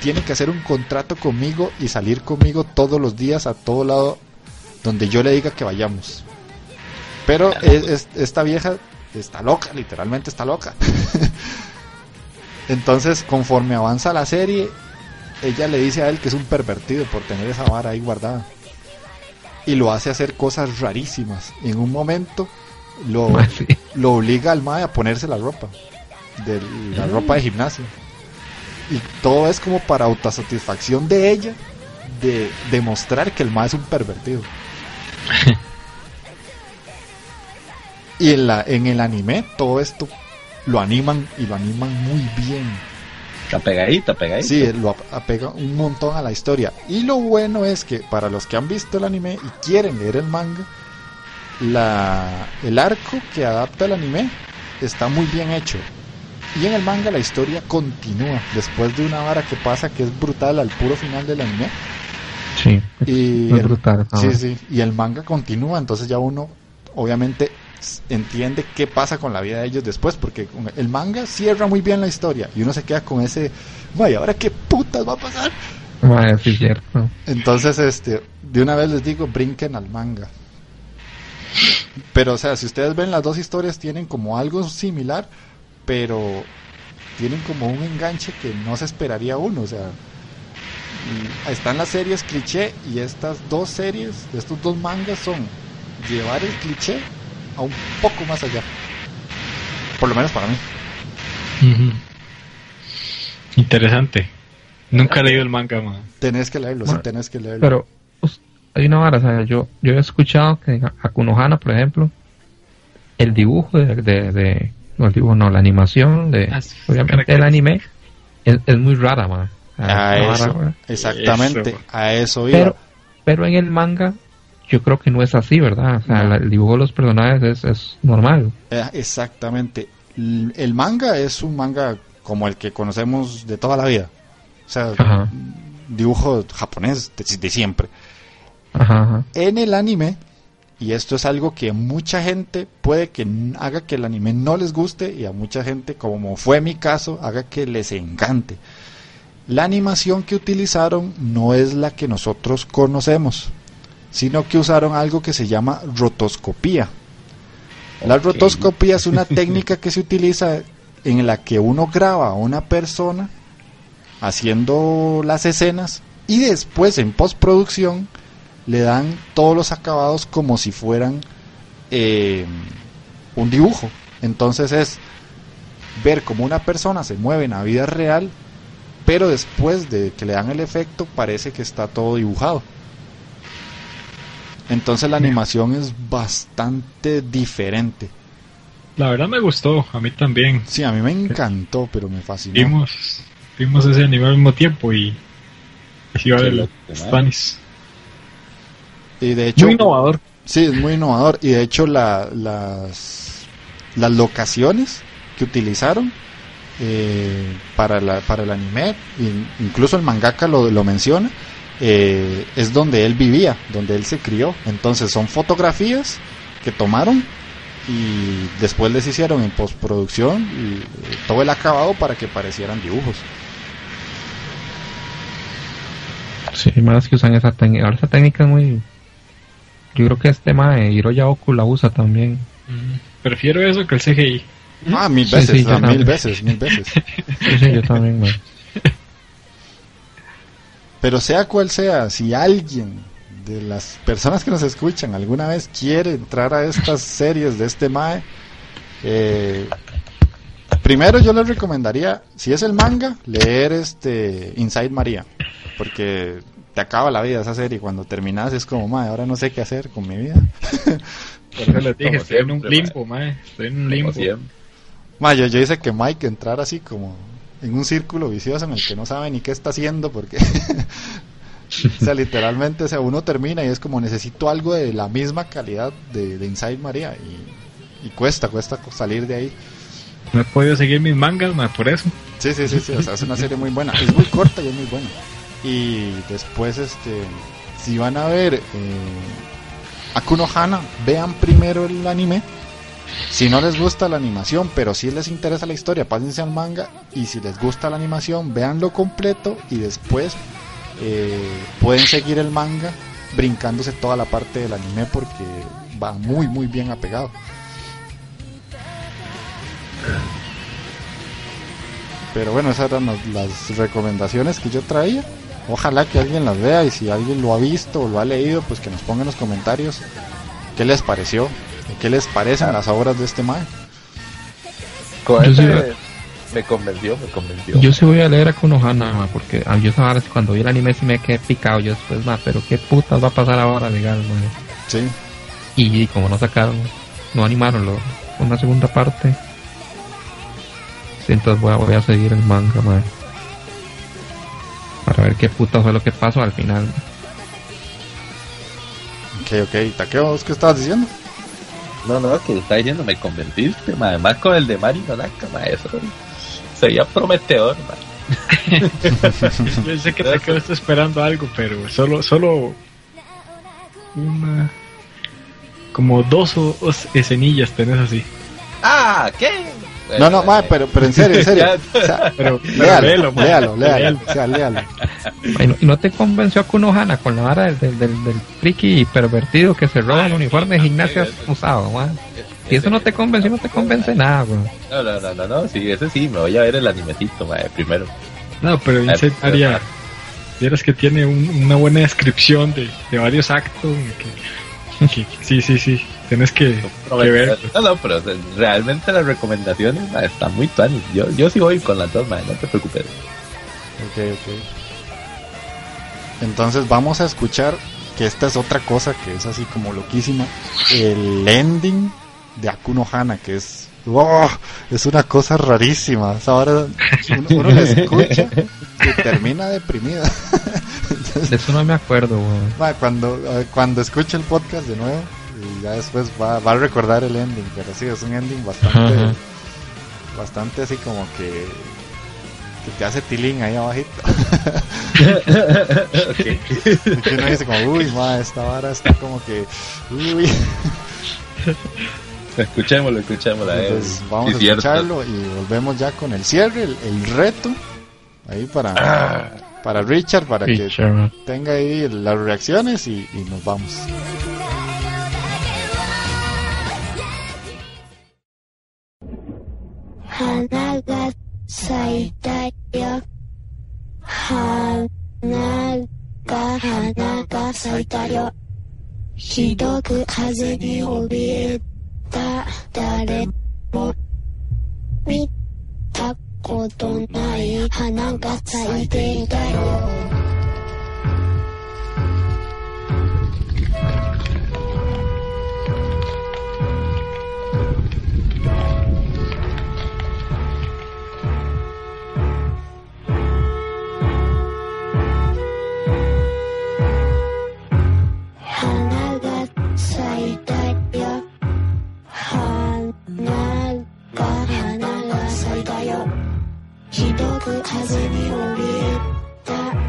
tiene que hacer un contrato conmigo y salir conmigo todos los días a todo lado donde yo le diga que vayamos. Pero es- es- esta vieja está loca, literalmente está loca. *laughs* Entonces, conforme avanza la serie, ella le dice a él que es un pervertido por tener esa vara ahí guardada. Y lo hace hacer cosas rarísimas. En un momento lo, *laughs*
sí.
lo obliga al mae a ponerse la ropa. De la ropa de gimnasio. Y todo es como para autosatisfacción de ella. De demostrar que el mae es un pervertido. *laughs* y en, la, en el anime todo esto lo animan y lo animan muy bien.
Está pegadito, pegadito.
Sí, lo ap- apega un montón a la historia. Y lo bueno es que para los que han visto el anime y quieren leer el manga, la, el arco que adapta el anime está muy bien hecho. Y en el manga la historia continúa después de una vara que pasa que es brutal al puro final del anime.
Sí, es,
Y
es
el-
brutal.
Sí, sí, y el manga continúa, entonces ya uno obviamente entiende qué pasa con la vida de ellos después, porque el manga cierra muy bien la historia y uno se queda con ese, vaya, ahora qué putas va a pasar.
Sí, cierto.
Entonces, este, de una vez les digo, brinquen al manga. Pero, o sea, si ustedes ven las dos historias tienen como algo similar, pero tienen como un enganche que no se esperaría uno, o sea, están las series cliché y estas dos series, estos dos mangas son llevar el cliché a un poco más allá. Por lo menos para mí.
Interesante. Nunca he leído el manga, man.
Tenés que leerlo, sí, tenés que leerlo.
Pero pues, hay una vara, o sea, yo, yo he escuchado que a Kunohana, por ejemplo, el dibujo de, de, de- no el dibujo, no, la animación de,
Ah, sí,
obviamente el anime es, es muy rara, man.
A eso, exactamente,
Eso.
a eso iba.
pero, pero en el manga yo creo que no es así, ¿verdad? O sea,
No.
la- el dibujo de los personajes es, es normal.
Eh, Exactamente. El manga es un manga como el que conocemos de toda la vida. O sea,
Ajá.
dibujo japonés de, de siempre.
Ajá, ajá.
En el anime, y esto es algo que mucha gente puede que haga que el anime no les guste y a mucha gente, como fue mi caso, haga que les encante. La animación que utilizaron no es la que nosotros conocemos, sino que usaron algo que se llama rotoscopía. La
Ok.
rotoscopía es una *laughs* técnica que se utiliza en la que uno graba a una persona haciendo las escenas y después en postproducción le dan todos los acabados como si fueran eh, un dibujo. Entonces es ver cómo una persona se mueve en la vida real, pero después de que le dan el efecto parece que está todo dibujado. Entonces la animación es bastante diferente.
La verdad me gustó, a mí también.
Sí, a mí me encantó, pero me fascinó.
Vimos, vimos ese anime al mismo tiempo y
loco, man.
Spanish.
Y de hecho,
Muy innovador.
Sí, es muy innovador. Y de hecho la- las, las locaciones que utilizaron eh, para, la, para el anime, in- incluso el mangaka lo, lo menciona, eh, es donde él vivía, donde él se crió. Entonces son fotografías que tomaron y después les hicieron en postproducción y, eh, todo el acabado para que parecieran dibujos.
Sí, más que usan esa técnica. Ahora esa técnica es muy... Yo creo que este mae, Hiroya Oku la usa también.
Mm, Prefiero eso que el CGI.
Ah, mil veces,
sí,
ah, mil veces, mil veces. *laughs*
Sí, sí, yo también, mae.
Pero sea cual sea, si alguien de las personas que nos escuchan alguna vez quiere entrar a estas *laughs* series de este Mae, eh, primero yo les recomendaría, si es el manga, leer este Inside María, porque te acaba la vida esa serie. Cuando terminas es como, Mae, ahora no sé qué hacer con mi vida. *laughs*
Por eso les dije, estoy en un limbo, mae. Estoy en un limbo.
Mae, yo, yo hice que Mike entrara así como en un círculo vicioso en el que no sabe ni qué está haciendo porque *laughs* o sea literalmente o sea uno termina y es como necesito algo de la misma calidad de, de Inside María y y cuesta, cuesta salir de ahí.
No he podido seguir mis mangas, ma, por eso.
Sí, sí, sí, sí, o sea, es una serie muy buena. Es muy corta y es muy buena. Y después, este, si van a ver eh, Akuno Hana, vean primero el anime. Si no les gusta la animación, pero si les interesa la historia, pásense al manga. Y si les gusta la animación, véanlo completo y después eh, pueden seguir el manga brincándose toda la parte del anime porque va muy, muy bien apegado. Pero bueno, esas eran las, recomendaciones que yo traía. Ojalá que alguien las vea y si alguien lo ha visto o lo ha leído, pues que nos ponga en los comentarios qué les pareció, qué les parecen las obras de este man.
Con
Yo sí-
me convenció, me convenció.
Yo sí voy a leer a Konohana, ma, porque ah, yo sabía cuando vi el anime sí me quedé picado. Yo después, ma, pero qué putas va a pasar ahora, digamos, ma.
Sí,
Y, como no sacaron, no animaron lo- una segunda parte. sí, entonces voy a, voy a seguir el manga, ma, Para ver qué puta fue lo que pasó al final.
ok, ok. Takeo, ¿vos ¿qué estabas diciendo?
No, no, que está diciendo, me convenciste, ma. además con el de Mari Nonaka, ma, eso sería prometedor, ma. *laughs*
Yo sé que Takeo está esperando algo, pero solo, solo una, como dos o, o escenillas tenés así.
Ah, ¿qué?
No, no, ma, pero, pero en serio, en serio. *laughs* O sea,
Pero, *laughs*
léalo, léalo, léalo,
Léalo.
o sea, léalo.
¿Y no, te convenció a Konohana con la vara del, del, del, del friki pervertido que se roba el uniforme de gimnasia usado, ma? Si eso no te convenció, no te convence nada, weón.
No, no, no, no, no, sí, ese sí, me voy a ver el animecito, ma, primero.
No, pero Aria, vieras que tiene un- una buena descripción de, de varios actos. que- que- que- sí, sí, sí. Tienes que, que ver.
No, no, pero realmente las recomendaciones ma, están muy tuanis. Yo, yo sí voy con las dos, ma, no te preocupes.
Ok, ok. Entonces vamos a escuchar que esta es otra cosa que es así como loquísima. El ending de Akuno Hana, que es... ¡oh! es una cosa rarísima. Ahora uno, uno la escucha y termina deprimida.
De eso no me acuerdo.
Ma, cuando, cuando escuche el podcast de nuevo, y ya después va, va a recordar el ending, pero sí, es un ending bastante, bastante así como que, que te hace tilín ahí abajito. *laughs* Y uno dice como, uy, ma, esta vara está como que, uy. *laughs*
Escuchémoslo, escuchémoslo. eh.
Entonces vamos
Sí,
a
cierto.
escucharlo y volvemos ya con el cierre, el, el reto, ahí para, para Richard, para que tenga ahí las reacciones y, y nos vamos.
花が咲いたよ。花が花が咲いたよ。ひどく風に怯えた誰も。見たことない花が咲いていたよ。ひどく風に怯えた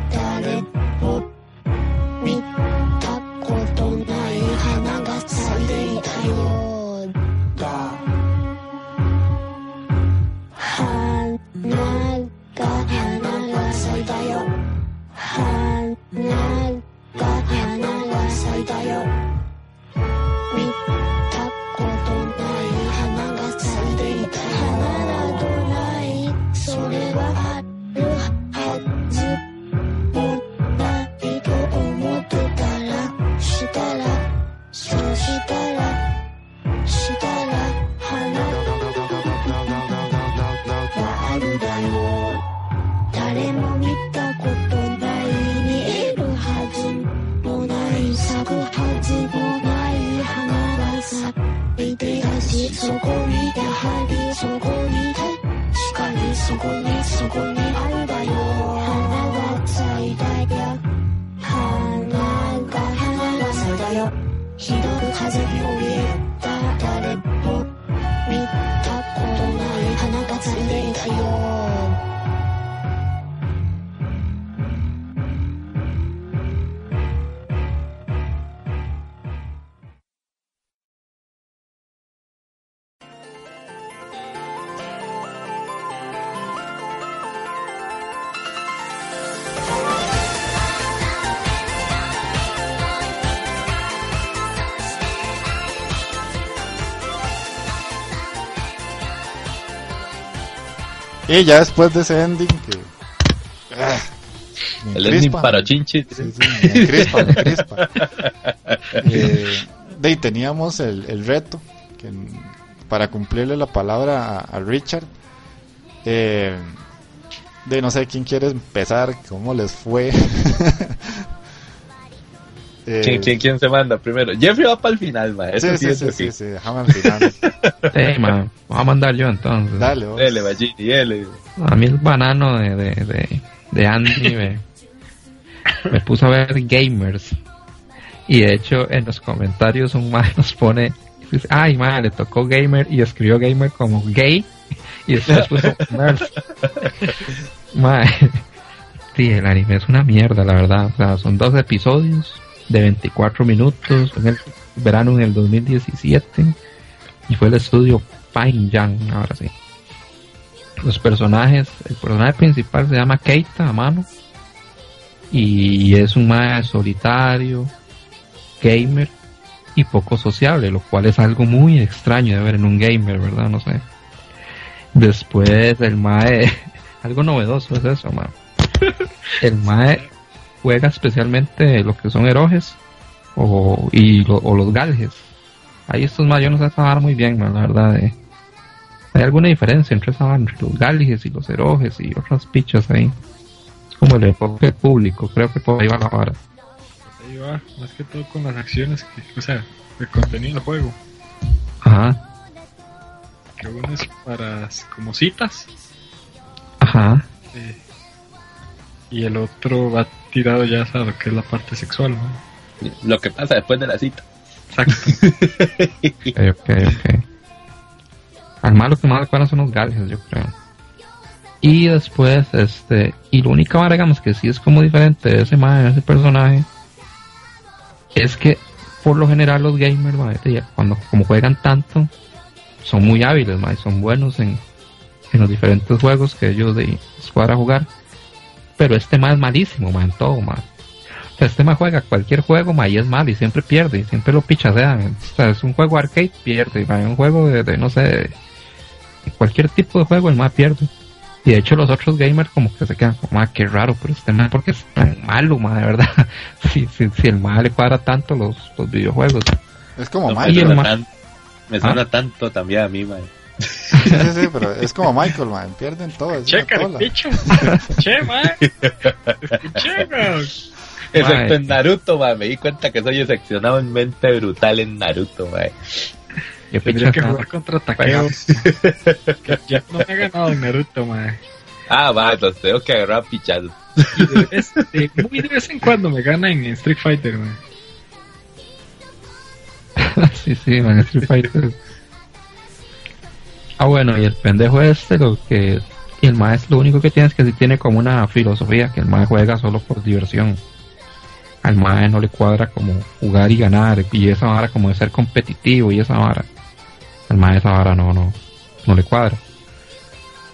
Y ya después de ese ending que... ah,
El ending para chinches.
Sí, sí, me me encrispa. Eh, de ahí teníamos el, el reto que, para cumplirle la palabra a, a Richard. Eh, de no sé quién quiere empezar, cómo les fue. *laughs* Eh,
¿Quién, quién, quién se manda primero? Jeffrey va para el final, ma. Eso
Sí,
sí,
sí, sí, sí, sí, déjame al final. *laughs*
Hey, man, voy a mandar yo entonces.
Dale, vos.
Dele, Ballini, dele.
A mí el banano de, de, de, de Andy me, me puso a ver gamers. Y de hecho en los comentarios un man nos pone, dice, ay man, le tocó gamer y escribió gamer como gay y después puso *laughs* nerd. Man, *laughs* sí, el anime es una mierda, la verdad. O sea, son dos episodios de 24 minutos en el verano en el 2017 y fue el estudio Pine Yang, ahora sí los personajes, el personaje principal se llama Keita a mano y es un mae solitario, gamer y poco sociable, lo cual es algo muy extraño de ver en un gamer, ¿verdad? No sé. Después el mae, *laughs* algo novedoso es eso, mae. El mae juega especialmente lo que son eroges o, y lo- o los galges. Ahí estos mae yo no sé trabajar muy bien, la verdad. eh. ¿Hay alguna diferencia entre, esa, entre los galges y los eroges y otras pichas ahí? Es como el enfoque público, creo que por ahí va la vara.
Ahí va, más que todo con las acciones, que, o sea, el contenido del juego.
Ajá,
Que uno es para como citas
ajá.
eh, y el otro va tirado ya a lo que es la parte sexual, ¿no?
Lo que pasa después de la cita.
Exacto.
Ok, *laughs* ok, ok. Al malo que más recuerdan son los galges, yo creo. Y después, este, y la única vara, digamos, que sí es como diferente de ese mae, de ese personaje, es que por lo general los gamers, de- cuando como juegan tanto, son muy hábiles, mae, son buenos en, en los diferentes juegos que ellos de escuadra jugar. Pero este mae es malísimo, mae, en todo, mae. O sea, este mae juega cualquier juego, mae, y es malo y siempre pierde, y siempre lo pichasean. O sea, es un juego arcade, pierde, mae, un juego de, de, no sé, de, cualquier tipo de juego, el mae pierde. Y de hecho los otros gamers como que se quedan como, ah, qué raro, pero este mae porque es tan malo, mae, de verdad. *laughs* si, si, si el mae le cuadra tanto los, los videojuegos.
Es como
No,
el
me, suena tan- me suena tanto también a mí, man.
Sí, sí, sí, pero es como Michael, man. Pierden todo. Es
Checa picho. Escuché, man. Escuché, man.
Excepto en Naruto, man. Me di cuenta que soy excepcionalmente brutal en Naruto, man.
Yo
Tendría que jugar contra Takeo. ya no me ha ganado en Naruto, man.
Ah, va, entonces tengo que agarrar
vez, de- muy de vez en cuando me gana en Street Fighter, man. *laughs*
sí, sí, man, Street Fighter. Ah, bueno, y el pendejo este, lo que. Y el maestro, lo único que tiene es que sí tiene como una filosofía, que el maestro juega solo por diversión. Al maestro no le cuadra como jugar y ganar, y esa vara como de ser competitivo, y esa vara. Al maestro esa vara no, no, no le cuadra.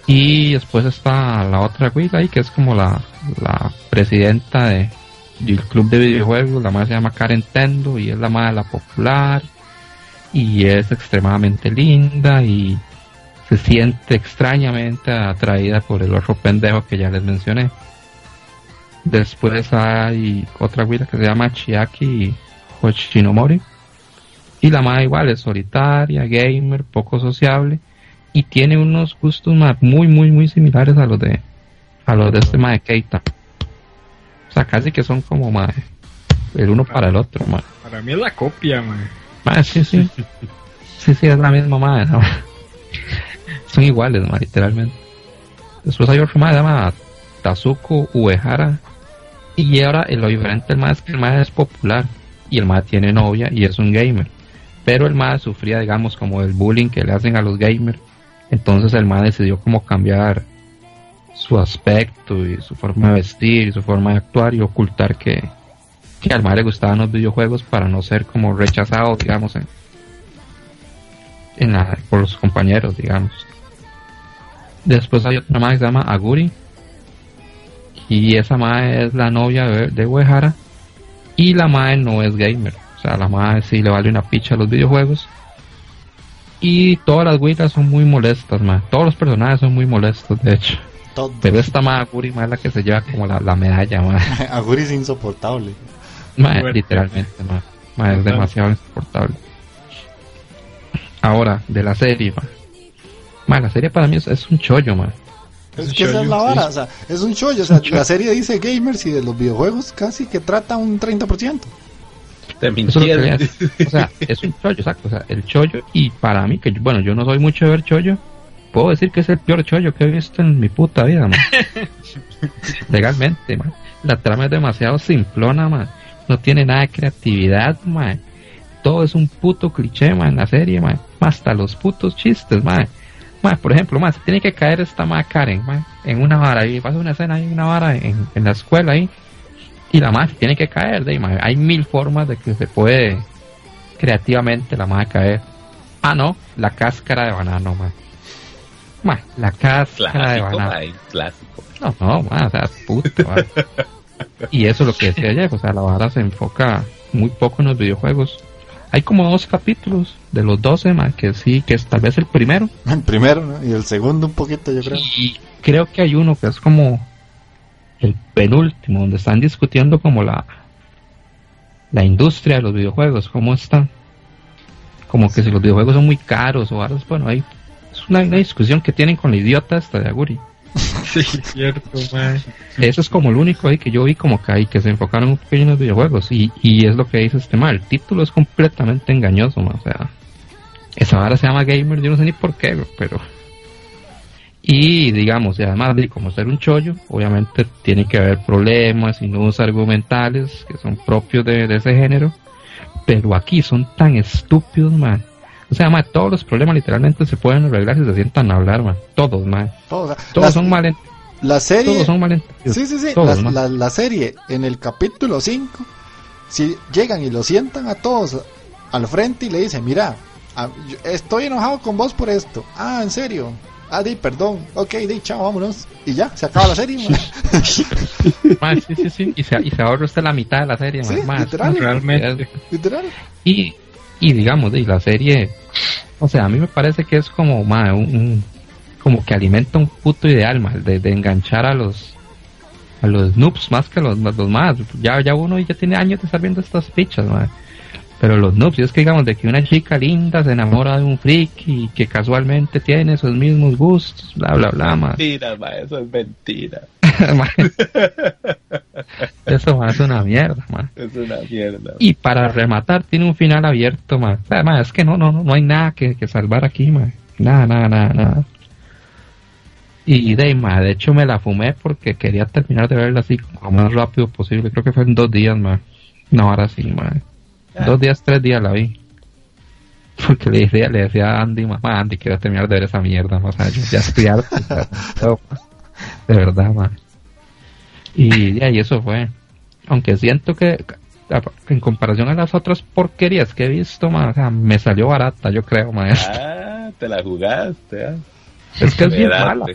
Y después está la otra Will ahí, que es como la, la presidenta de, del club de videojuegos. La madre se llama Karen Tendo y es la madre de la popular. Y es extremadamente linda y se siente extrañamente atraída por el otro pendejo que ya les mencioné. Después hay otra güila que se llama Chiaki Hoshinomori. Y la madre igual es solitaria, gamer, poco sociable. Y tiene unos gustos ma- muy, muy, muy similares a los de a los de este mae Keita. O sea, casi que son como mae, el uno para el otro, mae.
Para mí es la copia, man.
Mae, sí, sí. *laughs* Sí, sí, es la misma mae. ¿no? Son iguales, literalmente. Después hay otro mae, se llama Tazuko Uehara. Y ahora eh, lo diferente del mae es que el mae es popular. Y el mae tiene novia y es un gamer. Pero el mae sufría, digamos, como el bullying que le hacen a los gamers. Entonces el mae decidió como cambiar su aspecto y su forma de vestir y su forma de actuar y ocultar que, que al mae le gustaban los videojuegos para no ser como rechazado, digamos, en, en la- por los compañeros, digamos. Después hay otra mae que se llama Aguri. Y esa mae es la novia de, de Uehara. Y la mae no es gamer. O sea, la mae sí le vale una picha a los videojuegos. Y todas las huilas son muy molestas, ma. Todos los personajes son muy molestos, de hecho. Pero esta ma Aguri ma, es la que se lleva como la, la medalla, ma. *laughs*
Aguri es insoportable.
Ma,
Fuerte.
literalmente, ma. Ma, es demasiado insoportable. Ahora, de la serie, ma. Ma, la serie para mí es, es un chollo, ma.
Es
un
que esa es
chollo,
la
sí.
vara, o sea, es un chollo. O sea, la serie dice gamers y de los videojuegos casi que trata un 30%.
Te mintieron.
es. O sea, es un chollo, exacto. O sea, el chollo, y para mí, que yo- bueno, yo no soy mucho de ver chollo, puedo decir que es el peor chollo que he visto en mi puta vida, man. *laughs* Legalmente, man. La trama es demasiado simplona, man. No tiene nada de creatividad, man. Todo es un puto cliché, man, en la serie, man. Hasta los putos chistes, man. Por ejemplo, se tiene que caer esta ma Karen, man, en una vara ahí, pasa una escena ahí, una vara en, en la escuela ahí, y la madre tiene que caer, de ma. hay mil formas de que se puede creativamente la madre caer. Ah, no, la cáscara de banano, ma. Ma, la cáscara de banano.
clásico.
No, no, ma, o sea. *laughs* Y eso es lo que decía ayer, o sea, la vara se enfoca muy poco en los videojuegos. Hay como dos capítulos de los 12, ma, que sí, que es tal vez el primero. *laughs*
El primero, ¿no? Y el segundo un poquito, yo creo.
Y creo que hay uno que es como el penúltimo, donde están discutiendo como la la industria de los videojuegos, cómo están. Como que si los videojuegos son muy caros o algo, bueno, ahí es una, una discusión que tienen con la idiota esta de Aguri. *laughs*
Sí, cierto, man.
Eso es como lo único ahí que yo vi como que ahí que se enfocaron un poquillo en los videojuegos y, y es lo que dice este mal. El título es completamente engañoso, ma, o sea, esa vara se llama gamer, yo no sé ni por qué, pero y digamos, y además de como ser un chollo, obviamente tiene que haber problemas y nudos argumentales que son propios de, de ese género, pero aquí son tan estúpidos, man. O sea, man, todos los problemas literalmente se pueden arreglar si se sientan a hablar, man. Todos, man.
Todo, o sea,
Todos son malen-
la serie.
todos son malentendidos.
Sí, sí, sí.
Todos,
la, la- la serie, en el capítulo 5, si llegan y lo sientan a todos al frente y le dicen, mira, a- yo estoy enojado con vos por esto. Ah, ¿en serio? Ah, di, perdón. Ok, di, chao, vámonos. Y ya, se acaba la serie. man. *laughs*
Ma, sí, sí, sí. Y se, y se ahorra usted la mitad de la serie, ma.
Sí,
Ma,
literal.
Realmente.
Literal.
Y, y digamos, de la serie, o sea, a mí me parece que es como, ma, un, como que alimenta un puto ideal, ma, de, enganchar a los a los noobs más que los, los más. Ya, ya uno ya tiene años de estar viendo estas fichas, ma. Pero los noobs, y es que digamos de que una chica linda se enamora de un friki que casualmente tiene sus mismos gustos, bla, bla, bla, ma.
Mentira, ma, eso es mentira. *laughs*
Eso es una mierda, ma.
Es una mierda.
Y para rematar, tiene un final abierto, ma. O sea, es que no, no, no, no hay nada que, que salvar aquí, ma. Nada, nada, nada, nada. Y de, ahí, ma, de hecho me la fumé porque quería terminar de verla así como lo más rápido posible. Creo que fue en dos días, ma. No, ahora sí, ma. Dos días, tres días la vi. Porque le decía, le decía a Andy, ma, "Ma, Andy, quiero terminar de ver esa mierda, sea, yo ya estoy harto. *laughs* De verdad, ma. Y, ya, y eso fue. Aunque siento que en comparación a las otras porquerías que he visto, ma, o sea, me salió barata, yo creo, maestro.
Ah, te la jugaste, ah.
es que es bien mala,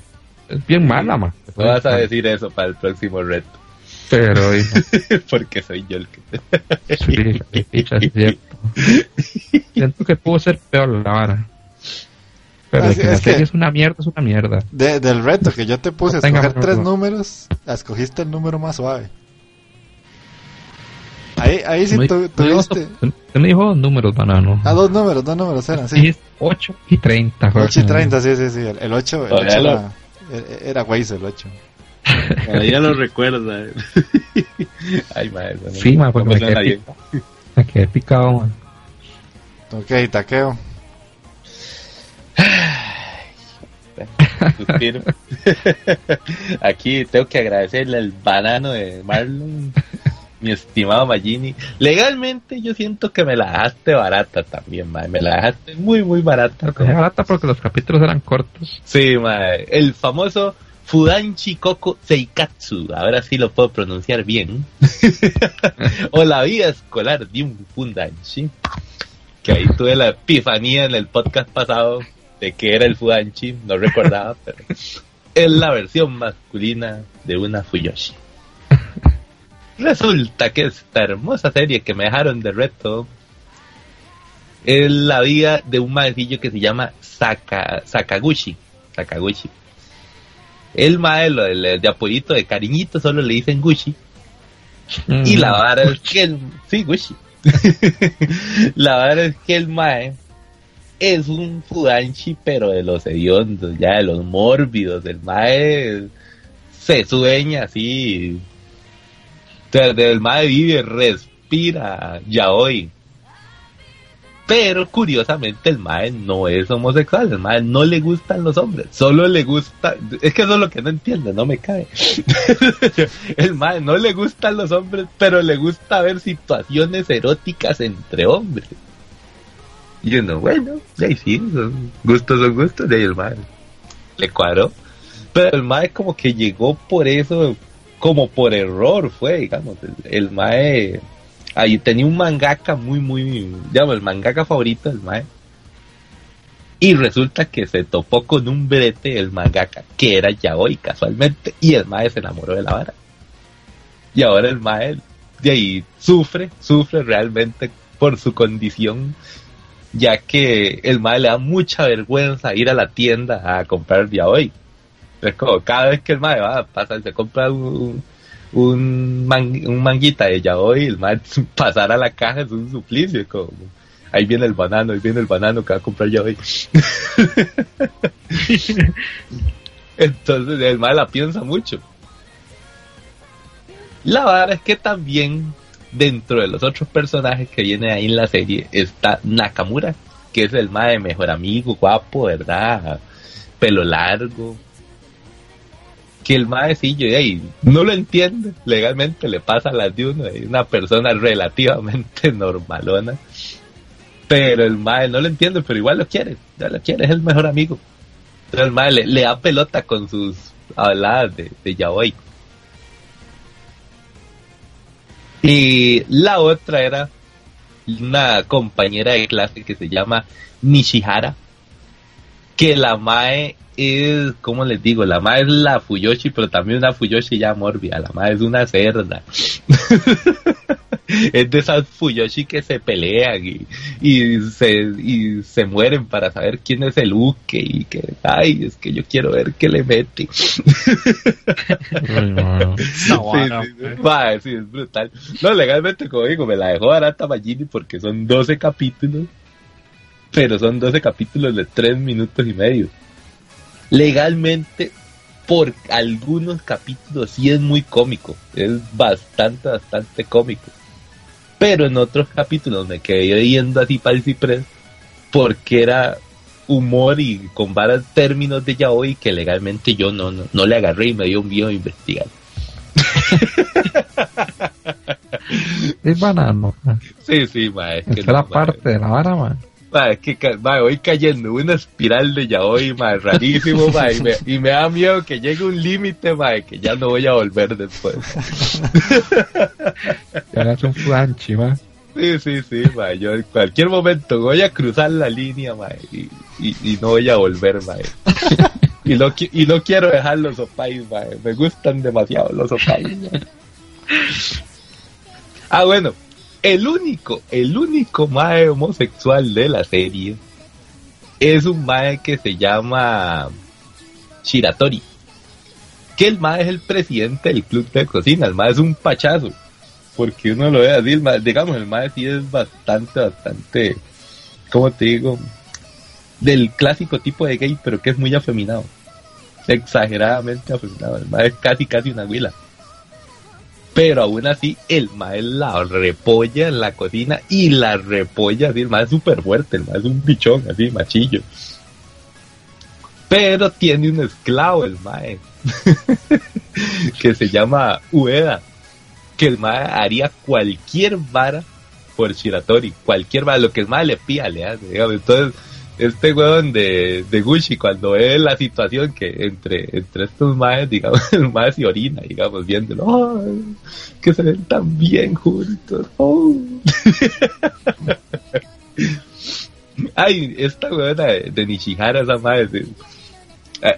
es bien mala, ma.
No vas a decir eso para el próximo reto.
Pero, *laughs*
Porque soy yo el que
sí, es cierto. Siento que pudo ser peor la vara. Pero de
Así
que la
es que-
serie es una mierda, es una mierda.
De- del reto que yo te puse a
No
escoger tres
problema.
números, escogiste el número más suave. Ahí, ahí sí tu- tuviste.
Usted me dijo dos números, banano.
Ah, dos números, dos números eran, sí.
Sí, 8 y 30.
8 y 30, sí, sí, sí. El, el 8, el
Todavía
8
lo-
era, era- era Waze, el 8.
Todavía *laughs* lo recuerda. *laughs*
Ay, madre. bueno,
Sí, ma, porque me quedé, picado, me quedé picado, man.
Ok, taqueo.
Suspiro. *laughs* Aquí tengo que agradecerle al banano de Marlon, mi estimado Magini. Legalmente yo siento que me la dejaste barata también, mae. Me la dejaste muy, muy barata.
Barata porque los capítulos eran cortos.
Sí, mae. El famoso Fudanchi Koko Seikatsu. Ahora sí lo puedo pronunciar bien. *laughs* o la vida escolar de un Fudanchi. Que ahí tuve la epifanía en el podcast pasado de que era el Fudanchi. No recordaba, *laughs* pero es la versión masculina de una Fuyoshi. Resulta que esta hermosa serie que me dejaron de reto es la vida de un maecillo que se llama Saka, Sakaguchi. Sakaguchi. El mae, lo del- de apoyito, de cariñito, solo le dicen Gucci. Y la vara es que el... Sí, Gucci. *laughs* la vara es que el mae es un fudanchi, pero de los hediondos, ya de los mórbidos. El mae se sueña así. El mae vive, respira, ya hoy. Pero curiosamente el mae no es homosexual, el mae no le gustan los hombres, solo le gusta, es que eso es lo que no entiende, no me cae. *laughs* el mae no le gustan los hombres, pero le gusta ver situaciones eróticas entre hombres. Y uno, bueno, de ahí sí, son gustos son gustos, de ahí el mae le cuadró. Pero el mae como que llegó por eso, como por error fue, digamos, el, el mae ahí tenía un mangaka muy, muy, digamos, el mangaka favorito del mae. Y resulta que se topó con un brete el mangaka, que era yaoi casualmente, y el mae se enamoró de la vara. Y ahora el mae de ahí sufre, sufre realmente por su condición, ya que el mae le da mucha vergüenza ir a la tienda a comprar yaoi. Es como cada vez que el mae va, pasa, se compra un, un, man- un manguita de yaoi, el mae *laughs* pasar a la caja es un suplicio, es como, ahí viene el banano, ahí viene el banano que va a comprar yaoi. *laughs* Entonces el mae la piensa mucho. La verdad es que también dentro de los otros personajes que vienen ahí en la serie está Nakamura, que es el mae mejor amigo, guapo, ¿verdad? Pelo largo. Que el maecillo de ahí no lo entiende, legalmente le pasa las de uno, es una persona relativamente *laughs* normalona. Pero el mae no lo entiende, pero igual lo quiere, ya lo quiere, es el mejor amigo. Entonces el mae le, le da pelota con sus habladas de, de yaoi. Y la otra era una compañera de clase que se llama Nishihara, que la Mae es, ¿cómo les digo? La Mae es la Fuyoshi, pero también una Fuyoshi ya mórbida, la Mae es una cerda. *laughs* es de esas Fuyoshi que se pelean y, y, se, y se mueren para saber quién es el Uke y que, ay, es que yo quiero ver qué le mete.
Ay, mano. *laughs*
No,
Sí,
bueno,
sí, sí. Mae, sí, es brutal. No, legalmente, como digo, me la dejó barata Magini porque son 12 capítulos, pero son 12 capítulos de 3 minutos y medio. Legalmente, por algunos capítulos sí es muy cómico, es bastante, bastante cómico. Pero en otros capítulos me quedé yendo así para el ciprés porque era humor y con varios términos de yaoi que legalmente yo no, no, no le agarré y me dio un miedo a investigar. *laughs*
Es banano.
Sí, sí, ma, es que
la
no, ma.
parte de la vara, man.
Ma, es que ca- ma, voy cayendo en una espiral de yaoi, ma, rarísimo, *laughs* ma, y me, y me da miedo que llegue un límite, que ya no voy a volver después. *laughs*
Ya un fudanchi, man.
Sí, sí, sí, ma, yo en cualquier momento voy a cruzar la línea, ma, y, y, y no voy a volver, ma. Y no, qui- y no quiero dejar los opais, ma, me gustan demasiado los opais. Ah, bueno, el único, el único mae homosexual de la serie es un mae que se llama Shiratori. Que el mae es el presidente del club de cocina, el mae es un pachazo. Porque uno lo ve así, el mae- digamos, el mae sí es bastante, bastante, ¿cómo te digo? Del clásico tipo de gay, pero que es muy afeminado. Exageradamente afeminado. El mae es casi, casi una huila. Pero aún así, el mae la repolla en la cocina y la repolla así, el mae es súper fuerte, el mae es un bichón así, machillo. Pero tiene un esclavo el mae, *laughs* que se llama Ueda, que el mae haría cualquier vara por Shiratori, cualquier vara, lo que el mae le pida le hace, digamos. Entonces, este weón de, de Gucci, cuando ve la situación que entre, entre estos maes, digamos, *laughs* el mae se orina, digamos, viéndolo, que se ven tan bien juntos. *laughs* Ay, esta weona de, de Nishihara, esa madre.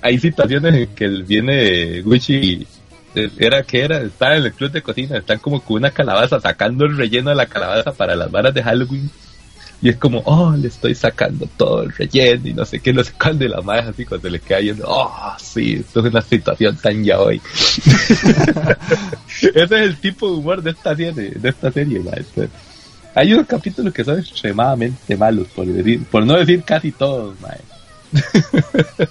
hay- situaciones en que viene Gucci y era que era, está en el club de cocina, están como con una calabaza sacando el relleno de la calabaza para las varas de Halloween. Y es como, oh, le estoy sacando todo el relleno y no sé qué, no sé cuándo, y la madre así cuando le queda yendo, oh, sí, esto es una situación tan ya hoy. *laughs* Ese es el tipo de humor de esta serie, de esta serie, maestro. Hay unos capítulos que son extremadamente malos, por decir, por no decir casi todos, maestro. *laughs*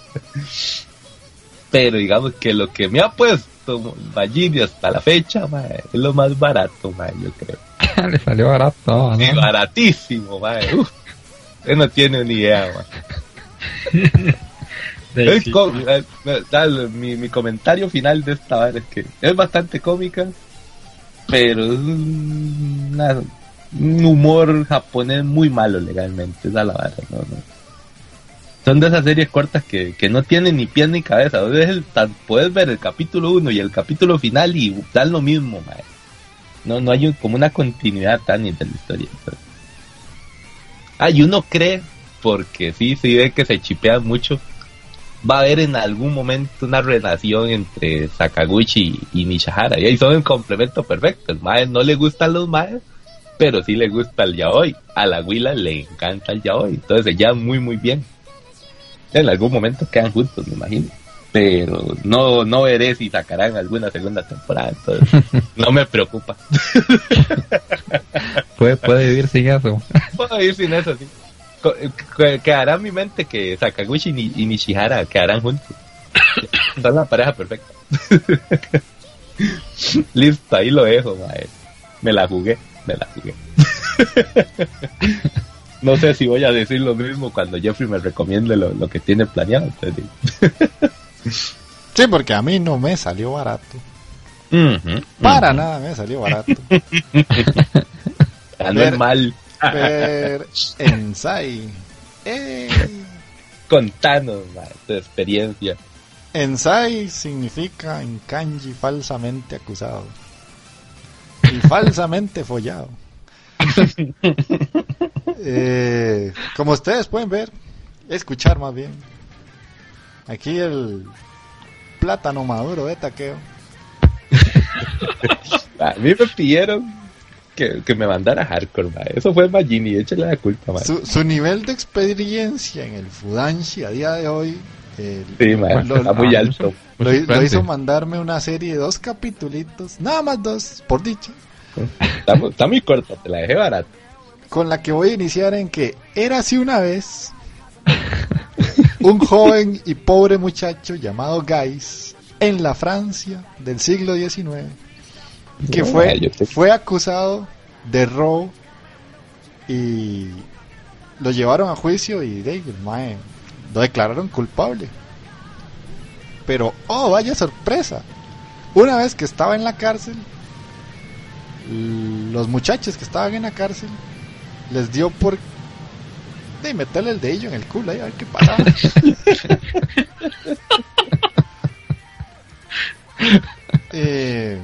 Pero digamos que lo que me ha puesto Magini hasta la fecha, mae, es lo más barato, mae, yo creo. *laughs*
Le salió barato, ¿no?
baratísimo, mae. Uf, usted no tiene ni idea, mae. *laughs*
Sí,
eh, eh, mi, mi comentario final de esta vez es que es bastante cómica, pero es una- un humor japonés muy malo legalmente, esa es la vara, ¿no? no. Son de esas series cortas que, que no tienen ni pies ni cabeza. Ves el- puedes ver el capítulo 1 y el capítulo final y dan lo mismo, mae. No, no hay un- como una continuidad tan de la historia. entonces. Ah, y uno cree, porque sí, sí ve que se chipean mucho, va a haber en algún momento una relación entre Sakaguchi y, y Nishihara. Y ahí son el complemento perfecto. El mae no le gustan los maes, pero sí le gusta el yaoi. A la Willa le encanta el yaoi. Entonces llevan muy, muy bien. En algún momento quedan juntos, me imagino. Pero no, no veré si sacarán alguna segunda temporada. Entonces *laughs* no me preocupa. *laughs*
Puede, puede vivir sin eso.
Puedo ir sin eso, sí. Quedará en mi mente que Sakaguchi y Ni- y Nishihara quedarán juntos. Son la pareja perfecta. *laughs* Listo, ahí lo dejo, mae. Me la jugué, me la jugué. No sé si voy a decir lo mismo cuando Jeffrey me recomiende lo, lo que tiene planeado. *laughs*
Sí, porque a mí no me salió barato. Para nada me salió barato. *laughs* Ver-
mal.
Ver *laughs* Ensai. ¡Ey!
Contanos, tu experiencia.
Ensai significa en kanji falsamente acusado. Y falsamente follado. Eh, como ustedes pueden ver, escuchar más bien. Aquí el plátano maduro de taqueo. *laughs*
A mí me pidieron que, que me mandara hardcore. Eso fue Magini, échale la culpa.
Su, su nivel de experiencia en el Fudanshi a día de hoy
Sí,
lo-
está muy alto.
Lo, lo hizo mandarme una serie de dos capitulitos, nada más dos, por dicho,
Está, mu- está muy corta, te la dejé barata.
con la que voy a iniciar en que era así una vez un joven y pobre muchacho llamado Gais en la Francia del siglo XIX que fue, fue acusado de robo y lo llevaron a juicio y de, mae, lo declararon culpable. Pero, oh, vaya sorpresa. Una vez que estaba en la cárcel, los muchachos que estaban en la cárcel les dio por de meterle el dedillo en el culo ahí a ver qué pasaba. *laughs* Eh,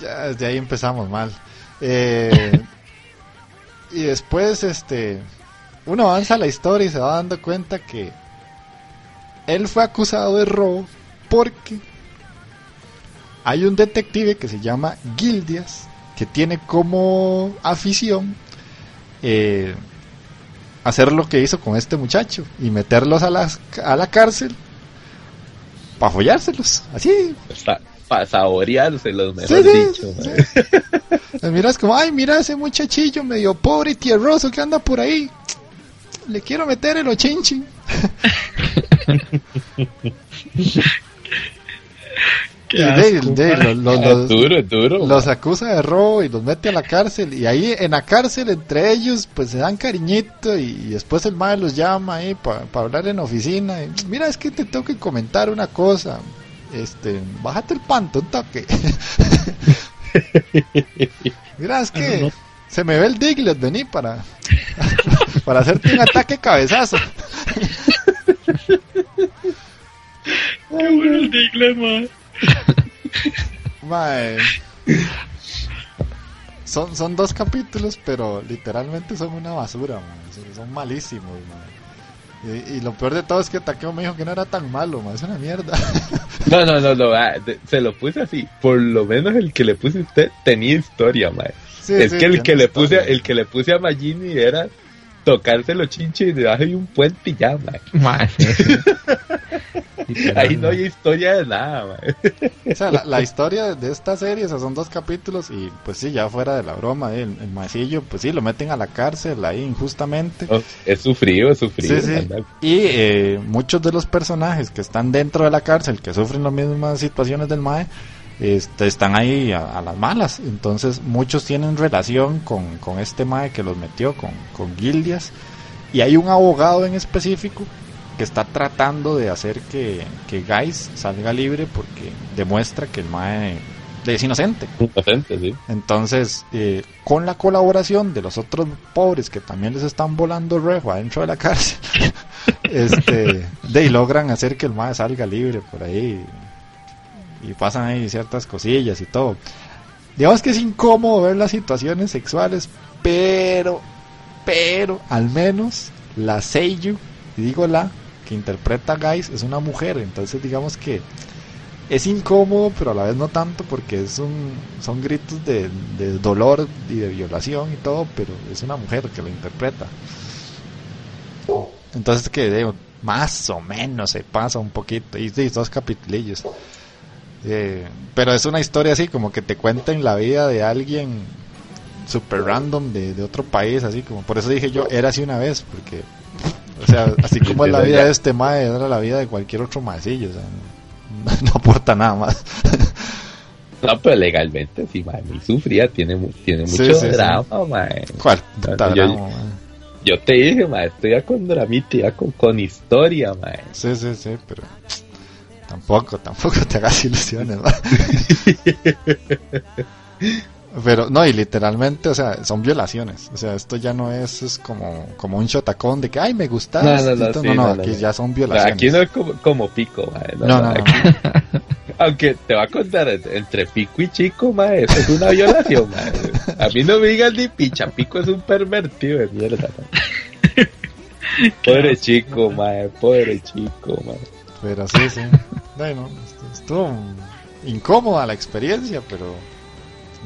ya desde ahí empezamos mal. Eh, y después, este, uno avanza la historia y se va dando cuenta que él fue acusado de robo porque hay un detective que se llama Gildias que tiene como afición eh, hacer lo que hizo con este muchacho y meterlos a, las, a la cárcel para follárselos, así,
Para saboreárselos, mejor
sí,
dicho.
sí. Pues miras como, ay, mira ese muchachillo medio pobre y tierroso que anda por ahí. Le quiero meter el ochinchin. *laughs*
Qué
Y
asco,
los, los-
Es
los-
duro, es duro.
los acusa de robo y los mete a la cárcel. Y ahí en la cárcel, entre ellos, pues se dan cariñito. Y, y después el madre los llama ahí para hablar en oficina. y, mira, es que te tengo que comentar una cosa. Este, bájate el panto un toque. *laughs* mira, es que se me ve el Diglett, vení para, *laughs* para hacerte un ataque cabezazo.
Qué bueno el Diglett, mae. *laughs*
Mae. Son, son dos capítulos, pero literalmente son una basura, mae. Son, malísimos, mae. Y, y lo peor de todo es que Takeo me dijo que no era tan malo, mae. Es una mierda. *laughs*
No, no, no, no, ah, de- se lo puse así. Por lo menos el que le puse a usted tenía historia.
Sí,
es
sí,
que el que le puse, el que le puse a Magini era tocarse los chinches debajo de un puente y ya,
sí. *laughs*
Ahí no hay historia de nada, mae.
O sea, la, la historia de esta serie, o sea, son dos capítulos y pues sí, ya fuera de la broma, eh, el, el maecillo, pues sí, lo meten a la cárcel ahí injustamente.
No, es sufrido, es sufrido.
Sí, sí. Y eh, muchos de los personajes que están dentro de la cárcel, que sufren las mismas situaciones del MAE, este, están ahí a, a las malas. Entonces muchos tienen relación con, con este MAE que los metió, con, con Gildias. Y hay un abogado en específico que está tratando de hacer que, que Guys salga libre porque demuestra que el MAE es inocente.
Inocente, sí.
Entonces, eh, con la colaboración de los otros pobres que también les están volando rejo adentro de la cárcel, *laughs* este, de ahí logran hacer que el mae salga libre por ahí y pasan ahí ciertas cosillas y todo. Digamos que es incómodo ver las situaciones sexuales, pero, pero, al menos la Seiyu, y digo la, que interpreta a Guys es una mujer, entonces digamos que es incómodo, pero a la vez no tanto porque es un, son gritos de, de dolor y de violación y todo, pero es una mujer que lo interpreta. Entonces que más o menos se pasa un poquito, y dos capitulillos. Eh, pero es una historia así, como que te cuentan la vida de alguien super random de, de otro país, así como, por eso dije yo, era así una vez, porque, o sea, así como es la vida de este mae, era la vida de cualquier otro maecillo, o sea, no, *laughs* no aporta nada más.
No, pero legalmente sí, mae. Mi sufría tiene, tiene
Sí,
mucho
sí, sí.
drama, mae.
¿Cuál?
Yo-
drama, mae.
Yo te dije, mae, estoy ya con dramita, ya con, con historia, mae.
Sí, sí, sí, pero tampoco, tampoco te hagas ilusiones, ¿va? *laughs* Pero no, y literalmente, o sea, son violaciones. O sea, esto ya no es, es como, como un shotacón de que, ay, me gusta.
No, no, no,
no,
sí,
no,
no, no,
aquí
no.
ya son violaciones.
aquí no es como, como pico, mae.
no, no, no,
aquí- *laughs* Aunque te va a contar, entre pico y chico, mae, eso es una violación, mae. A mí no me digas ni picha, pico es un pervertido de mierda, mae. *laughs* Pobre chico, mae, pobre chico, mae.
Pero sí, sí. Bueno, estu- estuvo incómoda la experiencia, pero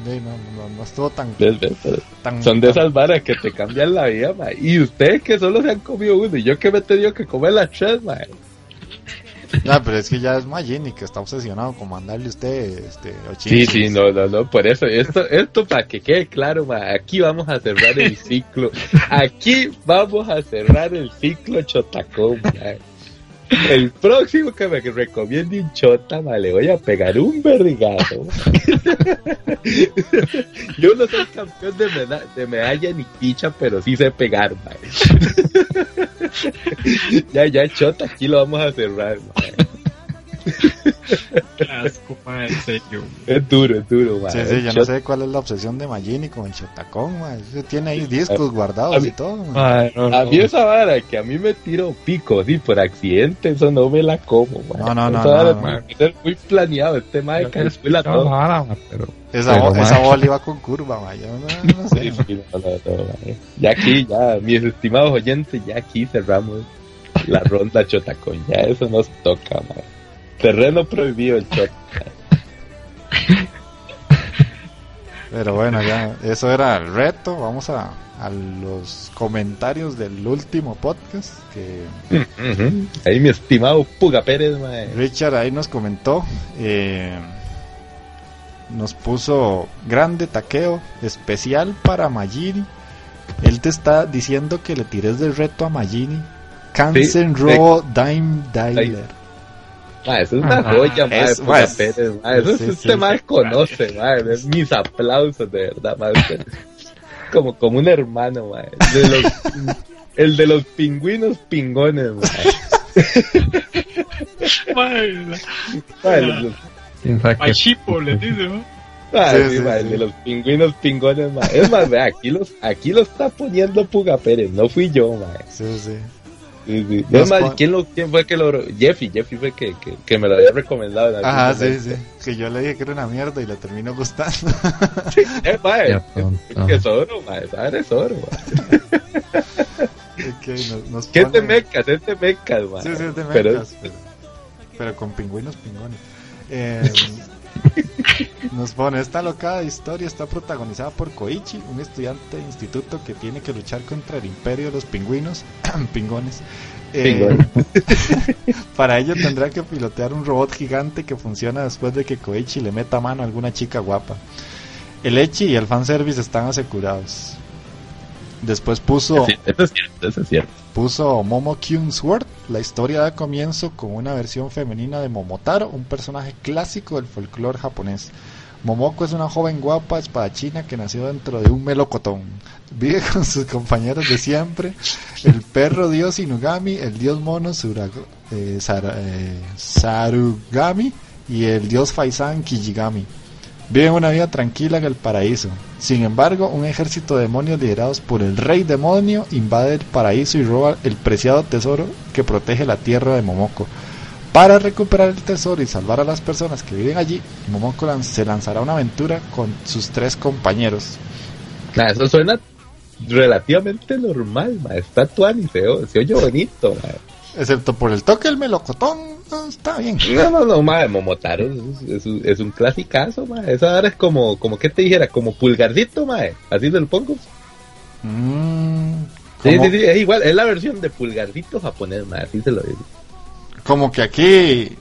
sí, no, no, no estuvo tan,
¿Ves, ves? Pero
tan
Son de esas varas que te cambian la vida, mae. Y ustedes que solo se han comido uno, y yo que me he tenido que comer las tres, mae.
No, pero es que ya es Magini que está obsesionado con mandarle usted este,
Sí, sí, no, no, no, por eso, esto, esto para que quede claro, ma, aquí vamos a cerrar el ciclo, aquí vamos a cerrar el ciclo chotacón, ma. El próximo que me recomiende un chota, ma, le voy a pegar un vergazo. *laughs* Yo no soy campeón de, meda- de medalla ni picha, pero sí sé pegar, ma. *laughs* Ya, ya, chota, aquí lo vamos a cerrar, ma. *laughs*
Asco, mae, en serio.
Es duro, es duro, ma.
Sí, sí,
El
yo no sé cuál es la obsesión de Magini con el Chotacón, ma. Ese Tiene ahí discos
a
guardados
mí-
y todo, ma.
Mae, no,
A
no.
mí esa vara que a mí me tiro pico, sí, por accidente, eso no me la como, man.
No, no, no,
Esa vara
no,
no.
ser muy planeado, este mae
Creo que
calcula
es
todo.
vara, pero
Esa,
Pero,
esa bola iba con curva, ma. Yo no, no sé.
Sí, sí, no, no, no, man. Ya aquí, ya, mis estimados oyentes, ya aquí cerramos la ronda chotacón, ya eso nos toca, man. Terreno prohibido el chot.
Pero bueno, ya, eso era el reto. Vamos a, a los comentarios del último podcast que
Ahí mi estimado Puga Pérez.
Richard ahí nos comentó. eh, nos puso grande taqueo especial para Magini. Él te está diciendo que le tires del reto a Magini. Kansen
Sí,
Robo Dime Dialer.
Ma, eso es una
Ajá.
joya, ma,
Es-
de Puga
ma, es-
Pérez, ma. Eso
sí,
es
sí,
este
sí.
mal conoce, ma. Es mis aplausos, de verdad, ma. Usted- Como, como un hermano, ma. El de los, el de los pingüinos pingones, ma.
Machipo, le dice, ¿no?
ma,
Sí,
sí,
sí,
ma,
sí.
el de los pingüinos pingones, ma. Es más, vea, aquí los, aquí lo está poniendo Puga Pérez, no fui yo, ma.
Sí, sí.
Sí, sí.
Los
Es más,
pon-
¿quién, lo, ¿quién fue que lo... Jeffy, Jeffy fue que, que, que me lo había recomendado. en
Ajá, sí,
momento.
sí. Que yo le dije que era una mierda y le terminó gustando. *laughs*
Eh, ma,
Ya,
es-
tonto.
que es oro, ma. Esa vara es oro, ma.
Ok, nos, nos *laughs*
¿Qué te
pone-
mecas? Es de mecas, man.
Sí, sí, es de
Pero-
mecas, pero, pero con pingüinos pingones. Eh, *laughs* Nos pone, esta locada historia está protagonizada por Koichi, un estudiante de instituto que tiene que luchar contra el imperio de los pingüinos, *clears throat* pingones. Eh, *laughs* para ello tendrá que pilotear un robot gigante que funciona después de que Koichi le meta mano a alguna chica guapa. El Echi y el fanservice están asegurados. Después puso
Sí, eso es cierto, eso es cierto.
puso Momo Sword. La historia da comienzo con una versión femenina de Momotaro, un personaje clásico del folclore japonés. Momoko es una joven guapa espadachina que nació dentro de un melocotón. Vive con sus compañeros de siempre, el perro dios Inugami, el dios mono Surago- eh, eh, Sarugami y el dios Faisan Kijigami. Viven una vida tranquila en el paraíso. Sin embargo, un ejército de demonios liderados por el rey demonio invade el paraíso y roba el preciado tesoro que protege la tierra de Momoko. Para recuperar el tesoro y salvar a las personas que viven allí, Momoko se lanzará a una aventura con sus tres compañeros.
Eso suena relativamente normal, ma. Está tuani, se, se oye bonito, ma.
Excepto por el toque del melocotón, no, está bien.
No, no, no, ma, Momotaro es, es un- es un clasicazo, ma. Esa ahora es como, como que te dijera, como pulgarcito, ma. Así te lo pongo.
Mm,
Sí, sí, sí, es igual, es la versión de pulgarcito japonés, ma. Así se lo digo.
como que aquí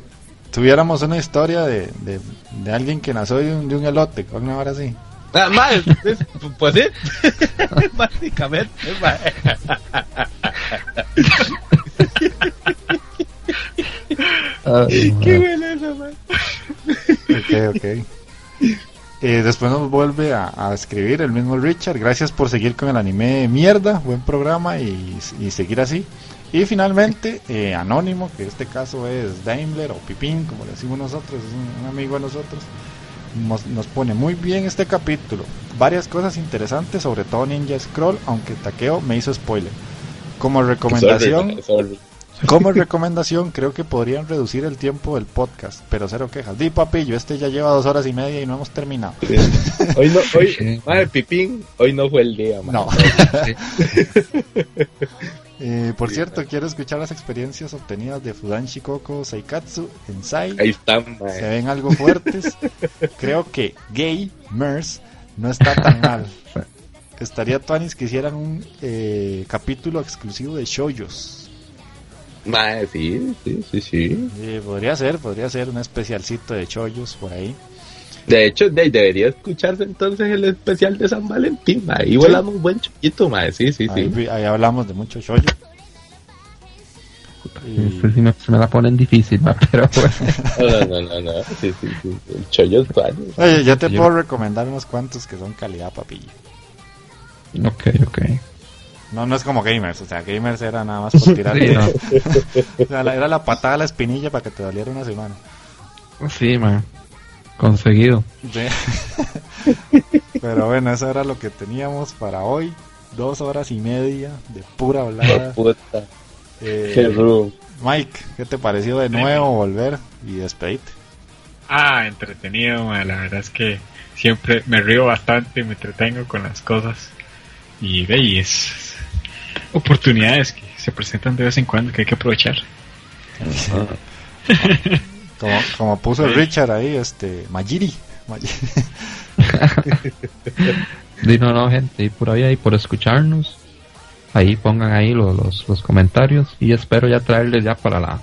tuviéramos una historia de, de, de alguien que nació de un, de un elote, con una hora así.
Ah, ma, es- es- pues sí, *laughs* básicamente, *laughs* Qué buena esa, ma.
Ok, ok. Eh, después nos vuelve a, a escribir el mismo Richard. Gracias por seguir con el anime de mierda. Buen programa y, y seguir así. Y finalmente, eh, Anónimo, que en este caso es Daimler o Pipín, como le decimos nosotros, es un, un amigo de nosotros. Nos, nos pone muy bien este capítulo. Varias cosas interesantes, sobre todo Ninja Scroll, aunque Takeo me hizo spoiler. Como recomendación,
Sorry, sorry. *laughs*
como recomendación, creo que podrían reducir el tiempo del podcast, pero cero quejas. Di papillo, este ya lleva dos horas y media y no hemos terminado.
Hoy no, hoy,
Sí.
madre Pipín, hoy no fue el día, ma.
No. *laughs* Eh, por cierto, quiero escuchar las experiencias obtenidas de Fudan Shikoku Seikatsu en Sai.
Ahí están, ma.
Se ven algo fuertes. Creo que Gay Mers no está tan mal. *laughs* Estaría Tuanis que hicieran un eh, capítulo exclusivo de shoyos.
Ma, sí, sí, sí, sí.
Eh, podría ser, podría ser un especialcito de shoyos por ahí.
De hecho, de- debería escucharse entonces el especial de San Valentín, ma. Ahí volamos un buen chiquito, ma. Sí, sí,
Ahí,
sí.
ahí hablamos de mucho shoyo. Y-
sí me, se me la ponen difícil, ma, pero *laughs* bueno.
No, no, no, no. Sí, sí, sí. El chollo es tuanis.
Oye, yo te
Yo-
puedo recomendar unos cuantos que son calidad papilla.
Ok, ok.
No, no es como gamers, o sea, gamers era nada más por tirar. *laughs*
Sí, no. *laughs*
O sea, la- era la patada a la espinilla para que te doliera una semana.
Sí, ma. Conseguido.
Sí. *laughs* Pero bueno, eso era lo que teníamos para hoy. Dos horas y media de pura hablada.
Puta.
Eh,
Qué rudo.
Mike, ¿qué te pareció de nuevo volver y despedirte?
Ah, entretenido, ma, la verdad es que siempre me río bastante, me entretengo con las cosas y de ahí es oportunidades que se presentan de vez en cuando que hay que aprovechar.
Como, como puso el. Richard ahí, este. *laughs*
Di no, no, gente, y por ahí, ahí por escucharnos. Ahí pongan ahí los, los, los comentarios y espero ya traerles ya para la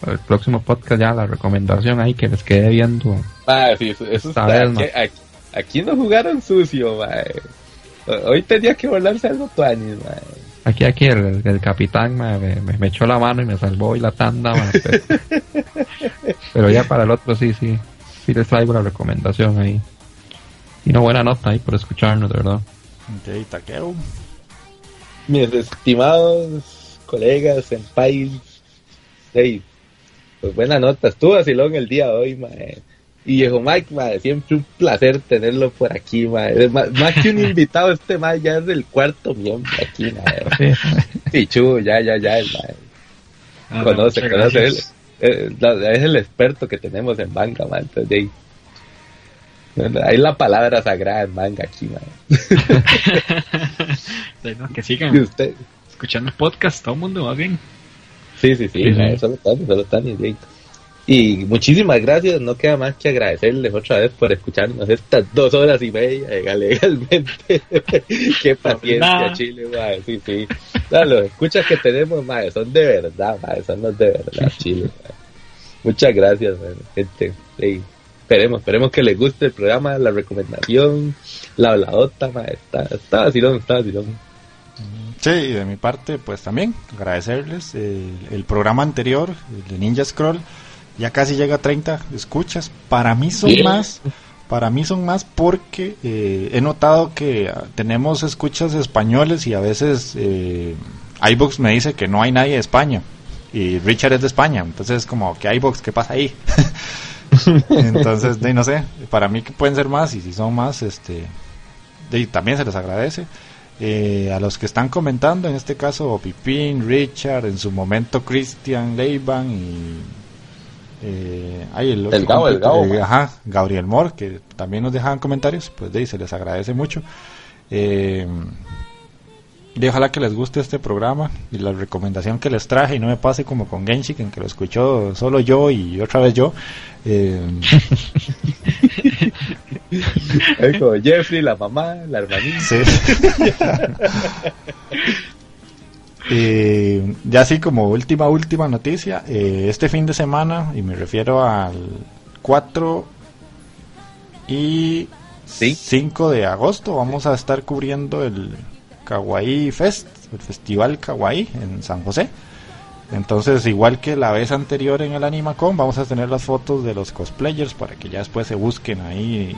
para el próximo podcast ya la recomendación ahí que les quede viendo.
Ah, sí, eso, eso está. Aquí, aquí, aquí no jugaron sucio. Hoy tenía que volarse algo tuanis, ma.
Aquí, aquí el, el capitán me, me, me echó la mano y me salvó y la tanda, ma, pero, *laughs* pero ya para el otro sí, sí, sí les traigo la recomendación ahí. Y una buena nota ahí por escucharnos, de verdad.
Mis estimados colegas, senpais, hey, pues buena nota, estuvo vacilón el día de hoy, mae. Y viejo Mike, mae, siempre un placer tenerlo por aquí. Es Más, que un *laughs* invitado, este mae ya es el cuarto miembro aquí, mae.
Sí.
Pichu, ya, ya, ya, el mae.
Ah,
Conoce, conoce él. es el experto que tenemos en manga, mae. Entonces, ahí. Hay la palabra sagrada en manga aquí, *laughs*
no, que
Y
sigan
usted,
escuchando el podcast, todo el mundo va bien.
Sí, sí, sí,
Sí,
mae,
sí.
solo Tani, solo Tani. Y muchísimas gracias, no queda más que agradecerles otra vez por escucharnos estas dos horas y media legalmente. *laughs* Qué paciencia. Chile, mae, sí, sí. No, los escuchas que tenemos, mae, son de verdad, mae, son los de verdad, *laughs* Chile. Muchas gracias, mae, gente. Sí. Esperemos, esperemos que les guste el programa, la recomendación, la habladota, mae, está, está vacilón, está vacilón.
Sí, y de mi parte, pues también agradecerles. El, el programa anterior, el de Ninja Scroll, ya casi llega a 30 escuchas. Para mí son más, para mí son más porque eh, he notado que tenemos escuchas españoles y a veces eh, iBox me dice que no hay nadie de España. Y Richard es de España, entonces como que iBox, ¿qué pasa ahí? *laughs* entonces, no sé, para mí que pueden ser más y si son más, este, también se les agradece. Eh, a los que están comentando, en este caso Pipín, Richard, en su momento Christian Leiban y eh, ay, el,
El Gabo, el Gabo,
eh, ajá, Gabriel Moore, que también nos dejaban comentarios, pues de ahí se les agradece mucho. Eh, y ojalá que les guste este programa y la recomendación que les traje y no me pase como con Genshin, en que lo escuchó solo yo y otra vez yo. Eh, *laughs*
como Jeffrey, la mamá, la hermanita.
Sí. *laughs* Eh, ya así como última, última noticia, eh, este fin de semana, y me refiero al 4 y
Sí.
5 de agosto, vamos a estar cubriendo el Kawaii Fest, el Festival Kawaii en San José. Entonces, igual que la vez anterior en el Animacon, vamos a tener las fotos de los cosplayers para que ya después se busquen ahí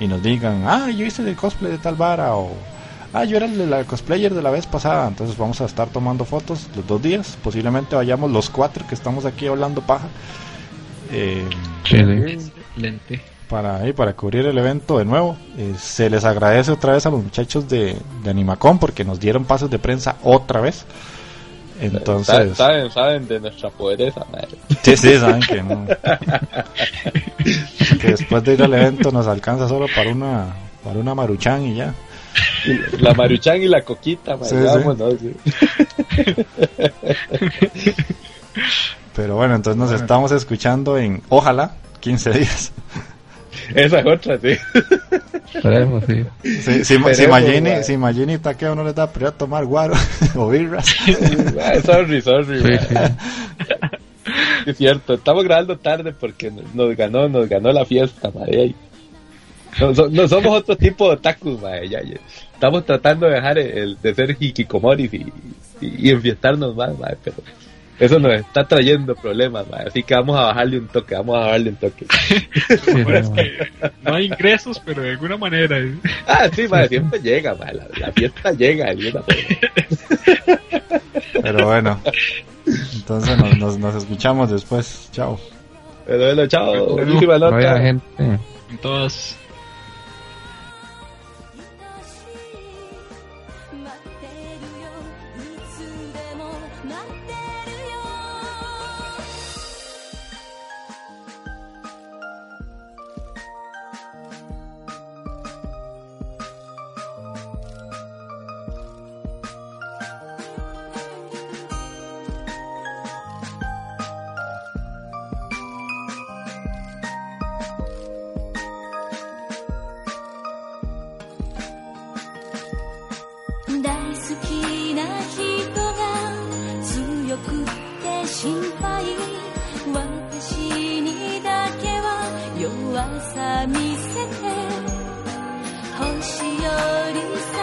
y, y nos digan, ah, yo hice el cosplay de tal vara o ah, yo era el de la cosplayer de la vez pasada. Entonces vamos a estar tomando fotos los dos días. Posiblemente vayamos los cuatro que estamos aquí hablando paja. eh.
Excelente.
para, ahí, para cubrir el evento de nuevo. Eh, se les agradece otra vez a los muchachos de, de Animacon porque nos dieron pasos de prensa otra vez. Entonces,
Saben, saben de nuestra pobreza, madre.
sí, sí, saben que no. que después de ir al evento nos alcanza solo para una, para una maruchan y ya. *laughs*
La maruchan y la coquita.
Sí, sí.
vámonos, sí. *laughs*
Pero bueno, entonces nos estamos escuchando en, ojalá, 15 días.
Esa es otra, sí.
Esperemos, sí.
Si, si, si Magini, si Magini y Takeo no les da prioridad a tomar guaro *laughs* o birras.
Sorry, sorry.
Sí,
madre.
sí.
Es cierto, estamos grabando tarde porque nos- nos ganó, nos ganó la fiesta, madre. No, so- no somos otro tipo de. Ya, ya. Estamos tratando de dejar el, el de ser hikikomoris y, y, y enfiestarnos más, madre, pero eso nos está trayendo problemas, madre. Así que vamos a bajarle un toque, vamos a bajarle un toque. *laughs*
Sí,
Bueno, es
no.
que *laughs* no hay ingresos, pero de alguna manera. ¿eh?
Ah, sí, madre, siempre llega, madre. La, la fiesta llega, de alguna.
Pero bueno, entonces nos, nos, nos escuchamos después. Chao.
Pero bueno, chao. Nota.
gente.
En todas. dirty